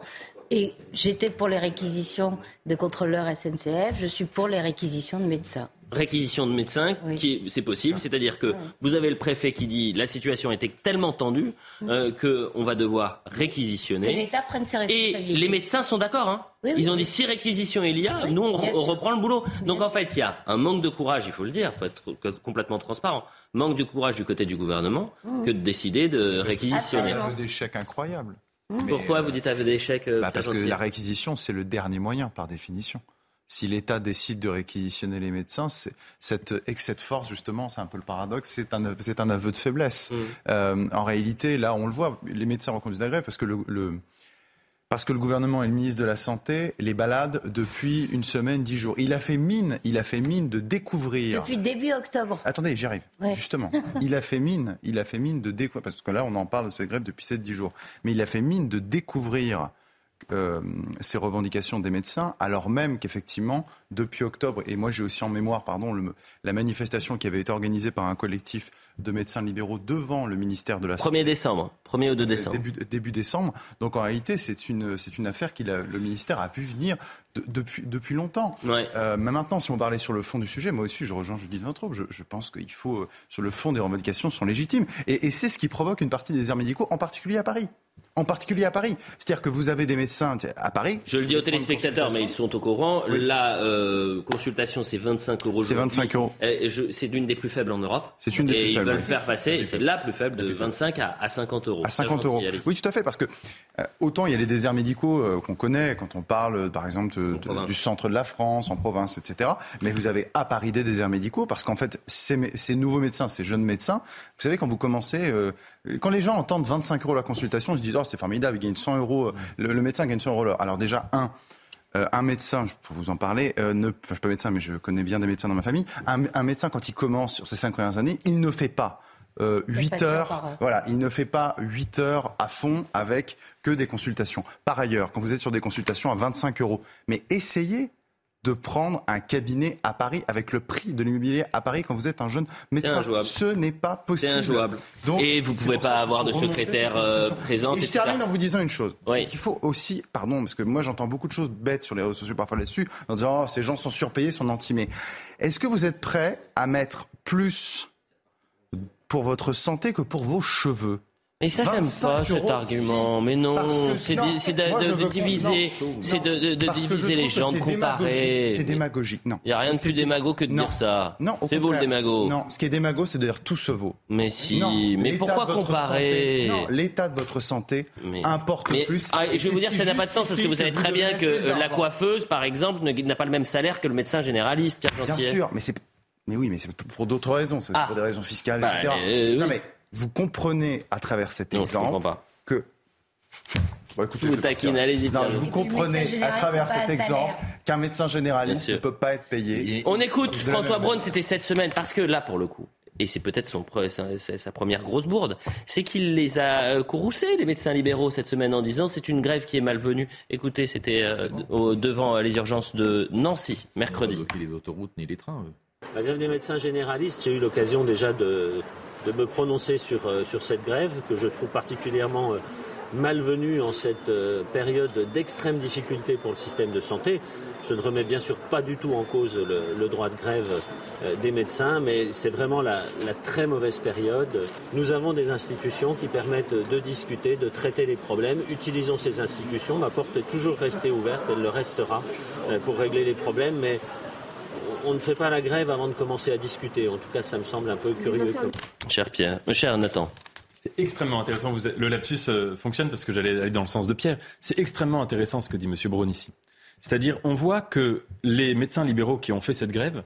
Et j'étais pour les réquisitions de contrôleurs SNCF, je suis pour les réquisitions de médecins réquisition de médecins, qui c'est possible, c'est-à-dire que vous avez le préfet qui dit la situation était tellement tendue mm. euh, qu'on va devoir réquisitionner. l'État prenne ses responsabilités. Et les médecins sont d'accord. Hein. Ils ont dit si réquisition il y a, nous on, reprend le boulot. Donc en fait, il y a un manque de courage, il faut le dire, il faut être complètement transparent. Manque de courage du côté du gouvernement mm. que de décider de réquisitionner. C'est des chèques incroyables. Pourquoi vous dites aveu d'échec euh, bah Parce que la réquisition, c'est le dernier moyen par définition si l'État décide de réquisitionner les médecins, cette excès de force, justement, c'est un peu le paradoxe, c'est un, c'est un aveu de faiblesse. Mmh. Euh, en réalité, là, on le voit, les médecins reconduisent la grève parce que le, parce que le gouvernement et le ministre de la Santé les baladent depuis une semaine, dix jours. Il a fait mine, il a fait mine de découvrir. Depuis début octobre. Attendez, j'y arrive. Justement, <laughs> il a fait mine, il a fait mine de découvrir, parce que là, on en parle de cette grève depuis 7-10 jours. Mais il a fait mine de découvrir euh, ces revendications des médecins, alors même qu'effectivement, depuis octobre, et moi j'ai aussi en mémoire pardon, la manifestation qui avait été organisée par un collectif de médecins libéraux devant le ministère de la Santé. 1er décembre, 1er ou 2 décembre. Début, début décembre. Donc en réalité, c'est une, c'est une affaire que le ministère a pu venir depuis, depuis longtemps. Euh, mais maintenant, si on parlait sur le fond du sujet, moi aussi je rejoins Judith Vintraube. Je, je pense qu'il faut, euh, sur le fond des revendications, sont légitimes. Et, et c'est ce qui provoque une partie des airs médicaux, en particulier à Paris en particulier à Paris. C'est-à-dire que vous avez des médecins à Paris. Je le dis aux téléspectateurs, mais ils sont au courant. La euh, consultation, c'est 25 euros. C'est 25 euros. C'est l'une des plus faibles en Europe. C'est une des et plus faibles. ils veulent faire passer, c'est la plus faible, de 25 à, 50 euros. À 50 euros. Oui, tout à fait, parce que euh, autant il y a les déserts médicaux euh, qu'on connaît quand on parle, par exemple, du centre de la France, en province, etc. Mais vous avez à Paris des déserts médicaux, parce qu'en fait, ces, ces, nouveaux médecins, ces jeunes médecins, vous savez, quand vous commencez, quand les gens entendent 25 euros la consultation, ils se disent, oh, c'est formidable, ils gagnent 100 euros, le, médecin gagne 100 euros Alors déjà, un, euh, un médecin, pour vous en parler, euh, ne, enfin, je suis pas médecin, mais je connais bien des médecins dans ma famille. Un, médecin, quand il commence sur ses cinq premières années, il ne fait pas euh, 8 heures. Voilà, il ne fait pas 8 heures à fond avec que des consultations. Par ailleurs, quand vous êtes sur des consultations à 25 euros, mais essayez de prendre un cabinet à Paris avec le prix de l'immobilier à Paris quand vous êtes un jeune médecin. Ce n'est pas possible. C'est injouable. Donc, et vous ne pouvez pas avoir de secrétaire euh, présent. Et je termine en vous disant une chose. C'est qu'il faut aussi, pardon, parce que moi j'entends beaucoup de choses bêtes sur les réseaux sociaux parfois là-dessus, en disant oh, ces gens sont surpayés, sont antimés. Est-ce que vous êtes prêt à mettre plus pour votre santé que pour vos cheveux? Mais ça, j'aime pas cet argument. Mais non, c'est de, diviser, c'est de, diviser les gens, de comparer. C'est démagogique. Non. Il n'y a rien de plus démago que de dire ça. Non, c'est vous le démago. Non, ce qui est démago, c'est de dire tout se vaut. Mais si, mais pourquoi comparer l'état de votre santé importe plus. Ah, je vais vous dire, ça n'a pas de sens parce que vous savez très bien que la coiffeuse, par exemple, n'a pas le même salaire que le médecin généraliste, Bien sûr, mais c'est mais oui, mais c'est pour d'autres raisons, c'est pour ah. des raisons fiscales, bah, etc. Euh, non, mais vous comprenez à travers cet exemple que. Bon, écoutez, vous allez-y. vous comprenez à travers cet exemple qu'un médecin généraliste ne peut pas être payé. On écoute François Braun, c'était cette semaine, parce que là, pour le coup, et c'est peut-être son, sa première grosse bourde, c'est qu'il les a euh, courroucés, les médecins libéraux, cette semaine, en disant c'est une grève qui est malvenue. Écoutez, c'était euh, devant les urgences de Nancy, mercredi. les autoroutes ni les trains. La grève des médecins généralistes, j'ai eu l'occasion déjà de, de me prononcer sur, euh, sur cette grève que je trouve particulièrement euh, malvenue en cette euh, période d'extrême difficulté pour le système de santé. Je ne remets bien sûr pas du tout en cause le, droit de grève des médecins, mais c'est vraiment la, la, très mauvaise période. Nous avons des institutions qui permettent de discuter, de traiter les problèmes. Utilisons ces institutions. Ma porte est toujours restée ouverte, elle le restera pour régler les problèmes, mais on ne fait pas la grève avant de commencer à discuter. En tout cas, ça me semble un peu curieux. Cher Pierre, euh, cher Nathan. C'est extrêmement intéressant. le lapsus euh, fonctionne parce que j'allais aller dans le sens de Pierre. C'est extrêmement intéressant ce que dit M. Braun ici. C'est-à-dire, on voit que les médecins libéraux qui ont fait cette grève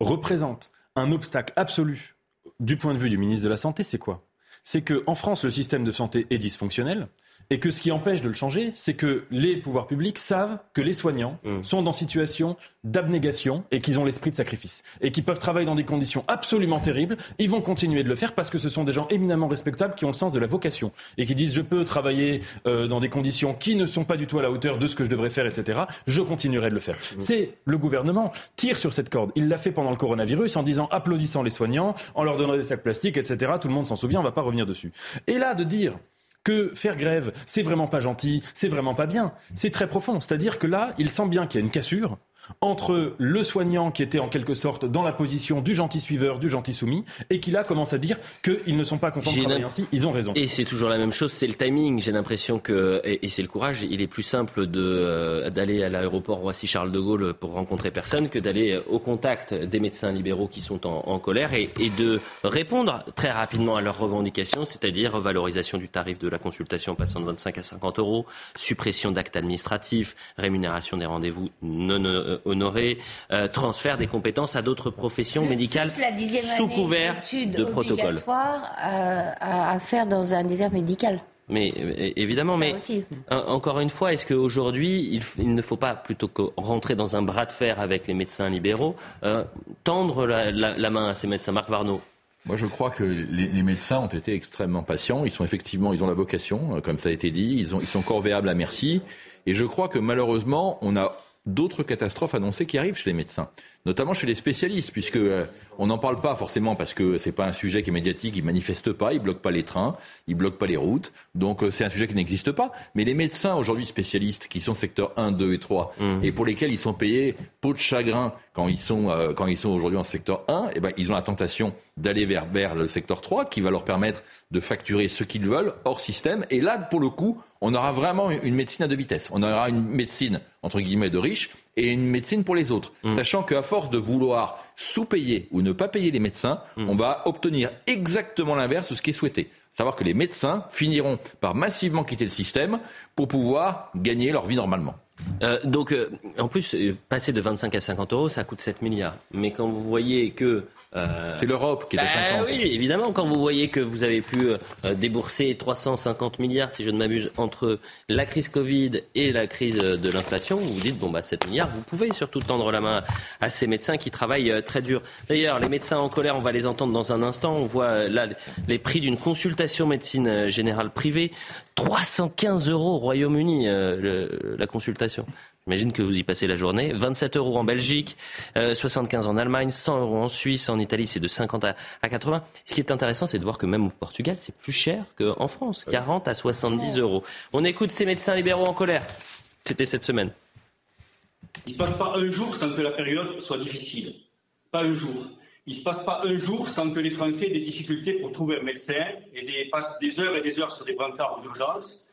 représentent un obstacle absolu du point de vue du ministre de la Santé. C'est quoi? C'est qu'en France, le système de santé est dysfonctionnel et que ce qui empêche de le changer, c'est que les pouvoirs publics savent que les soignants mmh. sont dans situation d'abnégation et qu'ils ont l'esprit de sacrifice et qu'ils peuvent travailler dans des conditions absolument terribles. Ils vont continuer de le faire parce que ce sont des gens éminemment respectables qui ont le sens de la vocation et qui disent je peux travailler euh, dans des conditions qui ne sont pas du tout à la hauteur de ce que je devrais faire, etc. Je continuerai de le faire. Mmh. C'est le gouvernement tire sur cette corde. Il l'a fait pendant le coronavirus en disant applaudissant les soignants, en leur donnant des sacs plastiques, etc. Tout le monde s'en souvient, on ne va pas revenir dessus. Et là de dire que faire grève, c'est vraiment pas gentil, c'est vraiment pas bien. C'est très profond. C'est-à-dire que là, il sent bien qu'il y a une cassure entre le soignant qui était en quelque sorte dans la position du gentil suiveur, du gentil soumis, et qui là commence à dire qu'ils ne sont pas contents de travailler ainsi, ils ont raison. Et c'est toujours la même chose, c'est le timing. J'ai l'impression que, et, c'est le courage, il est plus simple euh, d'aller à l'aéroport Roissy-Charles de Gaulle pour rencontrer personne que d'aller au contact des médecins libéraux qui sont en, colère et, et, de répondre très rapidement à leurs revendications, c'est-à-dire revalorisation du tarif de la consultation passant de 25 à 50 euros, suppression d'actes administratifs, rémunération des rendez-vous non euh, honorés, euh, transfert des compétences à d'autres professions médicales sous couvert de protocole. À, à faire dans un désert médical. Mais évidemment, mais encore une fois, est-ce qu'aujourd'hui, il, ne faut pas, plutôt que rentrer dans un bras de fer avec les médecins libéraux, euh, tendre la, main à ces médecins? Marc Varnaud moi, je crois que les, médecins ont été extrêmement patients. Ils sont effectivement, ils ont la vocation, comme ça a été dit. Ils, ont, ils sont corvéables à merci. Et je crois que malheureusement, on a d'autres catastrophes annoncées qui arrivent chez les médecins, notamment chez les spécialistes, puisque euh, on n'en parle pas forcément parce que c'est pas un sujet qui est médiatique, ils manifestent pas, ils bloquent pas les trains, ils bloquent pas les routes, donc euh, c'est un sujet qui n'existe pas. Mais les médecins aujourd'hui spécialistes qui sont secteur 1, 2 et 3 mmh. et pour lesquels ils sont payés peau de chagrin quand ils sont euh, quand ils sont aujourd'hui en secteur 1, et eh ben ils ont la tentation d'aller vers vers le secteur 3 qui va leur permettre de facturer ce qu'ils veulent hors système. Et là, pour le coup, on aura vraiment une médecine à deux vitesses. On aura une médecine, entre guillemets, de riches et une médecine pour les autres. Mm. Sachant qu'à force de vouloir sous-payer ou ne pas payer les médecins, mm. on va obtenir exactement l'inverse de ce qui est souhaité. Savoir que les médecins finiront par massivement quitter le système pour pouvoir gagner leur vie normalement. Euh, donc, euh, en plus, euh, passer de 25 à 50 euros, ça coûte 7 milliards. Mais quand vous voyez que c'est l'Europe qui est à 50. Bah oui, évidemment, quand vous voyez que vous avez pu débourser 350 milliards, si je ne m'abuse, entre la crise Covid et la crise de l'inflation, vous vous dites, bon, bah, 7 milliards, vous pouvez surtout tendre la main à ces médecins qui travaillent très dur. D'ailleurs, les médecins en colère, on va les entendre dans un instant. On voit là les prix d'une consultation médecine générale privée. 315 euros au Royaume-Uni, la consultation. J'imagine que vous y passez la journée. 27 euros en Belgique, 75 en Allemagne, 100 euros en Suisse, en Italie c'est de 50 à, 80. Ce qui est intéressant, c'est de voir que même au Portugal, c'est plus cher qu'en France, 40 à 70 euros. On écoute ces médecins libéraux en colère. C'était cette semaine. Il ne se passe pas un jour sans que la période soit difficile. Pas un jour. Il ne se passe pas un jour sans que les Français aient des difficultés pour trouver un médecin et passent des heures et des heures sur des brancards d'urgence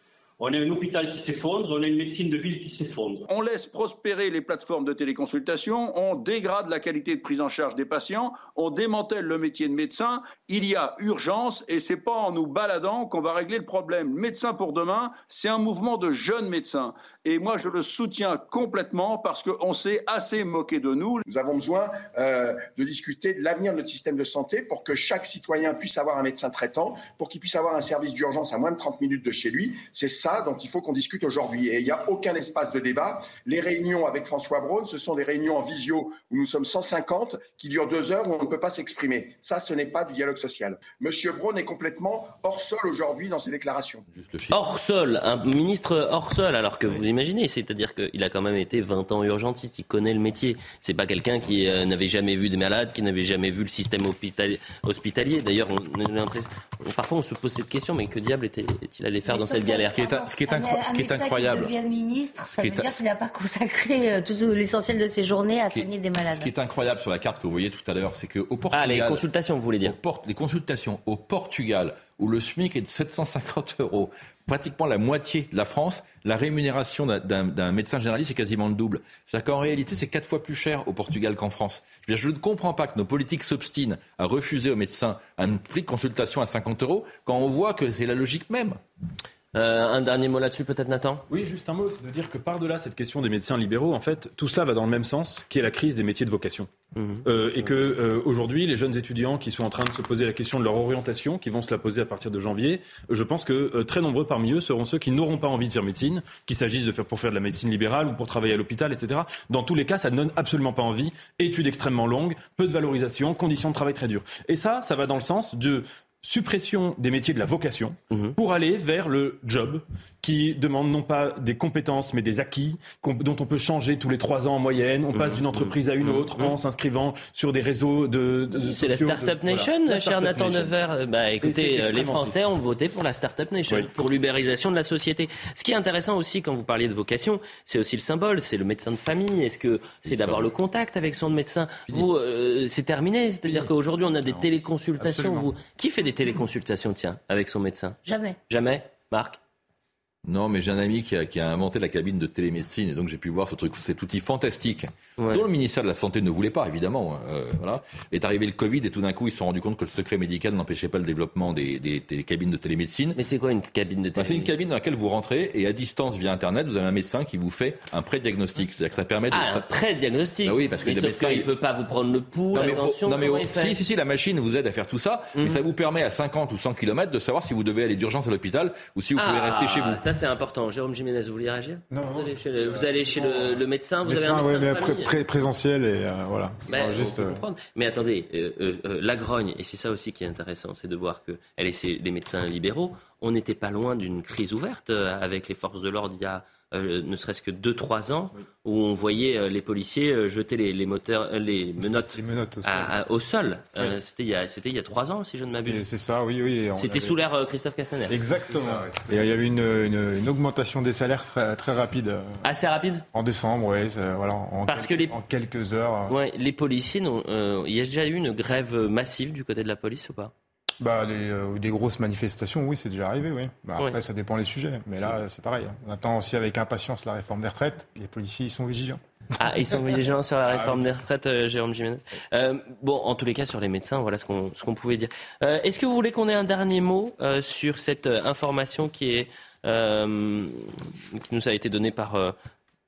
on a un hôpital qui s'effondre, on a une médecine de ville qui s'effondre. On laisse prospérer les plateformes de téléconsultation, on dégrade la qualité de prise en charge des patients, on démantèle le métier de médecin. Il y a urgence et c'est pas en nous baladant qu'on va régler le problème. Médecin pour demain, c'est un mouvement de jeunes médecins. Et moi, je le soutiens complètement parce qu'on s'est assez moqué de nous. Nous avons besoin euh, de discuter de l'avenir de notre système de santé pour que chaque citoyen puisse avoir un médecin traitant, pour qu'il puisse avoir un service d'urgence à moins de 30 minutes de chez lui. C'est ça dont il faut qu'on discute aujourd'hui. Et il n'y a aucun espace de débat. Les réunions avec François Braun, ce sont des réunions en visio où nous sommes 150 qui durent deux heures où on ne peut pas s'exprimer. Ça, ce n'est pas du dialogue social. Monsieur Braun est complètement hors sol aujourd'hui dans ses déclarations. Hors sol, un ministre hors sol, alors que vous imaginez. C'est-à-dire qu'il a quand même été 20 ans urgentiste, il connaît le métier. C'est pas quelqu'un qui euh, n'avait jamais vu des malades, qui n'avait jamais vu le système hospitalier. D'ailleurs, parfois on se pose cette question, mais que diable est-il allé faire dans cette galère? Ce qui est, ce qui est, incroyable. Qui devient ministre, ça veut dire qu'il n'a pas consacré euh, tout l'essentiel de ses journées à soigner des malades. Ce qui est incroyable sur la carte que vous voyez tout à l'heure, c'est qu'au Portugal. Ah, les consultations, vous voulez dire Les consultations au Portugal, où le SMIC est de 750 euros, pratiquement la moitié de la France, la rémunération d'un médecin généraliste est quasiment le double. C'est-à-dire qu'en réalité, c'est quatre fois plus cher au Portugal qu'en France. Je, ne comprends pas que nos politiques s'obstinent à refuser aux médecins un prix de consultation à 50 euros quand on voit que c'est la logique même. Euh, un dernier mot là-dessus, peut-être, Nathan? Oui, juste un mot. C'est de dire que par-delà cette question des médecins libéraux, en fait, tout cela va dans le même sens, qui est la crise des métiers de vocation. Mhm. Euh, et que euh, aujourd'hui, les jeunes étudiants qui sont en train de se poser la question de leur orientation, qui vont se la poser à partir de janvier, je pense que très nombreux parmi eux seront ceux qui n'auront pas envie de faire médecine, qu'il s'agisse de faire pour faire de la médecine libérale ou pour travailler à l'hôpital, etc. Dans tous les cas, ça ne donne absolument pas envie. Études extrêmement longues, peu de valorisation, conditions de travail très dures. Et ça, ça va dans le sens de suppression des métiers de la vocation mhm. pour aller vers le job qui demande non pas des compétences mais des acquis dont on peut changer tous les trois ans en moyenne. On passe mhm. d'une entreprise à une mhm. autre en s'inscrivant sur des réseaux de. C'est la Startup Nation, cher Nathan Never. Bah, écoutez, euh, les Français ont voté pour la Startup Nation, pour l'ubérisation de la société. Ce qui est intéressant aussi quand vous parliez de vocation, c'est aussi le symbole, c'est le médecin de famille. Est-ce que c'est d'avoir le contact avec son médecin Vous, euh, c'est terminé, c'est-à-dire qu'aujourd'hui on a des téléconsultations. Vous, qui fait des téléconsultations, tiens, avec son médecin? Jamais. Jamais? Marc? Non, mais j'ai un ami qui a, inventé la cabine de télémédecine et donc j'ai pu voir ce truc, cet outil fantastique dont le ministère de la Santé ne voulait pas, évidemment. Euh, voilà. Est arrivé le Covid et tout d'un coup ils se sont rendus compte que le secret médical n'empêchait pas le développement des, cabines de télémédecine. Mais c'est quoi une cabine de télémédecine C'est une cabine dans laquelle vous rentrez et à distance via Internet vous avez un médecin qui vous fait un pré-diagnostic. C'est-à-dire que ça permet de... Ah, un pré-diagnostic bah Oui, parce que mais sauf il ne peut pas vous prendre le pouls, non, mais, non, mais si, si, si, la machine vous aide à faire tout ça, mais mhm. ça vous permet à 50 ou 100 km de savoir si vous devez aller d'urgence à l'hôpital ou si vous pouvez rester chez vous. Ça c'est important. Jérôme Jiménez, vous voulez réagir Non. Vous allez chez le, médecin, vous avez un médecin présentiel et euh, voilà. Ben, juste, euh, Mais attendez, euh, la grogne, et c'est ça aussi qui est intéressant, c'est de voir que elle et les médecins libéraux, on n'était pas loin d'une crise ouverte avec les forces de l'ordre il y a euh, ne serait-ce que 2-3 ans, où on voyait euh, les policiers euh, jeter les, moteurs, les menottes, au sol. c'était il y a c'était il y a 3 ans, si je ne m'abuse. C'est ça, oui, oui. C'était sous l'ère Christophe Castaner. Exactement. Et il y avait une, une, augmentation des salaires très, très, rapide. Assez rapide. En décembre, oui. Voilà, en, Parce que les, en quelques heures. Ouais, les policiers, il y a déjà eu une grève massive du côté de la police ou pas? Bah, euh, des grosses manifestations, oui, c'est déjà arrivé, oui. Bah, après, ça dépend des sujets. Mais là, c'est pareil. On attend aussi avec impatience la réforme des retraites. Les policiers, ils sont vigilants. Ah, ils sont vigilants sur la ah réforme des retraites, euh, Jérôme Jiménez. Euh, bon, en tous les cas, sur les médecins, voilà ce qu'on pouvait dire. Est-ce que vous voulez qu'on ait un dernier mot sur cette information qui est qui nous a été donnée par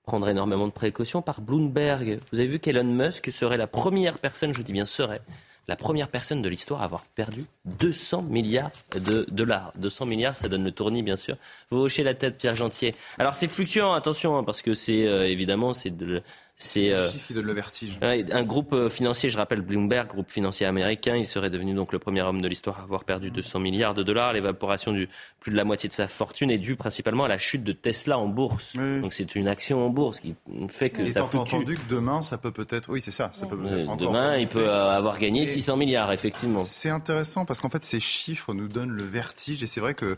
prendre énormément de précautions par Bloomberg? Vous avez vu qu'Elon Musk serait la première personne, je dis bien serait, la première personne de l'histoire à avoir perdu 200 milliards de dollars. 200 milliards, ça donne le tournis, bien sûr. Vous hochez la tête, Pierre Gentier. Alors c'est fluctuant, attention, hein, parce que c'est euh, évidemment c'est de, C'est euh, qui donne le vertige. un groupe euh, financier, je rappelle Bloomberg, groupe financier américain, il serait devenu donc le premier homme de l'histoire à avoir perdu 200 milliards de dollars. L'évaporation du plus de la moitié de sa fortune est due principalement à la chute de Tesla en bourse. Donc c'est une action en bourse qui fait que ça fluctue. entendu que demain, ça peut peut-être, oui, c'est ça, ça peut demain, il peut avoir gagné 600 milliards, effectivement. C'est intéressant parce qu'en fait, ces chiffres nous donnent le vertige et c'est vrai que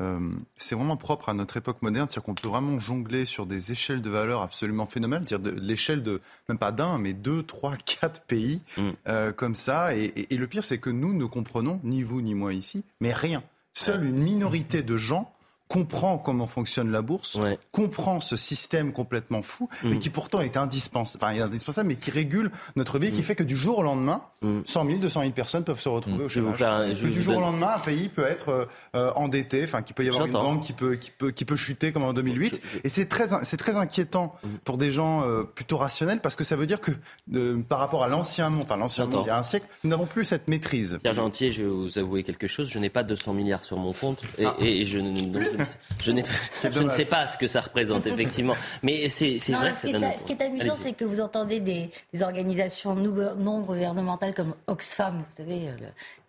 euh, c'est vraiment propre à notre époque moderne, c'est-à-dire qu'on peut vraiment jongler sur des échelles de valeur absolument phénoménales, c'est-à-dire de l'échelle de même pas d'un, mais deux, trois, <laughs> quatre pays mm. euh, comme ça. Et, et le pire, c'est que nous ne comprenons ni vous ni moi ici, mais rien. Seule une minorité de gens comprend comment fonctionne la bourse, comprend ce système complètement fou, mais mm. qui pourtant est indispensable, enfin, indispensable, mais qui régule notre vie, qui mm. fait que du jour au lendemain, 100 000, 200 000 personnes peuvent se retrouver mm. au chômage. que du jour au lendemain, un pays peut être euh, euh, endetté, enfin, qu'il peut y avoir une banque qui peut, qui peut, qui peut chuter comme en 2008. Et c'est très, c'est très inquiétant pour des gens euh, plutôt rationnels parce que ça veut dire que par rapport à l'ancien monde, enfin l'ancien monde il y a un siècle, nous n'avons plus cette maîtrise. Pierre Gentil, je vais vous avouer quelque chose. Je n'ai pas 200 milliards sur mon compte et, ah. et je, je, je ne sais pas ce que ça représente, effectivement. Mais c'est vrai. Ce, qui est, ce qui est amusant, c'est que vous entendez des, organisations non gouvernementales comme Oxfam, vous savez, euh,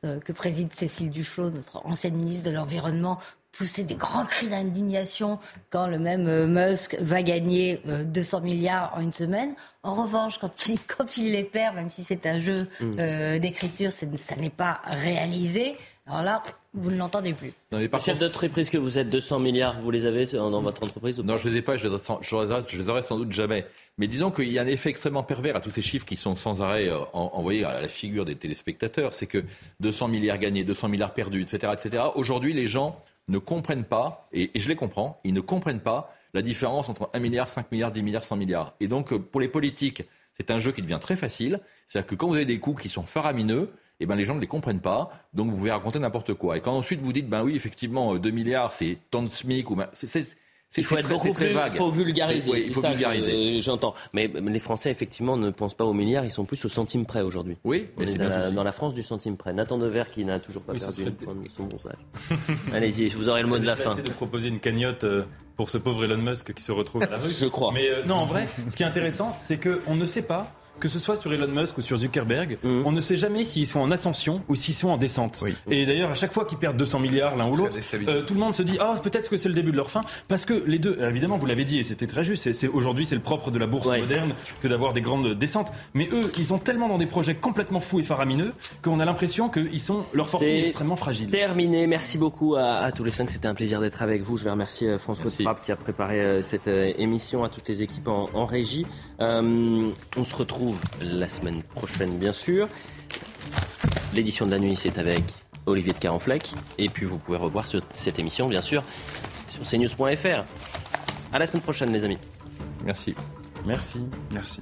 euh, que préside Cécile Duflot, notre ancienne ministre de l'Environnement, pousser des grands cris d'indignation quand le même euh, Musk va gagner 200 milliards en une semaine. En revanche, quand il, <laughs> quand il les perd, même si c'est un jeu mm. d'écriture, ça n'est pas réalisé. Alors là, vous ne l'entendez plus. Non, mais par Chef d'entreprise que vous êtes, 200 milliards, vous les avez dans votre entreprise Non, je ne les ai pas, je les, les aurai sans doute jamais. Mais disons qu'il y a un effet extrêmement pervers à tous ces chiffres qui sont sans arrêt euh, envoyés à la figure des téléspectateurs. C'est que 200 milliards gagnés, 200 milliards perdus, etc. etc. Aujourd'hui, les gens ne comprennent pas, et, et je les comprends, ils ne comprennent pas la différence entre 1 milliard, 5 milliards, 10 milliards, 100 milliards. Et donc, euh, pour les politiques, c'est un jeu qui devient très facile. C'est-à-dire que quand vous avez des coûts qui sont faramineux, eh ben, les gens ne les comprennent pas, donc vous pouvez raconter n'importe quoi. Et quand ensuite vous dites, ben oui, effectivement, 2 milliards, c'est tant de SMIC, ou ben, c'est, il faut être beaucoup plus, il faut vulgariser. il faut vulgariser. J'entends. Mais les Français, effectivement, ne pensent pas aux milliards, ils sont plus au centime près aujourd'hui. Oui, On est dans, la, France du centime près. Nathan Dever qui n'a toujours pas perdu son bon sage. <laughs> Allez-y, vous aurez le mot de la fin. de proposer une cagnotte euh, pour ce pauvre Elon Musk qui se retrouve à la rue. Je crois. Mais euh, non, en vrai, ce qui est intéressant, c'est qu'on ne sait pas que ce soit sur Elon Musk ou sur Zuckerberg, mhm. on ne sait jamais s'ils sont en ascension ou s'ils sont en descente. Et d'ailleurs, à chaque fois qu'ils perdent 200 milliards l'un ou l'autre, euh, tout le monde se dit ah peut-être que c'est le début de leur fin parce que les deux, évidemment, vous l'avez dit et c'était très juste. C'est aujourd'hui c'est le propre de la bourse moderne que d'avoir des grandes descentes. Mais eux, ils sont tellement dans des projets complètement fous et faramineux qu'on a l'impression qu'ils sont leur fortune est extrêmement fragile. Terminé. Merci beaucoup à, tous les cinq. C'était un plaisir d'être avec vous. Je vais remercier euh, François Trapp qui a préparé euh, cette émission, à toutes les équipes en, en régie. On se retrouve la semaine prochaine, bien sûr. L'édition de la nuit, c'est avec Olivier de Carenfleck. Et puis, vous pouvez revoir cette émission, bien sûr, sur cnews.fr. À la semaine prochaine, les amis. Merci. Merci. Merci.